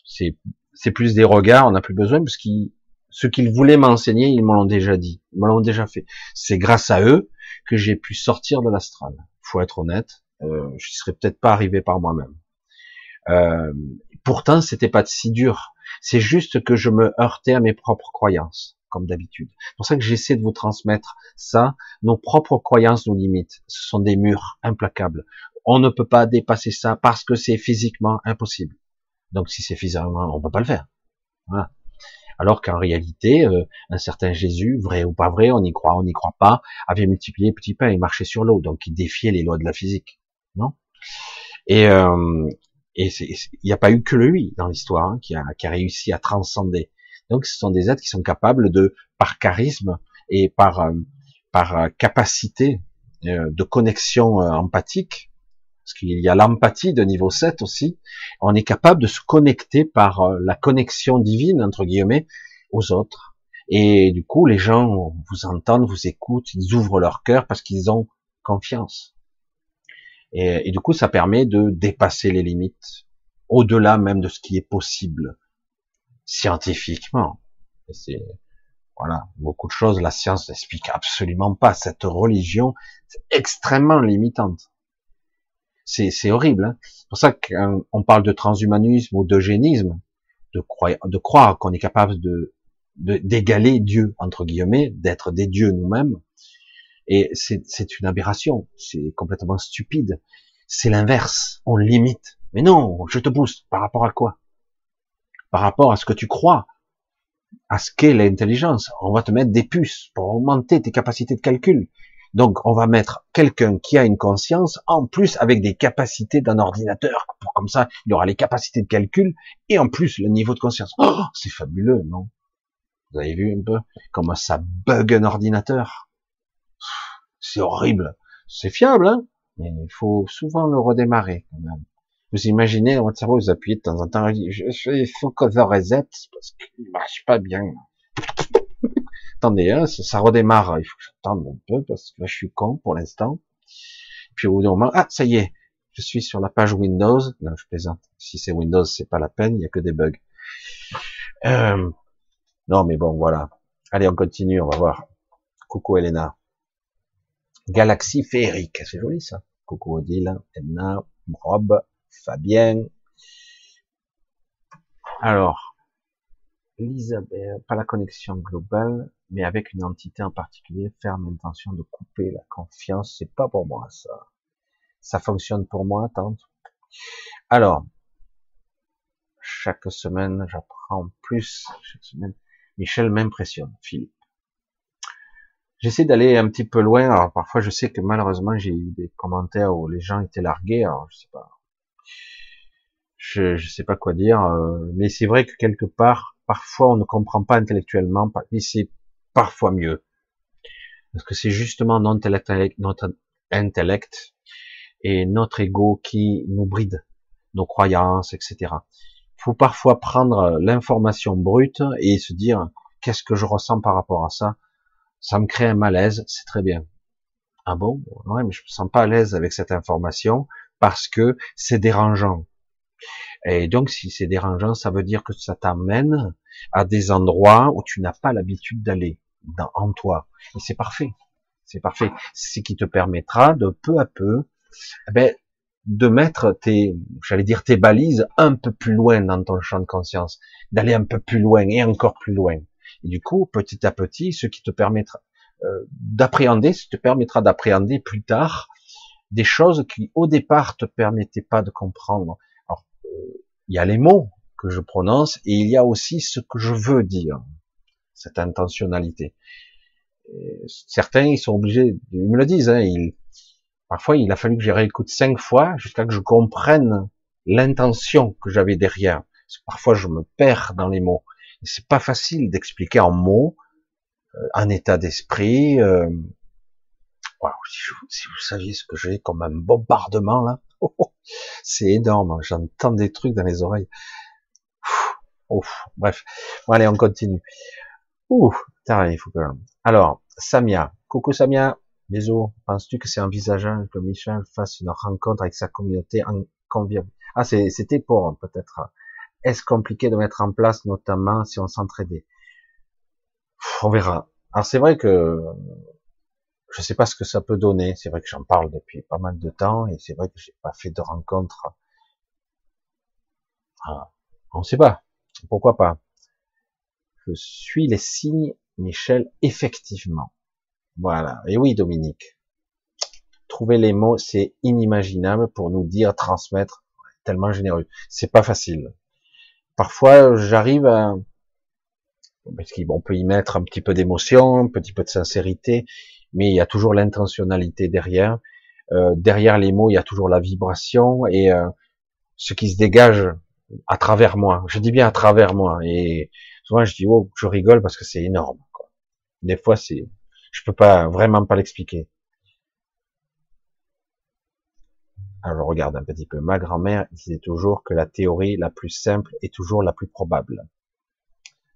c'est c'est plus des regards, on n'a plus besoin, parce qu'ils, ce qu'ils voulaient m'enseigner, ils me l'ont déjà dit, ils me l'ont déjà fait. C'est grâce à eux que j'ai pu sortir de l'astral. Faut être honnête, euh, je serais peut-être pas arrivé par moi-même. Euh, pourtant, c'était pas si dur. C'est juste que je me heurtais à mes propres croyances, comme d'habitude. C'est pour ça que j'essaie de vous transmettre ça. Nos propres croyances nous limitent. Ce sont des murs implacables. On ne peut pas dépasser ça parce que c'est physiquement impossible. Donc si c'est physiquement, on peut pas le faire. Voilà. Alors qu'en réalité, euh, un certain Jésus, vrai ou pas vrai, on y croit, on n'y croit pas, avait multiplié petit pain et marchait sur l'eau, donc il défiait les lois de la physique, non? Et euh, il n'y a pas eu que lui dans l'histoire hein, qui, a, qui a réussi à transcender. Donc ce sont des êtres qui sont capables de, par charisme et par euh, par capacité de connexion empathique, parce qu'il y a l'empathie de niveau 7 aussi, on est capable de se connecter par euh, la connexion divine, entre guillemets, aux autres. Et du coup, les gens vous entendent, vous écoutent, ils ouvrent leur cœur parce qu'ils ont confiance. Et, et, du coup, ça permet de dépasser les limites, au-delà même de ce qui est possible scientifiquement. C'est voilà, beaucoup de choses, la science n'explique absolument pas. Cette religion, c'est extrêmement limitante. C'est horrible. Hein. c'est pour ça qu'on parle de transhumanisme ou d'eugénisme, de, croire, de croire qu'on est capable de d'égaler Dieu entre guillemets, d'être des dieux nous-mêmes. Et c'est une aberration, c'est complètement stupide. C'est l'inverse, on limite. Mais non, je te booste. Par rapport à quoi? Par rapport à ce que tu crois, à ce qu'est l'intelligence. On va te mettre des puces pour augmenter tes capacités de calcul. Donc, on va mettre quelqu'un qui a une conscience, en plus avec des capacités d'un ordinateur. Comme ça, il aura les capacités de calcul et en plus le niveau de conscience. Oh, c'est fabuleux, non? Vous avez vu un peu comment ça bug un ordinateur? C'est horrible. C'est fiable, hein? Mais il faut souvent le redémarrer quand même. Vous imaginez, votre cerveau, vous appuyez de temps en temps, il faut que je reset parce qu'il marche pas bien attendez, hein, ça, redémarre, il faut que j'attende un peu parce que là je suis con pour l'instant. Puis au bout d'un moment, ah ça y est, je suis sur la page Windows. Non, je plaisante. Si c'est Windows, c'est pas la peine, il y a que des bugs. Euh, non, mais bon, voilà. Allez, on continue, on va voir. Coucou Elena. Galaxie féerique, c'est joli ça. Coucou Odile, Elena, Rob, Fabien. Alors, Elisabeth, pas la connexion globale, mais avec une entité en particulier, ferme intention de couper la confiance, c'est pas pour moi ça. Ça fonctionne pour moi, tante. Alors, chaque semaine, j'apprends plus. Chaque semaine, Michel m'impressionne, Philippe. J'essaie d'aller un petit peu loin. Alors parfois, je sais que malheureusement, j'ai eu des commentaires où les gens étaient largués. Alors je sais pas, je, je sais pas quoi dire. Euh, mais c'est vrai que quelque part, parfois, on ne comprend pas intellectuellement. Et c'est parfois mieux. parce que c'est justement notre intellect, et notre ego qui nous bride, nos croyances, etc. Il faut parfois prendre l'information brute et se dire qu'est-ce que je ressens par rapport à ça? Ça me crée un malaise, c'est très bien. Ah bon? Ouais, mais je me sens pas à l'aise avec cette information parce que c'est dérangeant. Et donc, si c'est dérangeant, ça veut dire que ça t'amène à des endroits où tu n'as pas l'habitude d'aller en toi. Et c'est parfait. C'est parfait. C'est ce qui te permettra de peu à peu, eh ben, de mettre tes, j'allais dire tes balises un peu plus loin dans ton champ de conscience, d'aller un peu plus loin et encore plus loin. Et du coup, petit à petit, ce qui te permettra euh, d'appréhender, ce qui te permettra d'appréhender plus tard des choses qui au départ te permettaient pas de comprendre. Alors, il y a les mots que je prononce et il y a aussi ce que je veux dire, cette intentionnalité. certains, ils sont obligés, ils me le disent, hein, parfois il a fallu que j'y réécoute cinq fois jusqu'à que je comprenne l'intention que j'avais derrière. parfois je me perds dans les mots. C'est pas facile d'expliquer en mots euh, un état d'esprit. Euh, si, vous, saviez ce que j'ai comme un bombardement là, c'est énorme. Hein. J'entends des trucs dans les oreilles. Bref, bon, allez, on continue. Ouh, il faut que... Alors, Samia, coucou Samia, bisous. Penses-tu que c'est envisageable que Michel fasse une rencontre avec sa communauté en Ah, c'était pour peut-être. Est-ce compliqué de mettre en place, notamment si on s'entraidait? On verra. Alors c'est vrai que je sais pas ce que ça peut donner. C'est vrai que j'en parle depuis pas mal de temps et c'est vrai que j'ai pas fait de rencontre. Ah, on sait pas. Pourquoi pas Je suis les signes, Michel, effectivement. Voilà. Et oui, Dominique. Trouver les mots, c'est inimaginable pour nous dire, transmettre, tellement généreux. C'est pas facile. Parfois, j'arrive à, parce qu'on peut y mettre un petit peu d'émotion, un petit peu de sincérité, mais il y a toujours l'intentionnalité derrière. Euh, derrière les mots, il y a toujours la vibration et euh, ce qui se dégage à travers moi. Je dis bien à travers moi. Et souvent, je dis oh, je rigole parce que c'est énorme. Quoi. Des fois, c'est, je peux pas vraiment pas l'expliquer. Alors, regarde un petit peu. Ma grand-mère disait toujours que la théorie la plus simple est toujours la plus probable.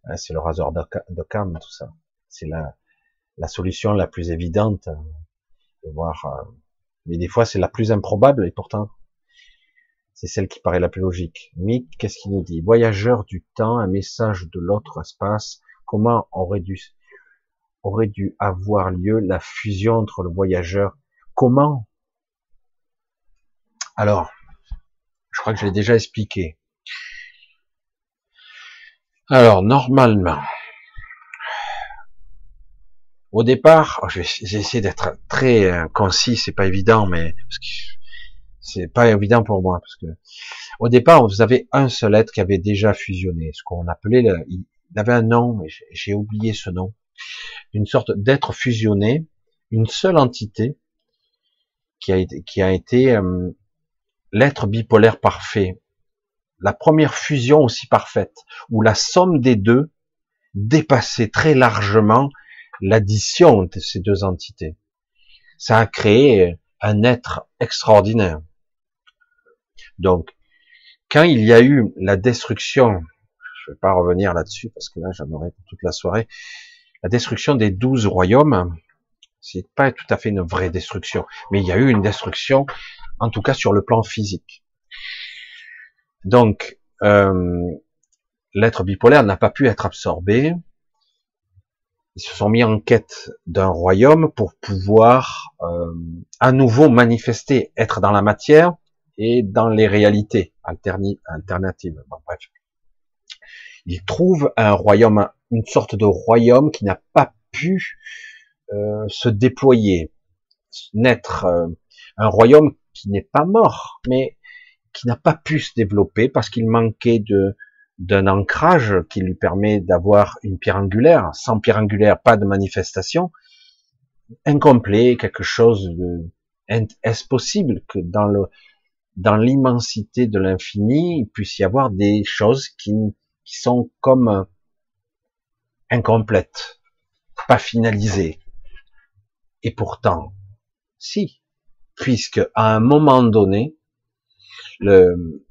Hein, c'est le rasoir de Cam, tout ça. C'est la, la solution la plus évidente. De voir, euh, mais des fois, c'est la plus improbable et pourtant, c'est celle qui paraît la plus logique. Mick, qu'est-ce qu'il nous dit? Voyageur du temps, un message de l'autre espace. Comment aurait dû, aurait dû avoir lieu la fusion entre le voyageur? Comment? Alors, je crois que je l'ai déjà expliqué. Alors, normalement, au départ, j'ai essayé d'être très euh, concis, c'est pas évident, mais c'est pas évident pour moi parce que au départ, vous avez un seul être qui avait déjà fusionné, ce qu'on appelait, il avait un nom, mais j'ai oublié ce nom, une sorte d'être fusionné, une seule entité qui a été, qui a été euh, l'être bipolaire parfait, la première fusion aussi parfaite, où la somme des deux dépassait très largement l'addition de ces deux entités. Ça a créé un être extraordinaire. Donc, quand il y a eu la destruction, je ne vais pas revenir là-dessus parce que là j'en aurai toute la soirée, la destruction des douze royaumes, c'est pas tout à fait une vraie destruction, mais il y a eu une destruction, en tout cas sur le plan physique. Donc, euh, l'être bipolaire n'a pas pu être absorbé. Ils se sont mis en quête d'un royaume pour pouvoir euh, à nouveau manifester, être dans la matière et dans les réalités alternatives. Bref. Ils trouvent un royaume, une sorte de royaume qui n'a pas pu euh, se déployer, naître, euh, un royaume qui n'est pas mort, mais qui n'a pas pu se développer parce qu'il manquait de d'un ancrage qui lui permet d'avoir une pierre angulaire. Sans pierre angulaire, pas de manifestation. Incomplet, quelque chose de... Est-ce possible que dans le dans l'immensité de l'infini, il puisse y avoir des choses qui, qui sont comme incomplètes, pas finalisées? Et pourtant, si, puisque à un moment donné, le,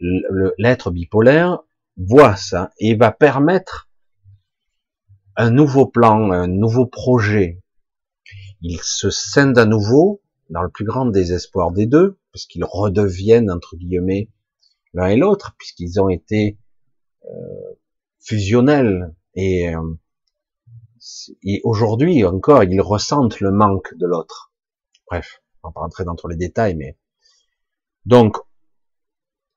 l'être bipolaire voit ça et va permettre un nouveau plan, un nouveau projet. Ils se scindent à nouveau dans le plus grand désespoir des deux, parce qu'ils redeviennent entre guillemets l'un et l'autre, puisqu'ils ont été euh, fusionnels et, euh, et aujourd'hui encore ils ressentent le manque de l'autre. Bref, on va pas rentrer dans tous les détails, mais donc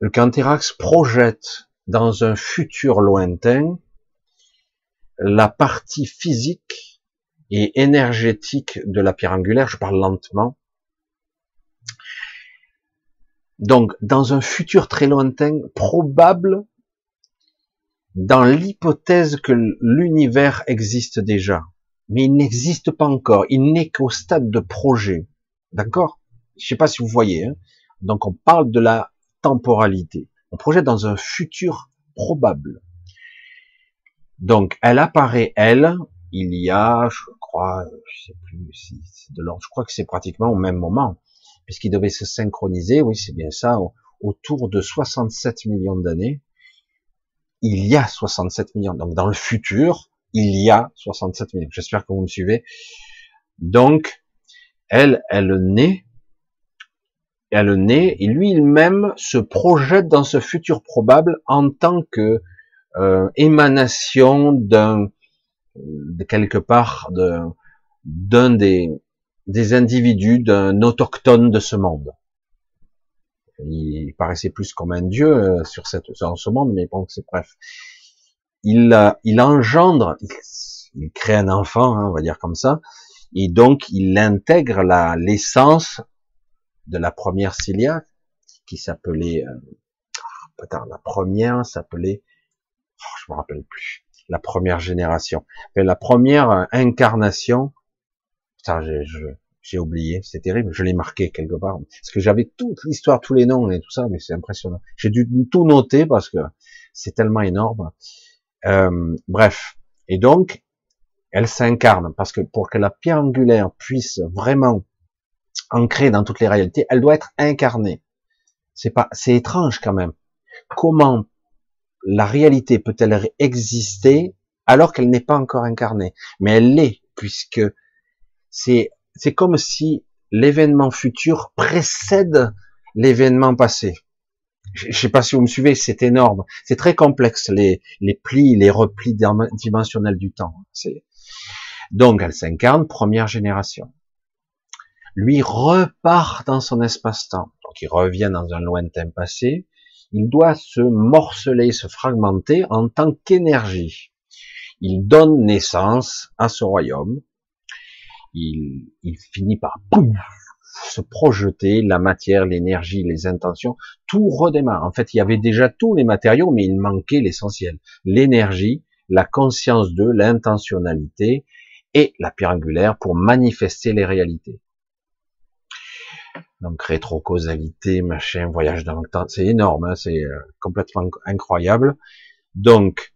le Canthérax projette dans un futur lointain la partie physique et énergétique de la pierre angulaire, je parle lentement. Donc, dans un futur très lointain, probable, dans l'hypothèse que l'univers existe déjà, mais il n'existe pas encore, il n'est qu'au stade de projet, d'accord? Je ne sais pas si vous voyez. Hein. Donc, on parle de la temporalité. On projette dans un futur probable. Donc, elle apparaît, elle, il y a, je crois, je sais plus si c'est de l'ordre, je crois que c'est pratiquement au même moment, puisqu'il devait se synchroniser, oui, c'est bien ça, autour de 67 millions d'années. Il y a 67 millions. Donc, dans le futur, il y a 67 millions. J'espère que vous me suivez. Donc, elle, elle naît et le nez, et lui-même se projette dans ce futur probable en tant que euh, émanation d'un, de quelque part, d'un des, des individus, d'un autochtone de ce monde. Il paraissait plus comme un dieu euh, sur cette, dans ce monde, mais bon, c'est bref. Il, euh, il engendre, il, crée un enfant, hein, on va dire comme ça, et donc il intègre la l'essence de la première Cilia, qui s'appelait, euh, la première s'appelait, oh, je me rappelle plus, la première génération, mais la première incarnation, putain, j'ai oublié, c'est terrible, je l'ai marqué quelque part, parce que j'avais toute l'histoire, tous les noms et tout ça, mais c'est impressionnant. J'ai dû tout noter parce que c'est tellement énorme. Euh, bref, et donc, elle s'incarne, parce que pour que la pierre angulaire puisse vraiment ancrée dans toutes les réalités, elle doit être incarnée. C'est pas, c'est étrange quand même. Comment la réalité peut-elle exister alors qu'elle n'est pas encore incarnée? Mais elle l'est, puisque c'est, c'est comme si l'événement futur précède l'événement passé. Je sais pas si vous me suivez, c'est énorme. C'est très complexe, les, les plis, les replis dimensionnels du temps. Donc elle s'incarne première génération lui repart dans son espace-temps. Donc il revient dans un lointain passé. Il doit se morceler, se fragmenter en tant qu'énergie. Il donne naissance à ce royaume. Il, finit par se projeter, la matière, l'énergie, les intentions, tout redémarre. En fait, il y avait déjà tous les matériaux, mais il manquait l'essentiel. L'énergie, la conscience de l'intentionnalité et la pierre angulaire pour manifester les réalités donc rétrocausalité, machin, voyage dans le temps, c'est énorme, hein, c'est euh, complètement incroyable. Donc,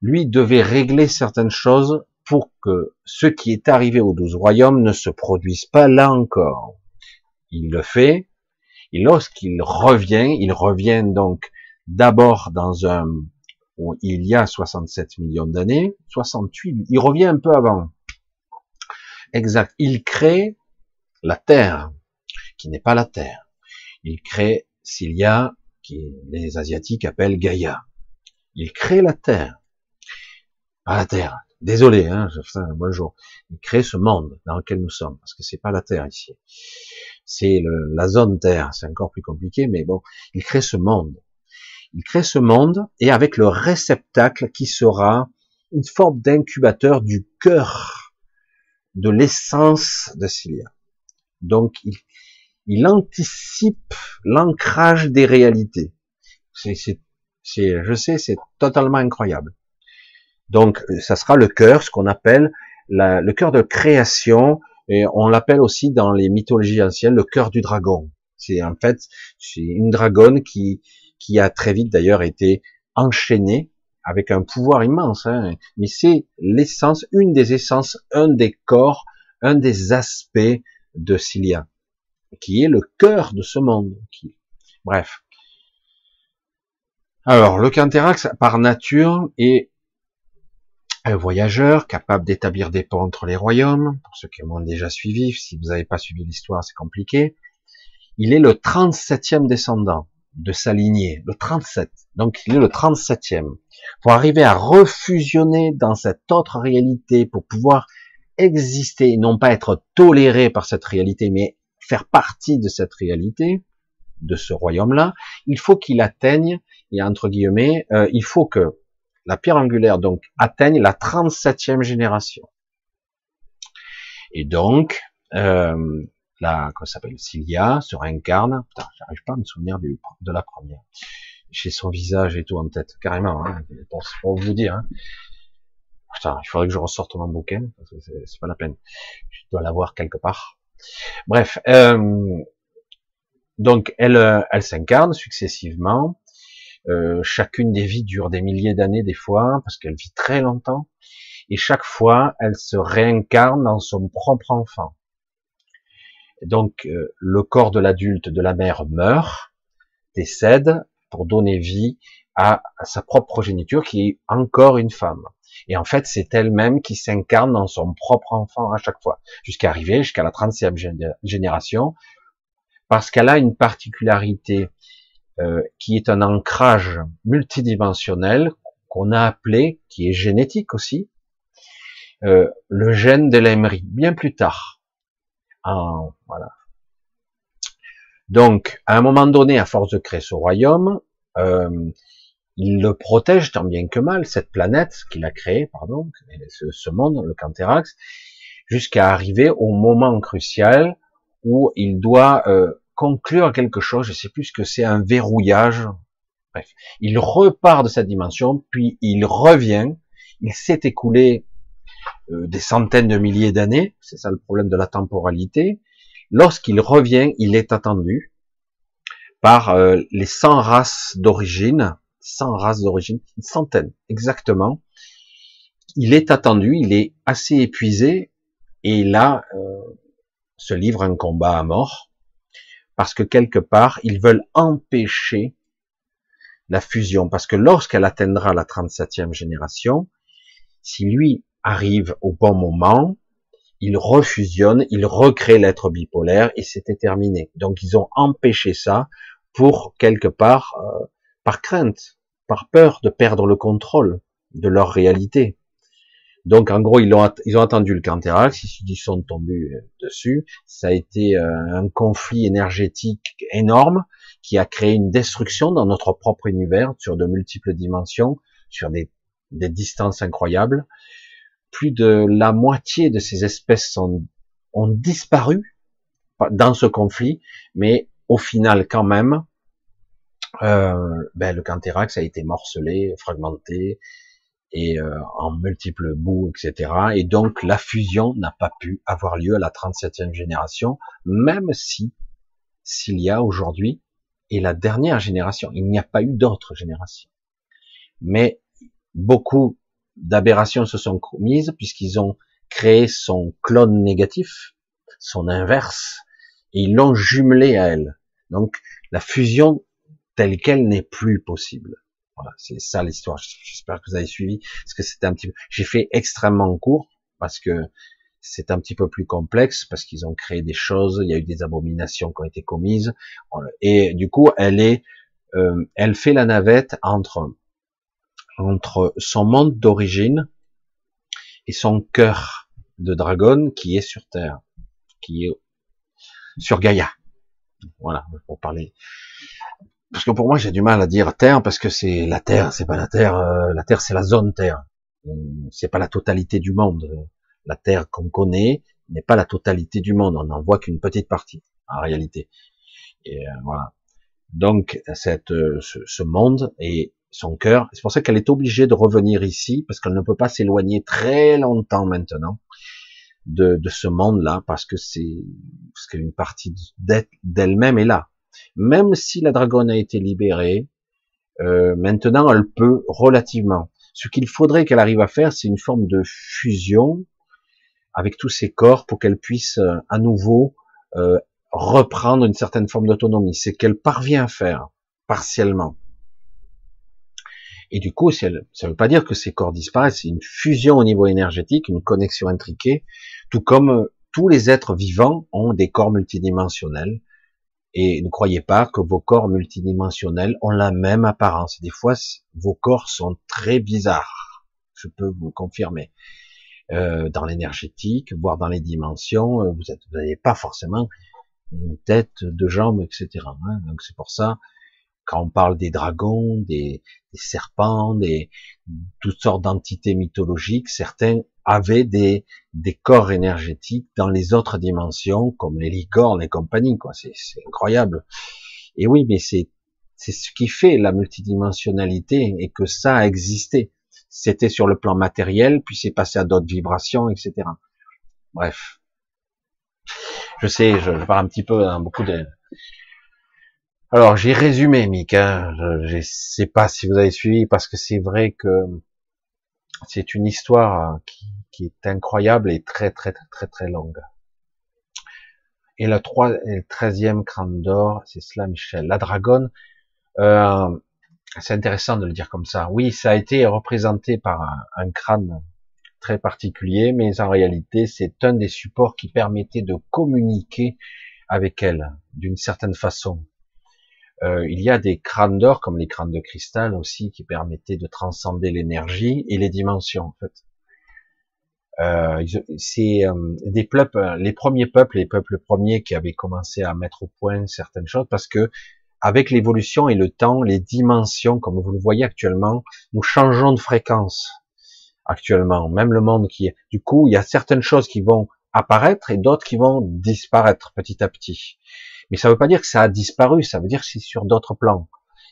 lui devait régler certaines choses pour que ce qui est arrivé aux douze royaumes ne se produise pas là encore. Il le fait, et lorsqu'il revient, il revient donc d'abord dans un il y a 67 millions d'années, 68, il revient un peu avant. Exact. Il crée la Terre, qui n'est pas la Terre. Il crée Cilia, qui les Asiatiques appellent Gaïa. Il crée la Terre. Pas la Terre. Désolé, hein, je fais un bonjour. Il crée ce monde dans lequel nous sommes, parce que c'est pas la Terre ici. C'est la zone Terre, c'est encore plus compliqué, mais bon, il crée ce monde. Il crée ce monde, et avec le réceptacle qui sera une forme d'incubateur du cœur de l'essence de Cilia. Donc, il, il anticipe l'ancrage des réalités. C'est, je sais, c'est totalement incroyable. Donc, ça sera le cœur, ce qu'on appelle le cœur de création, et on l'appelle aussi dans les mythologies anciennes le cœur du dragon. C'est en fait, c'est une dragonne qui, qui a très vite d'ailleurs été enchaînée avec un pouvoir immense, hein. mais c'est l'essence, une des essences, un des corps un des aspects de Cilia, qui est le cœur de ce monde. Bref. Alors, le Canthérax, par nature, est un voyageur capable d'établir des ponts entre les royaumes. Pour ceux qui m'ont déjà suivi, si vous n'avez pas suivi l'histoire, c'est compliqué. Il est le 37e descendant de sa lignée, le 37. Donc il est le 37e. Pour arriver à refusionner dans cette autre réalité, pour pouvoir exister, non pas être toléré par cette réalité, mais faire partie de cette réalité, de ce royaume-là, il faut qu'il atteigne, et entre guillemets, euh, il faut que la pierre angulaire donc atteigne la 37e génération. Et donc, euh, la, comment s'appelle, Cilia se réincarne. Putain, j'arrive pas à me souvenir du, de la première. J'ai son visage et tout en tête, carrément. Hein. Pour vous dire. Hein. Putain, il faudrait que je ressorte mon bouquin, parce que c'est pas la peine. Je dois l'avoir quelque part. Bref, euh, donc elle, euh, elle s'incarne successivement. Euh, chacune des vies dure des milliers d'années des fois, parce qu'elle vit très longtemps. Et chaque fois, elle se réincarne dans son propre enfant. Donc euh, le corps de l'adulte, de la mère meurt, décède pour donner vie à, sa propre progéniture qui est encore une femme. Et en fait, c'est elle-même qui s'incarne dans son propre enfant à chaque fois, jusqu'à arriver jusqu'à la 30e génération, parce qu'elle a une particularité euh, qui est un ancrage multidimensionnel qu'on a appelé, qui est génétique aussi, euh, le gène de l'aimerie, bien plus tard. Ah, voilà. Donc, à un moment donné, à force de créer ce royaume, euh, il le protège tant bien que mal, cette planète qu'il a créée, pardon, ce, monde, le Canthérax, jusqu'à arriver au moment crucial où il doit euh, conclure quelque chose, je sais plus ce que c'est, un verrouillage. Bref, il repart de cette dimension, puis il revient. Il s'est écoulé euh, des centaines de milliers d'années, c'est ça le problème de la temporalité, lorsqu'il revient, il est attendu par euh, les 100 races d'origine, 100 races d'origine, une centaine exactement. Il est attendu, il est assez épuisé, et là euh, se livre un combat à mort, parce que quelque part, ils veulent empêcher la fusion, parce que lorsqu'elle atteindra la 37e génération, si lui arrive au bon moment, il refusionne, il recrée l'être bipolaire et c'était terminé. Donc ils ont empêché ça pour quelque part, euh, par crainte, par peur de perdre le contrôle de leur réalité. Donc en gros ils ont ils ont attendu le Canthérax, ils sont tombés euh, dessus. Ça a été euh, un conflit énergétique énorme qui a créé une destruction dans notre propre univers sur de multiples dimensions, sur des, des distances incroyables plus de la moitié de ces espèces sont, ont disparu dans ce conflit, mais au final quand même, euh, ben, le Canthérax a été morcelé, fragmenté, et euh, en multiples bouts, etc. Et donc la fusion n'a pas pu avoir lieu à la 37e génération, même si s'il y a aujourd'hui est la dernière génération. Il n'y a pas eu d'autres générations. Mais beaucoup d'aberrations se sont commises puisqu'ils ont créé son clone négatif, son inverse, et ils l'ont jumelé à elle. Donc la fusion telle qu'elle n'est plus possible. Voilà, c'est ça l'histoire. J'espère que vous avez suivi, parce que c'était un petit peu. J'ai fait extrêmement court parce que c'est un petit peu plus complexe parce qu'ils ont créé des choses, il y a eu des abominations qui ont été commises, et du coup elle est, euh, elle fait la navette entre entre son monde d'origine et son cœur de dragon qui est sur Terre, qui est sur Gaïa. Voilà, pour parler. Parce que pour moi, j'ai du mal à dire Terre parce que c'est la Terre, c'est pas la Terre. Euh, la Terre, c'est la zone Terre. C'est pas la totalité du monde. La Terre qu'on connaît n'est pas la totalité du monde. On n'en voit qu'une petite partie en réalité. Et euh, voilà. Donc, cette, euh, ce, ce monde est son cœur. C'est pour ça qu'elle est obligée de revenir ici, parce qu'elle ne peut pas s'éloigner très longtemps maintenant de, de ce monde-là, parce que c'est parce qu'une partie d'elle-même est là. Même si la dragonne a été libérée, euh, maintenant elle peut relativement. Ce qu'il faudrait qu'elle arrive à faire, c'est une forme de fusion avec tous ces corps pour qu'elle puisse euh, à nouveau euh, reprendre une certaine forme d'autonomie. C'est qu'elle parvient à faire partiellement. Et du coup, ça ne veut pas dire que ces corps disparaissent, c'est une fusion au niveau énergétique, une connexion intriquée, tout comme euh, tous les êtres vivants ont des corps multidimensionnels. Et ne croyez pas que vos corps multidimensionnels ont la même apparence. Des fois, vos corps sont très bizarres. Je peux vous confirmer. Euh, dans l'énergétique, voire dans les dimensions, euh, vous n'avez pas forcément une tête, deux jambes, etc. Hein. Donc c'est pour ça, quand on parle des dragons, des serpents, des toutes sortes d'entités mythologiques, certains avaient des, des corps énergétiques dans les autres dimensions, comme les licornes et compagnie, quoi. C'est incroyable. Et oui, mais c'est c'est ce qui fait la multidimensionnalité et que ça a existé. C'était sur le plan matériel, puis c'est passé à d'autres vibrations, etc. Bref. Je sais, je, parle un petit peu dans beaucoup de... Alors, j'ai résumé, Mick. Hein. Je ne sais pas si vous avez suivi, parce que c'est vrai que c'est une histoire qui, qui, est incroyable et très, très, très, très, très longue. Et la trois, et le treizième crâne d'or, c'est cela, Michel. La dragonne, euh, c'est intéressant de le dire comme ça. Oui, ça a été représenté par un, crâne très particulier, mais en réalité, c'est un des supports qui permettait de communiquer avec elle d'une certaine façon. Euh, il y a des crânes d'or, comme les crânes de cristal aussi, qui permettaient de transcender l'énergie et les dimensions, en fait. Euh, c'est euh, les premiers peuples, les peuples premiers qui avaient commencé à mettre au point certaines choses, parce que avec l'évolution et le temps, les dimensions, comme vous le voyez actuellement, nous changeons de fréquence actuellement. Même le monde qui, du coup, il y a certaines choses qui vont apparaître et d'autres qui vont disparaître petit à petit. Mais ça ne veut pas dire que ça a disparu, ça veut dire que c'est sur d'autres plans.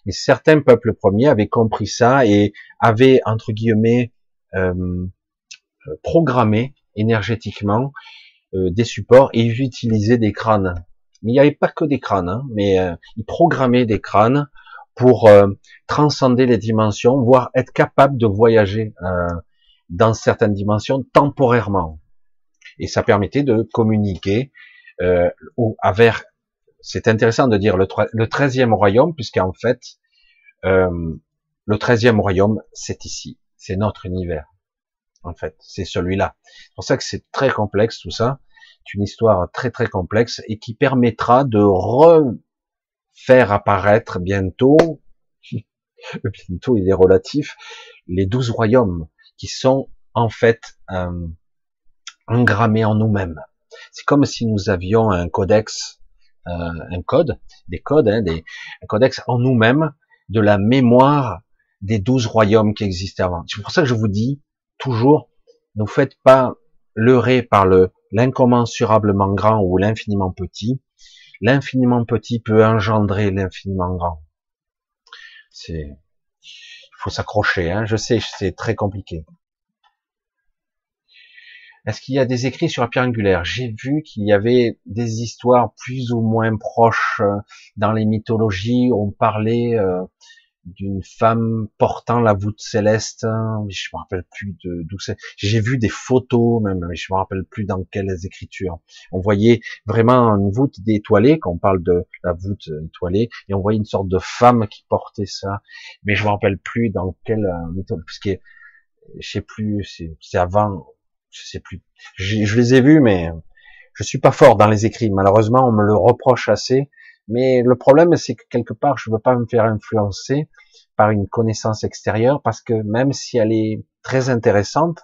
Et certains peuples premiers avaient compris ça et avaient, entre guillemets, euh, programmé énergétiquement euh, des supports et ils utilisaient des crânes mais il n'y avait pas que des crânes, hein, mais euh, il programmait des crânes pour euh, transcender les dimensions, voire être capable de voyager euh, dans certaines dimensions temporairement. Et ça permettait de communiquer euh, vers. C'est intéressant de dire le, 13e royaume, puisqu'en fait, euh, le 13e royaume, c'est ici, c'est notre univers. En fait, c'est celui-là. C'est pour ça que c'est très complexe tout ça une histoire très très complexe et qui permettra de refaire apparaître bientôt, bientôt il est relatif, les douze royaumes qui sont en fait euh, engrammés en nous-mêmes. C'est comme si nous avions un codex, un code, des codes, hein, des, un codex en nous-mêmes de la mémoire des douze royaumes qui existaient avant. C'est pour ça que je vous dis toujours, ne faites pas leurrer par le l'incommensurablement grand ou l'infiniment petit, l'infiniment petit peut engendrer l'infiniment grand. C'est, il faut s'accrocher, hein. Je sais, c'est très compliqué. Est-ce qu'il y a des écrits sur la pierre angulaire? J'ai vu qu'il y avait des histoires plus ou moins proches euh, dans les mythologies. On parlait euh, d'une femme portant la voûte céleste, hein, mais je me rappelle plus de d'où c'est. J'ai vu des photos même, mais je me rappelle plus dans quelles écritures. On voyait vraiment une voûte étoilée, quand on parle de la voûte étoilée, et on voyait une sorte de femme qui portait ça, mais je me rappelle plus dans quelle euh, méthode, puisque je sais plus, c'est avant, je sais les ai vus, mais je suis pas fort dans les écrits. Malheureusement, on me le reproche assez. Mais le problème, c'est que quelque part, je veux pas me faire influencer par une connaissance extérieure parce que même si elle est très intéressante,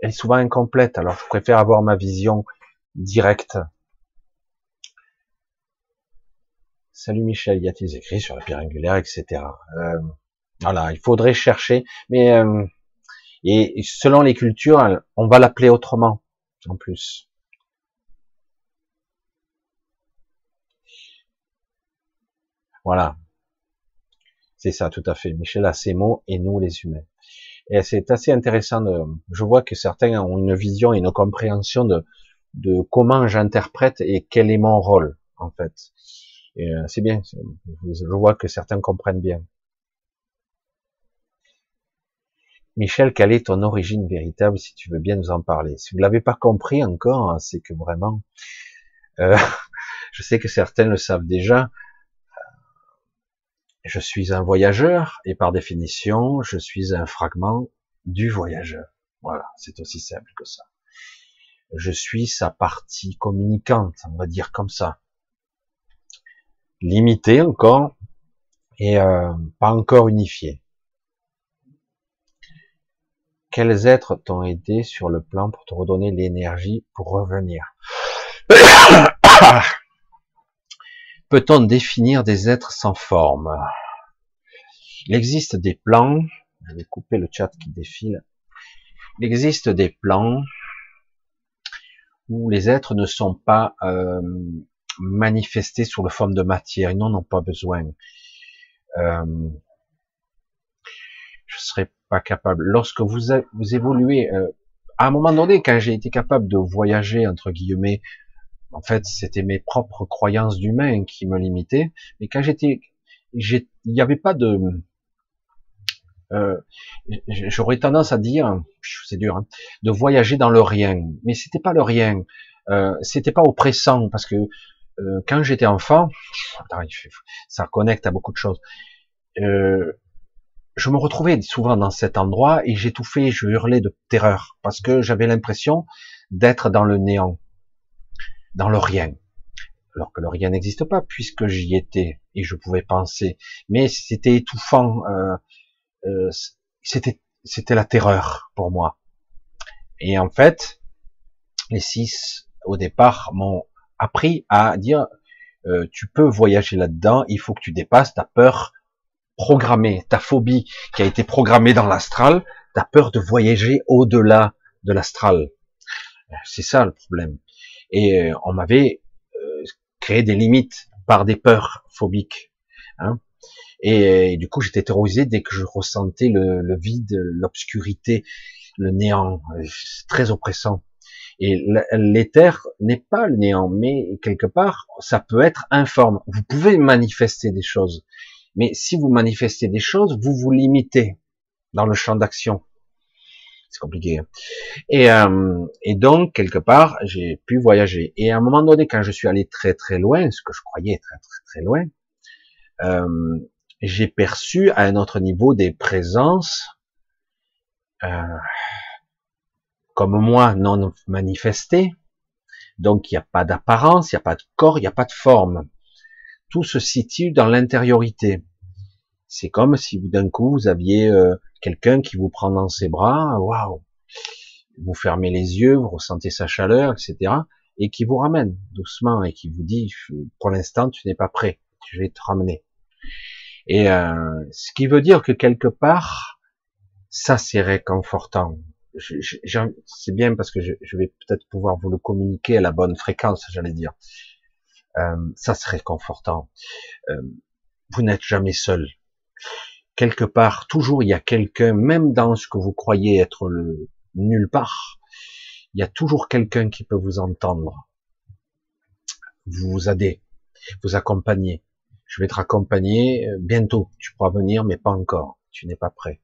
elle est souvent incomplète. Alors, je préfère avoir ma vision directe. Salut Michel, y a-t-il écrit sur la pierre angulaire, etc. Euh, voilà, il faudrait chercher, mais euh, et selon les cultures, on va l'appeler autrement en plus. Voilà. C'est ça, tout à fait. Michel a ses mots et nous les humains. Et c'est assez intéressant. De, je vois que certains ont une vision et une compréhension de, comment j'interprète et quel est mon rôle, en fait. Euh, c'est bien. Je vois que certains comprennent bien. Michel, quelle est ton origine véritable si tu veux bien nous en parler? Si vous l'avez pas compris encore, hein, c'est que vraiment, euh, je sais que certains le savent déjà. Je suis un voyageur et par définition, je suis un fragment du voyageur. Voilà, c'est aussi simple que ça. Je suis sa partie communicante, on va dire comme ça. Limitée encore et euh, pas encore unifiée. Quels êtres t'ont aidé sur le plan pour te redonner l'énergie pour revenir? Peut-on définir des êtres sans forme? Il existe des plans, je vais couper le chat qui défile, il existe des plans où les êtres ne sont pas euh, manifestés sous la forme de matière, ils n'en ont pas besoin. Euh, je serais capable. Lorsque vous, vous évoluez, euh, à un moment donné, quand j'ai été capable de voyager entre guillemets, en fait, c'était mes propres croyances d'humain qui me limitaient. Mais quand j'étais, il n'y avait pas de, euh, j'aurais tendance à dire, c'est dur, hein, de voyager dans le rien. Mais c'était pas le rien, euh, c'était pas oppressant parce que quand j'étais enfant, ça connecte à beaucoup de choses. Je me retrouvais souvent dans cet endroit et j'étouffais, je hurlais de terreur parce que j'avais l'impression d'être dans le néant, dans le rien. Alors que le rien n'existe pas puisque j'y étais et je pouvais penser. Mais c'était étouffant, euh, euh, c'était la terreur pour moi. Et en fait, les six au départ m'ont appris à dire euh, tu peux voyager là-dedans, il faut que tu dépasses ta peur programmée, ta phobie qui a été programmée dans l'astral, ta peur de voyager au-delà de l'astral. C'est ça le problème. Et euh, on m'avait euh, créé des limites par des peurs phobiques. Hein. Et, du coup, j'étais terrorisé dès que je ressentais le, le vide, l'obscurité, le néant. très oppressant. Et l'éther n'est pas le néant, mais quelque part, ça peut être informe. Vous pouvez manifester des choses. Mais si vous manifestez des choses, vous vous limitez dans le champ d'action. C'est compliqué. Hein. Et, euh, et donc, quelque part, j'ai pu voyager. Et à un moment donné, quand je suis allé très très loin, ce que je croyais très très très loin, euh, j'ai perçu à un autre niveau des présences euh, comme moi non manifestées. Donc il n'y a pas d'apparence, il n'y a pas de corps, il n'y a pas de forme tout se situe dans l'intériorité. C'est comme si d'un coup vous aviez euh, quelqu'un qui vous prend dans ses bras, waouh, vous fermez les yeux, vous ressentez sa chaleur, etc., et qui vous ramène doucement et qui vous dit, pour l'instant, tu n'es pas prêt, je vais te ramener. Et euh, ce qui veut dire que quelque part, ça c'est réconfortant. C'est bien parce que je, je vais peut-être pouvoir vous le communiquer à la bonne fréquence, j'allais dire. Euh, ça serait confortant. Euh, vous n'êtes jamais seul. Quelque part, toujours il y a quelqu'un, même dans ce que vous croyez être le nulle part, il y a toujours quelqu'un qui peut vous entendre, vous aider, vous accompagner. Je vais être accompagné euh, bientôt. Tu pourras venir, mais pas encore. Tu n'es pas prêt.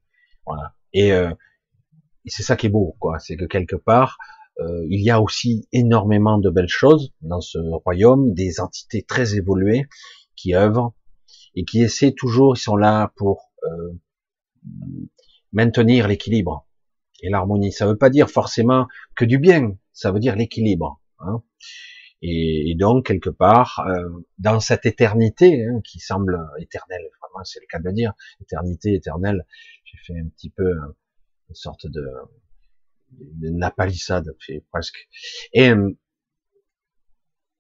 Voilà. Et, et c'est ça qui est beau, quoi. C'est que quelque part, euh, il y a aussi énormément de belles choses dans ce royaume, des entités très évoluées qui œuvrent et qui essaient toujours, ils sont là pour euh, maintenir l'équilibre et l'harmonie. Ça ne veut pas dire forcément que du bien, ça veut dire l'équilibre. Hein. Et, donc quelque part, euh, dans cette éternité hein, qui semble éternelle, vraiment c'est le cas de dire, éternité, éternelle, j'ai fait un petit peu une sorte de la palissade, presque. Et, euh,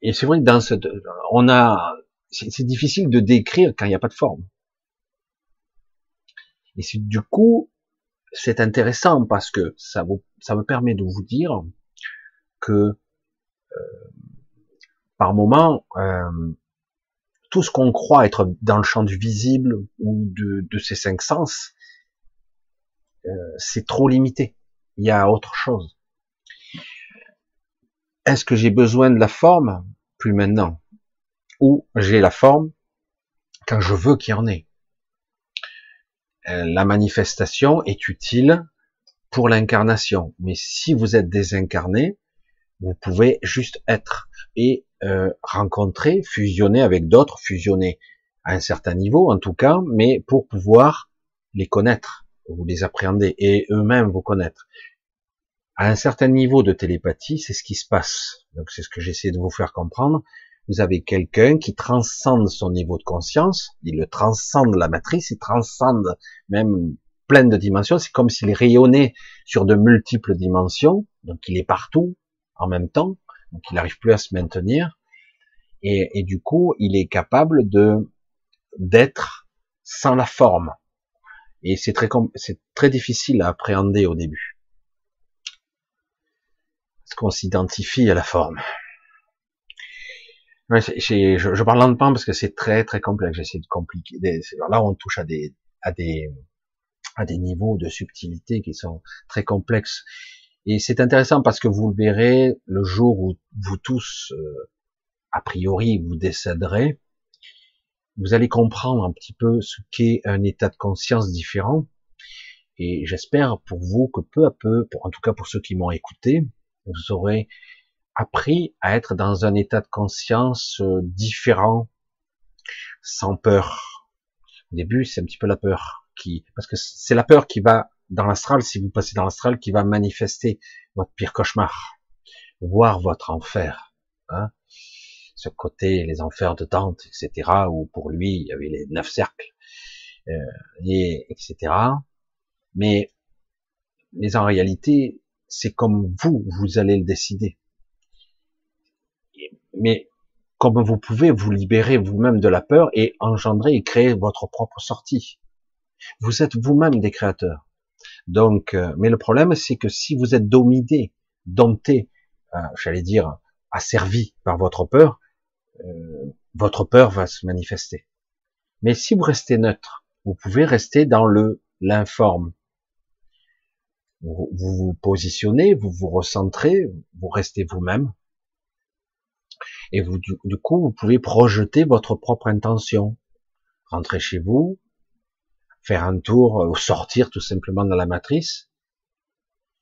et c'est vrai que dans cette, on a, c'est difficile de décrire quand il n'y a pas de forme. Et c'est du coup, c'est intéressant parce que ça vous, ça me permet de vous dire que euh, par moment, euh, tout ce qu'on croit être dans le champ du visible ou de, de ces cinq sens, euh, c'est trop limité il y a autre chose. Est-ce que j'ai besoin de la forme? Plus maintenant. Ou j'ai la forme quand je veux qu'il y en ait. Euh, la manifestation est utile pour l'incarnation. Mais si vous êtes désincarné, vous pouvez juste être et euh, rencontrer, fusionner avec d'autres, fusionner à un certain niveau en tout cas, mais pour pouvoir les connaître, ou les appréhender et eux-mêmes vous connaître. À un certain niveau de télépathie, c'est ce qui se passe. Donc c'est ce que j'essaie de vous faire comprendre. Vous avez quelqu'un qui transcende son niveau de conscience, il le transcende la matrice, il transcende même plein de dimensions. C'est comme s'il rayonnait sur de multiples dimensions, donc il est partout en même temps, donc il n'arrive plus à se maintenir. Et, et, du coup, il est capable de d'être sans la forme. Et c'est très c'est très difficile à appréhender au début, parce qu'on s'identifie à la forme. je, je, parle lentement parce que c'est très très complexe. J'essaie de compliquer. Là, on touche à des à des à des niveaux de subtilité qui sont très complexes. Et c'est intéressant parce que vous le verrez le jour où vous tous, euh, a priori, vous décéderez, vous allez comprendre un petit peu ce qu'est un état de conscience différent. Et j'espère pour vous que peu à peu, en tout cas pour ceux qui m'ont écouté, vous aurez appris à être dans un état de conscience euh, différent, sans peur. Au début, c'est un petit peu la peur qui, parce que c'est la peur qui va dans l'astral, si vous passez dans l'astral, qui va manifester votre pire cauchemar, voir votre enfer. Hein ce côté, les enfers de Dante, etc., où pour lui, il y avait les neuf cercles, euh, et, etc. Mais, mais en réalité, c'est comme vous, vous allez le décider. Mais comme vous pouvez vous libérer vous-même de la peur et engendrer et créer votre propre sortie. Vous êtes vous-même des créateurs. Donc, euh, mais le problème, c'est que si vous êtes dominé, dompté, euh, j'allais dire, asservi par votre peur, euh, votre peur va se manifester. Mais si vous restez neutre, vous pouvez rester dans le l'informe. Vous, vous positionnez, vous vous recentrez, vous restez vous-même, et vous du, coup vous pouvez projeter votre propre intention. Rentrer chez vous, faire un tour ou sortir tout simplement dans la matrice.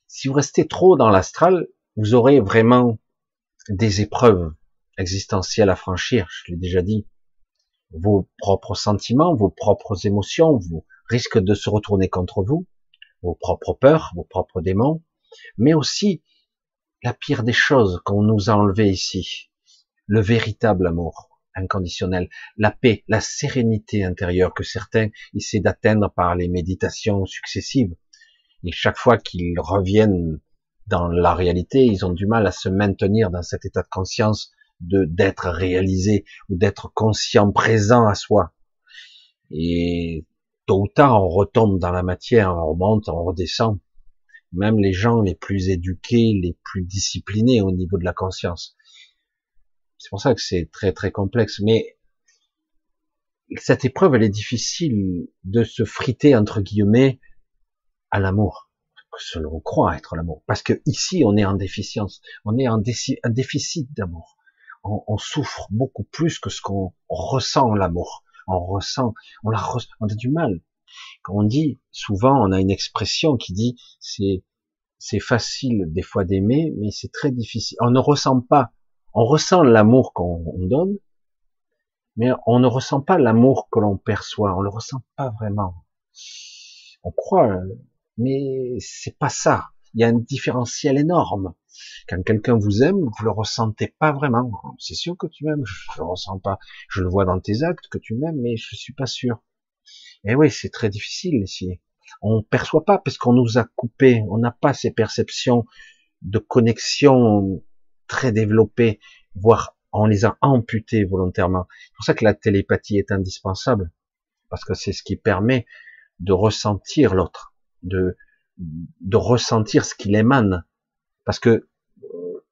Si vous restez trop dans l'astral, vous aurez vraiment des épreuves existentielle à franchir, je l'ai déjà dit. Vos propres sentiments, vos propres émotions, vous risquent de se retourner contre vous, vos propres peurs, vos propres démons, mais aussi la pire des choses qu'on nous a enlevées ici, le véritable amour inconditionnel, la paix, la sérénité intérieure que certains essaient d'atteindre par les méditations successives. Et chaque fois qu'ils reviennent dans la réalité, ils ont du mal à se maintenir dans cet état de conscience de d'être réalisé ou d'être conscient, présent à soi. Et tôt ou tard, on retombe dans la matière, on remonte, on redescend. Même les gens les plus éduqués, les plus disciplinés au niveau de la conscience. C'est pour ça que c'est très très complexe. Mais cette épreuve, elle est difficile de se friter entre guillemets à l'amour, que l'on croit être l'amour. Parce que ici, on est en déficience, on est en, déficit d'amour on, souffre beaucoup plus que ce qu'on ressent l'amour. On ressent, on la on a du mal. Quand on dit, souvent, on a une expression qui dit, c'est, c'est facile des fois d'aimer, mais c'est très difficile. On ne ressent pas, on ressent l'amour qu'on donne, mais on ne ressent pas l'amour que l'on perçoit. On le ressent pas vraiment. On croit, mais c'est pas ça. Il y a un différentiel énorme. Quand quelqu'un vous aime, vous le ressentez pas vraiment. C'est sûr que tu m'aimes, je le ressens pas. Je le vois dans tes actes que tu m'aimes, mais je suis pas sûr. Et oui, c'est très difficile ici. On perçoit pas parce qu'on nous a coupé. On n'a pas ces perceptions de connexion très développées, voire on les a amputées volontairement. C'est pour ça que la télépathie est indispensable, parce que c'est ce qui permet de ressentir l'autre, de, de ressentir ce qu'il émane, parce que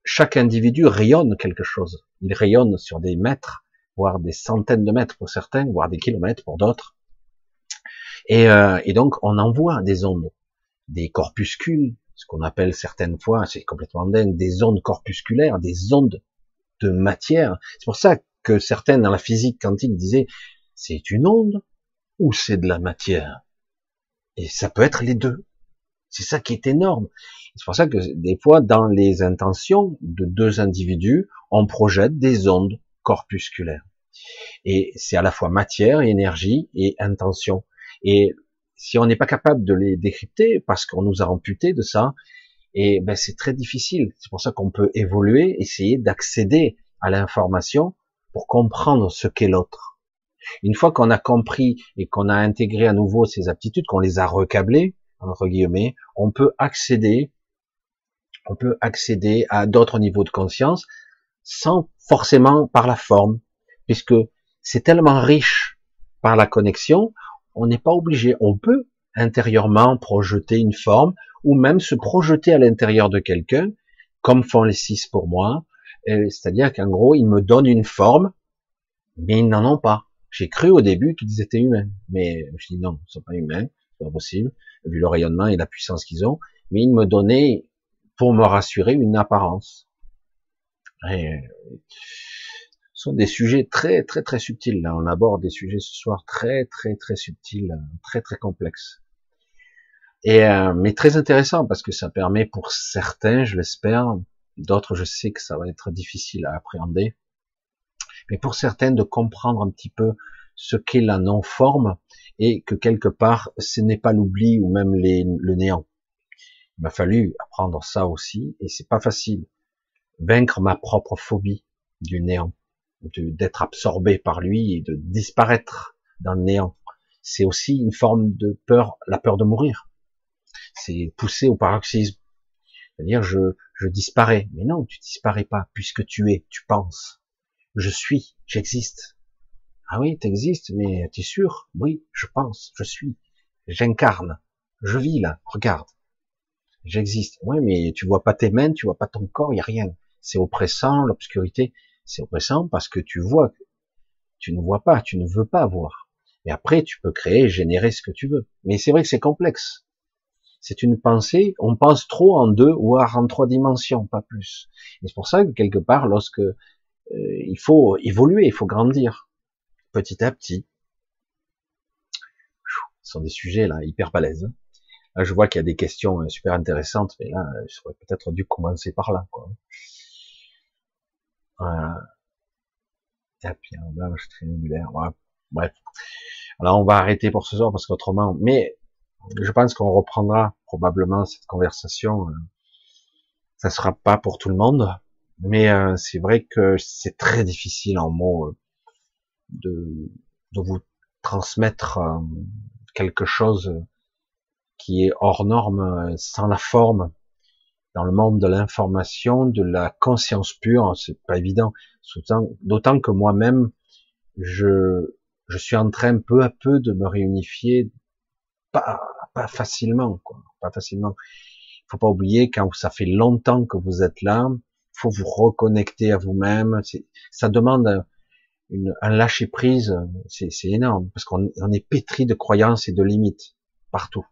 chaque individu rayonne quelque chose. Il rayonne sur des mètres, voire des centaines de mètres pour certains, voire des kilomètres pour d'autres. Et, euh, donc on envoie des ondes, des corpuscules, ce qu'on appelle certaines fois, c'est complètement dingue, des ondes corpusculaires, des ondes de matière. C'est pour ça que certains dans la physique quantique disaient c'est une onde ou c'est de la matière? Et ça peut être les deux. C'est ça qui est énorme. C'est pour ça que des fois, dans les intentions de deux individus, on projette des ondes corpusculaires. Et c'est à la fois matière, énergie et intention. Et si on n'est pas capable de les décrypter, parce qu'on nous a amputé de ça, et ben c'est très difficile. C'est pour ça qu'on peut évoluer, essayer d'accéder à l'information pour comprendre ce qu'est l'autre. Une fois qu'on a compris et qu'on a intégré à nouveau ces aptitudes, qu'on les a recablées, entre guillemets, on peut accéder, on peut accéder à d'autres niveaux de conscience sans forcément par la forme, puisque c'est tellement riche par la connexion, on n'est pas obligé, on peut intérieurement projeter une forme ou même se projeter à l'intérieur de quelqu'un, comme font les six pour moi, c'est-à-dire qu'en gros, ils me donnent une forme, mais ils n'en ont pas. J'ai cru au début qu'ils étaient humains, mais je dis non, ils sont pas humains, c'est pas possible, vu le rayonnement et la puissance qu'ils ont, mais ils me donnaient, pour me rassurer, une apparence. Et, ce sont des sujets très très très subtils. On aborde des sujets ce soir très très très subtils, très très complexes. Et euh, mais très intéressant parce que ça permet pour certains, je l'espère, d'autres, je sais que ça va être difficile à appréhender, mais pour certains de comprendre un petit peu ce qu'est la non-forme et que quelque part ce n'est pas l'oubli ou même le néant. Il m'a fallu apprendre ça aussi et c'est pas facile. Vaincre ma propre phobie du néant d'être absorbé par lui et de disparaître dans le néant. C'est aussi une forme de peur, la peur de mourir. C'est poussé au paroxysme. C'est-à-dire, je, je disparais. Mais non, tu disparais pas, puisque tu es, tu penses. Je suis, j'existe. Ah oui, t'existes, mais t'es sûr? Oui, je pense, je suis. J'incarne. Je vis là, regarde. J'existe. Ouais, mais tu vois pas tes mains, tu vois pas ton corps, y a rien. C'est oppressant, l'obscurité. C'est oppressant parce que tu vois, tu ne vois pas, tu ne veux pas voir. Et après, tu peux créer, générer ce que tu veux. Mais c'est vrai que c'est complexe. C'est une pensée, on pense trop en deux ou en trois dimensions, pas plus. Et c'est pour ça que quelque part, lorsque euh, il faut évoluer, il faut grandir, petit à petit. Ce sont des sujets là hyper balèzes. Là, je vois qu'il y a des questions euh, super intéressantes, mais là, j'aurais peut-être dû commencer par là. Quoi. Voilà. Blanche triangulaire. Bref. Alors on va arrêter pour ce soir parce qu'autrement, mais je pense qu'on reprendra probablement cette conversation. Euh, ça sera pas pour tout le monde, mais euh, c'est vrai que c'est très difficile en mots euh, de, de vous transmettre quelque chose qui est hors norme, sans la forme, dans le monde de l'information, de la conscience pure, c'est pas évident. D'autant que moi-même, je, je suis en train peu à peu de me réunifier, pas, pas facilement, quoi, pas facilement. Il faut pas oublier quand ça fait longtemps que vous êtes là, faut vous reconnecter à vous-même. Ça demande une, un lâcher prise, c'est énorme parce qu'on on est pétri de croyances et de limites partout.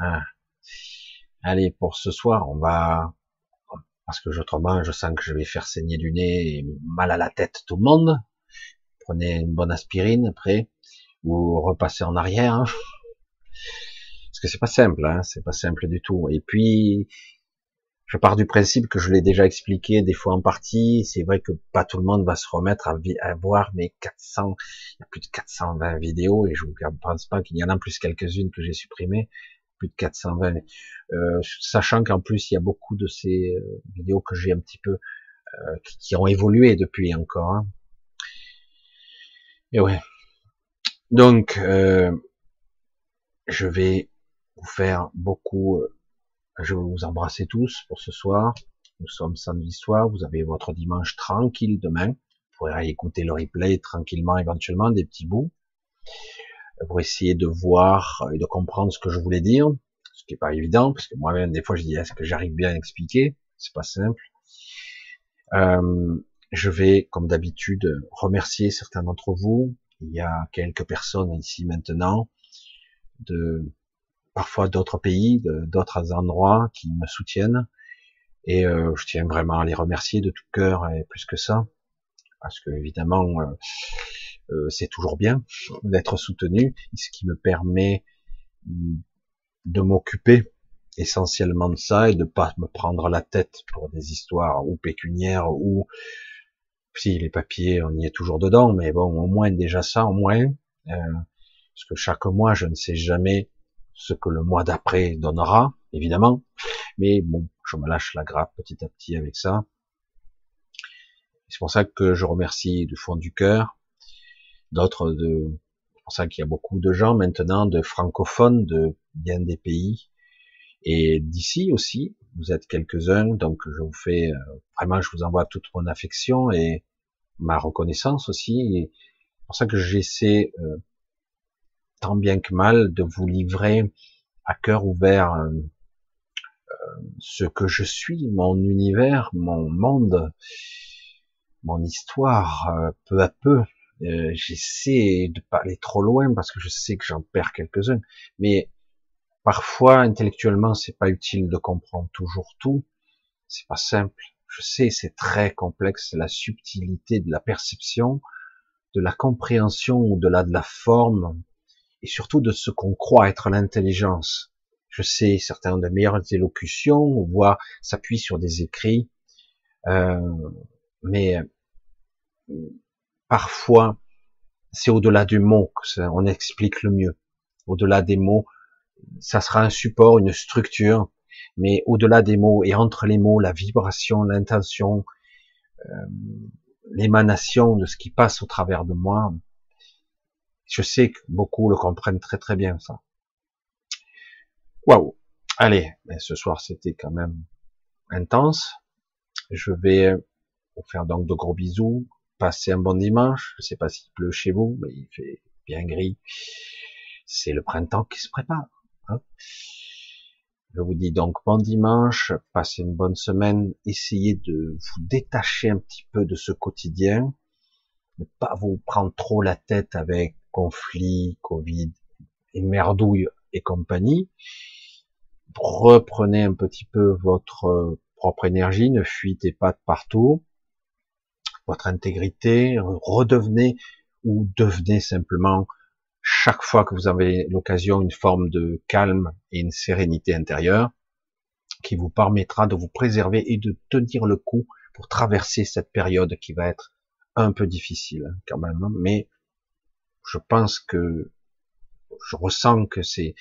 Ah. Allez, pour ce soir, on va, parce que autrement, je sens que je vais faire saigner du nez et mal à la tête tout le monde. Prenez une bonne aspirine après, ou repassez en arrière. Parce que c'est pas simple, hein, c'est pas simple du tout. Et puis, je pars du principe que je l'ai déjà expliqué des fois en partie. C'est vrai que pas tout le monde va se remettre à, voir mes 400, il y a plus de 420 vidéos et je ne pense pas qu'il y en a plus quelques-unes que j'ai supprimées plus de 420, euh, sachant qu'en plus il y a beaucoup de ces euh, vidéos que j'ai un petit peu euh, qui, ont évolué depuis encore. Hein. Et ouais. Donc euh, je vais vous faire beaucoup. Je vais vous embrasser tous pour ce soir. Nous sommes samedi soir. Vous avez votre dimanche tranquille demain. Vous pourrez écouter le replay tranquillement, éventuellement des petits bouts pour essayer de voir et de comprendre ce que je voulais dire, ce qui est pas évident, parce que moi-même, des fois, je dis, est-ce que j'arrive bien à expliquer? C'est pas simple. Euh, je vais, comme d'habitude, remercier certains d'entre vous. Il y a quelques personnes ici maintenant, de parfois d'autres pays, d'autres endroits qui me soutiennent. Et euh, je tiens vraiment à les remercier de tout cœur et plus que ça, parce que évidemment, euh, euh, c'est toujours bien d'être soutenu, ce qui me permet de m'occuper essentiellement de ça et de pas me prendre la tête pour des histoires ou pécuniaires ou si les papiers on y est toujours dedans mais bon au moins déjà ça au moins euh, parce que chaque mois je ne sais jamais ce que le mois d'après donnera évidemment. Mais bon je me lâche la grappe petit à petit avec ça. C'est pour ça que je remercie du fond du cœur d'autres de c'est pour ça qu'il y a beaucoup de gens maintenant de francophones de bien des pays. Et d'ici aussi, vous êtes quelques-uns, donc je vous fais euh, vraiment, je vous envoie toute mon affection et ma reconnaissance aussi. C'est pour ça que j'essaie euh, tant bien que mal de vous livrer à cœur ouvert euh, ce que je suis, mon univers, mon monde, mon histoire, peu à peu. J'essaie de pas aller trop loin parce que je sais que j'en perds quelques-uns, mais Parfois, intellectuellement, c'est pas utile de comprendre toujours tout. C'est pas simple. Je sais, c'est très complexe, la subtilité de la perception, de la compréhension au-delà de la forme, et surtout de ce qu'on croit être l'intelligence. Je sais, certains de meilleures élocutions, voire s'appuient sur des écrits, euh, mais parfois, c'est au-delà du mot qu'on explique le mieux. Au-delà des mots, ça sera un support, une structure, mais au-delà des mots et entre les mots, la vibration, l'intention, euh, l'émanation de ce qui passe au travers de moi, je sais que beaucoup le comprennent très très bien ça. Waouh Allez, mais ce soir c'était quand même intense. Je vais vous faire donc de gros bisous, passer un bon dimanche. Je sais pas s'il pleut chez vous, mais il fait bien gris. C'est le printemps qui se prépare. Hein. Je vous dis donc bon dimanche, passez une bonne semaine, essayez de vous détacher un petit peu de ce quotidien, ne pas vous prendre trop la tête avec conflits, Covid et merdouille et compagnie. Reprenez un petit peu votre propre énergie, ne fuitez pas de partout, votre intégrité, redevenez ou devenez simplement chaque fois que vous avez l'occasion une forme de calme et une sérénité intérieure qui vous permettra de vous préserver et de tenir le coup pour traverser cette période qui va être un peu difficile quand même, hein. mais je pense que je ressens que c'est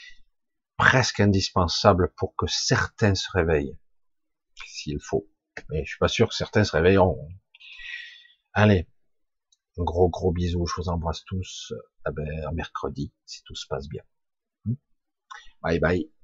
presque indispensable pour que certains se réveillent, s'il faut. Mais je suis pas sûr que certains se réveilleront. Allez, un gros gros bisou, je vous embrasse tous. Eh ben, mercredi, si tout se passe bien. Hmm. Bye bye.